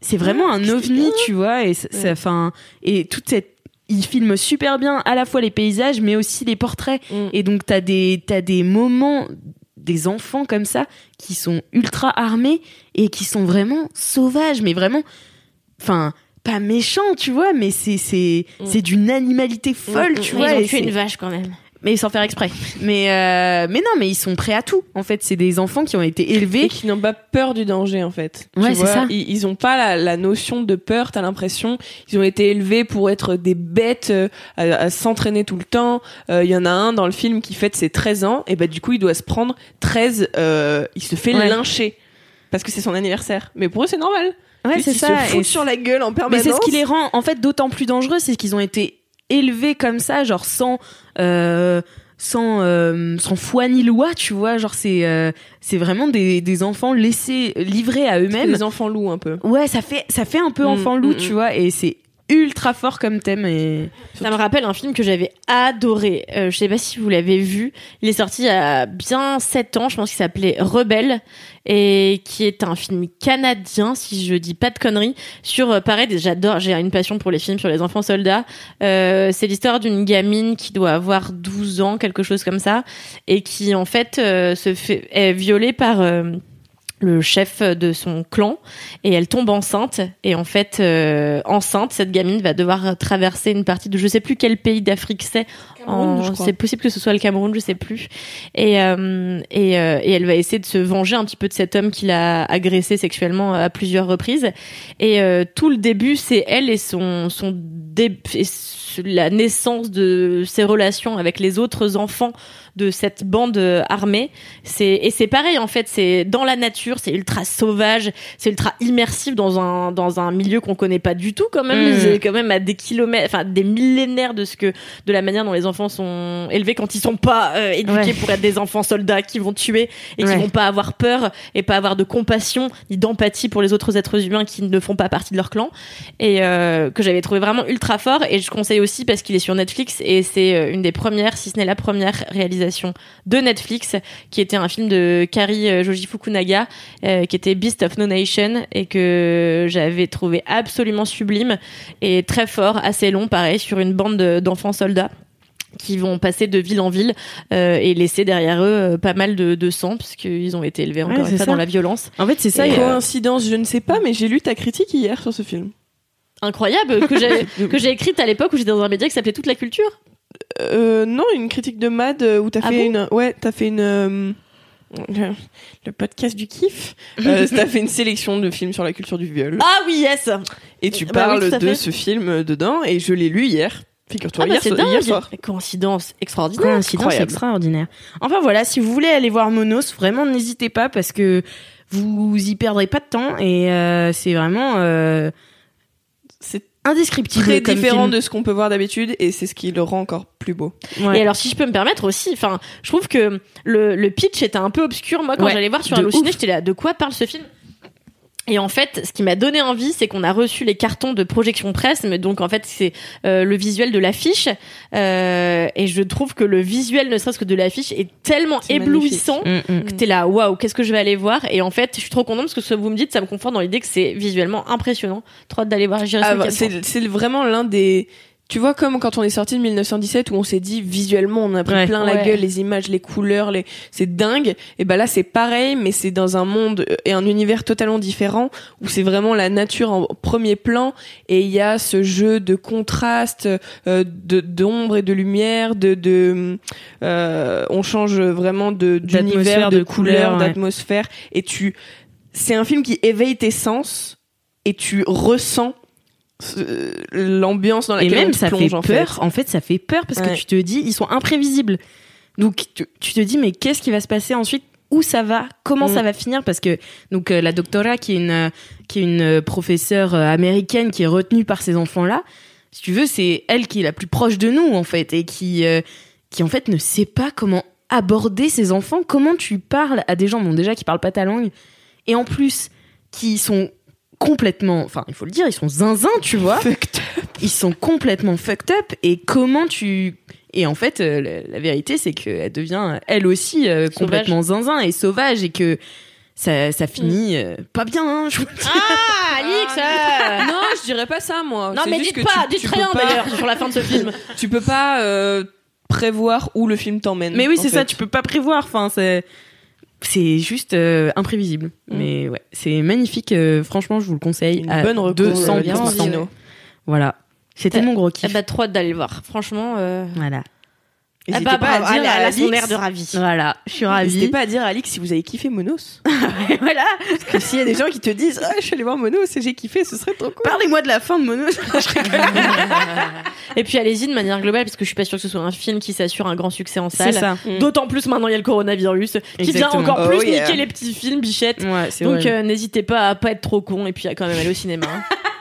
c'est vraiment un ovni, tu vois, et ça, enfin, et toute cette, il filme super bien à la fois les paysages, mais aussi les portraits. Mm. Et donc t'as des, t'as des moments, des enfants comme ça qui sont ultra armés et qui sont vraiment sauvages, mais vraiment, enfin, pas méchants, tu vois, mais c'est, c'est, Mm. c'est d'une animalité folle, tu Mais vois. ils ont tué une vache quand même. Mais sans faire exprès. Mais, euh, mais non, mais ils sont prêts à tout. En fait, c'est des enfants qui ont été élevés. et qui n'ont pas peur du danger en fait. Ouais, c'est ça. Ils, ils ont pas la, la notion de peur. T'as l'impression ils ont été élevés pour être des bêtes euh, à, à s'entraîner tout le temps. Euh, Il y en a un dans le film qui fête ses 13 ans et bah du coup il doit se prendre 13. euh, il se fait Ouais. lyncher parce que c'est son anniversaire. Mais pour eux c'est normal. Ouais, c'est ils ça. se foutent Et sur la gueule en Mais permanence. c'est ce qui les rend en fait d'autant plus dangereux, c'est qu'ils ont été élevés comme ça, genre sans euh, sans euh, sans foi ni loi, tu vois, genre c'est euh, c'est vraiment des, des enfants laissés livrés à eux-mêmes. Des enfants loups un peu. Ouais, ça fait ça fait un peu Mm, enfant loup, mm, tu mm. vois, et c'est ultra fort comme thème et Ça me rappelle un film que j'avais adoré. Euh, je sais pas si vous l'avez vu. Il est sorti il y a bien 7 ans, je pense qu'il s'appelait Rebelle et qui est un film canadien, si je dis pas de conneries, sur, euh, pareil, j'adore, j'ai une passion pour les films sur les enfants soldats. Euh, c'est l'histoire d'une gamine qui doit avoir 12 ans, quelque chose comme ça, et qui, en fait, euh, se fait, est violée par, le chef de son clan et elle tombe enceinte. Et en fait euh, enceinte cette gamine va devoir traverser une partie de je sais plus quel pays d'Afrique c'est C'est possible que ce soit le Cameroun je sais plus. Et euh, et, euh, et elle va essayer de se venger un petit peu de cet homme qui l'a agressé sexuellement à plusieurs reprises. Et euh, tout le début c'est elle et son son dé- et la naissance de ses relations avec les autres enfants de cette bande euh, armée. C'est et c'est pareil en fait c'est dans la nature c'est ultra sauvage c'est ultra immersif dans un dans un milieu qu'on connaît pas du tout quand même. Mm. c'est quand même à des kilomètres enfin des millénaires de ce que de la manière dont les enfants sont élevés quand ils sont pas euh, éduqués Ouais. pour être des enfants soldats qui vont tuer et qui Ouais. vont pas avoir peur et pas avoir de compassion ni d'empathie pour les autres êtres humains qui ne font pas partie de leur clan et euh, que j'avais trouvé vraiment ultra fort et je conseille aussi parce qu'il est sur Netflix et c'est euh, une des premières si ce n'est la première réalisation de Netflix qui était un film de Kari Joji Fukunaga euh, qui était Beast of No Nation et que j'avais trouvé absolument sublime et très fort assez long pareil sur une bande de- d'enfants soldats qui vont passer de ville en ville euh, et laisser derrière eux euh, pas mal de, de sang puisqu'ils ont été élevés encore Ouais, une c'est fois ça. dans la violence en fait c'est ça. Et, a- Coïncidence, je ne sais pas, mais j'ai lu ta critique hier sur ce film. incroyable que j'ai que j'ai écrite à l'époque où j'étais dans un média qui s'appelait Toute la culture Euh, non, une critique de Mad euh, où t'as Ah fait bon une. Ouais, t'as fait une. euh, le, le podcast du kiff. Euh, t'as fait une sélection de films sur la culture du viol. ah oui yes et tu bah parles oui, de ce film euh, dedans et je l'ai lu hier. Figure-toi, ah bah hier, c'est so- dingue hier soir. coïncidence extraordinaire Coïncidence Incroyable. extraordinaire. Enfin voilà, si vous voulez aller voir Monos, vraiment n'hésitez pas parce que vous y perdrez pas de temps et euh, c'est vraiment euh, C'est indescriptible. très comme différent film. de ce qu'on peut voir d'habitude et c'est ce qui le rend encore plus beau. Ouais. Et alors, si je peux me permettre aussi, enfin, je trouve que le, le pitch était un peu obscur. Moi, quand Ouais, j'allais voir sur Allociné, j'étais là, de quoi parle ce film? Et en fait, ce qui m'a donné envie, c'est qu'on a reçu les cartons de projection presse, mais donc en fait, c'est euh, le visuel de l'affiche. Euh, et je trouve que le visuel, ne serait-ce que de l'affiche, est tellement éblouissant Mm, mm. que t'es là, waouh, qu'est-ce que je vais aller voir? Et en fait, je suis trop contente parce que ce que vous me dites, ça me conforte dans l'idée que c'est visuellement impressionnant. Trop hâte d'aller voir. Ah, bah, c'est vraiment l'un des. Tu vois, comme quand on est sorti de 1917 où on s'est dit visuellement on a pris Ouais. plein la gueule, les images, les couleurs, les... c'est dingue. Et ben là c'est pareil, mais c'est dans un monde euh, et un univers totalement différent où c'est vraiment la nature en premier plan et il y a ce jeu de contraste, euh, de d'ombre et de lumière, de, de euh, on change vraiment de d'univers, de, de couleurs, ouais. d'atmosphère et tu c'est un film qui éveille tes sens et tu ressens l'ambiance dans Et laquelle on même te ça plonge, fait en peur. fait. En fait, ça fait peur parce Ouais. que tu te dis ils sont imprévisibles. Donc tu, tu te dis mais qu'est-ce qui va se passer ensuite? Où ça va? Comment Mm. ça va finir? Parce que donc euh, la doctora qui est une qui est une professeure euh, américaine qui est retenue par ces enfants là. Si tu veux, c'est elle qui est la plus proche de nous en fait et qui euh, qui en fait ne sait pas comment aborder ces enfants. Comment tu parles à des gens bon déjà qui parlent pas ta langue et en plus qui sont complètement, enfin il faut le dire, ils sont zinzin, tu vois. Ils sont complètement fucked up et comment tu et en fait euh, la, la vérité c'est qu'elle devient elle aussi euh, complètement zinzin et sauvage et que ça, ça finit euh, pas bien. Hein, je vous le dis. Ah, Alix euh, Non, je dirais pas ça moi. Non, mais dites pas, tu- dites tu rien pas- d'ailleurs sur la fin de ce film. Tu peux pas euh, prévoir où le film t'emmène. Mais oui c'est ça, tu peux pas prévoir. Enfin c'est c'est juste euh, imprévisible. Mm. Mais ouais, c'est magnifique. euh, franchement, je vous le conseille. Une à bonne reco, 200 euh, bien envie, ouais. Voilà. C'était mon gros Eh kiff. bah, trop d'aller le voir. Franchement, euh, Voilà. N'hésitez bah, pas à bravo, dire elle a- à elle a son Alix. air de ravie. Voilà, je suis ravie. N'hésitez pas à dire à Alix si vous avez kiffé Monos. voilà. Parce que s'il y a des gens qui te disent ah, je suis allé voir Monos et j'ai kiffé, ce serait trop cool. Parlez-moi de la fin de Monos. Et puis allez-y de manière globale, parce que je suis pas sûre que ce soit un film qui s'assure un grand succès en salle. Ça. D'autant plus maintenant il y a le coronavirus qui vient Exactement. encore Oh plus yeah. niquer les petits films bichettes. Ouais, Donc euh, n'hésitez pas à pas être trop con et puis à quand même aller au cinéma.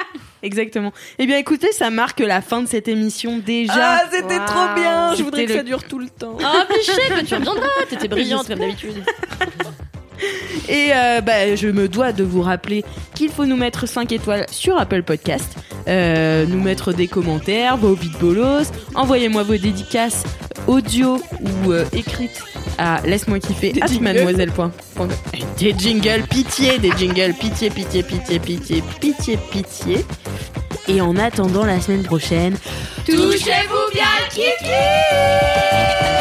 Exactement. Eh bien, écoutez, ça marque la fin de cette émission déjà. Ah, c'était trop bien. Je voudrais que ça dure tout le temps. Ah bah, tu reviendras, t'étais brillante comme d'habitude. Et euh, bah, je me dois de vous rappeler qu'il faut nous mettre 5 étoiles sur Apple Podcast, euh, nous mettre des commentaires, vos bolos, envoyez-moi vos dédicaces audio ou euh, écrites à laisse-moi kiffer at jingles. mademoiselle.com. Des jingles, pitié, des jingles, pitié, pitié, pitié, pitié, pitié, pitié. Et en attendant la semaine prochaine, Touchez-vous bien kiki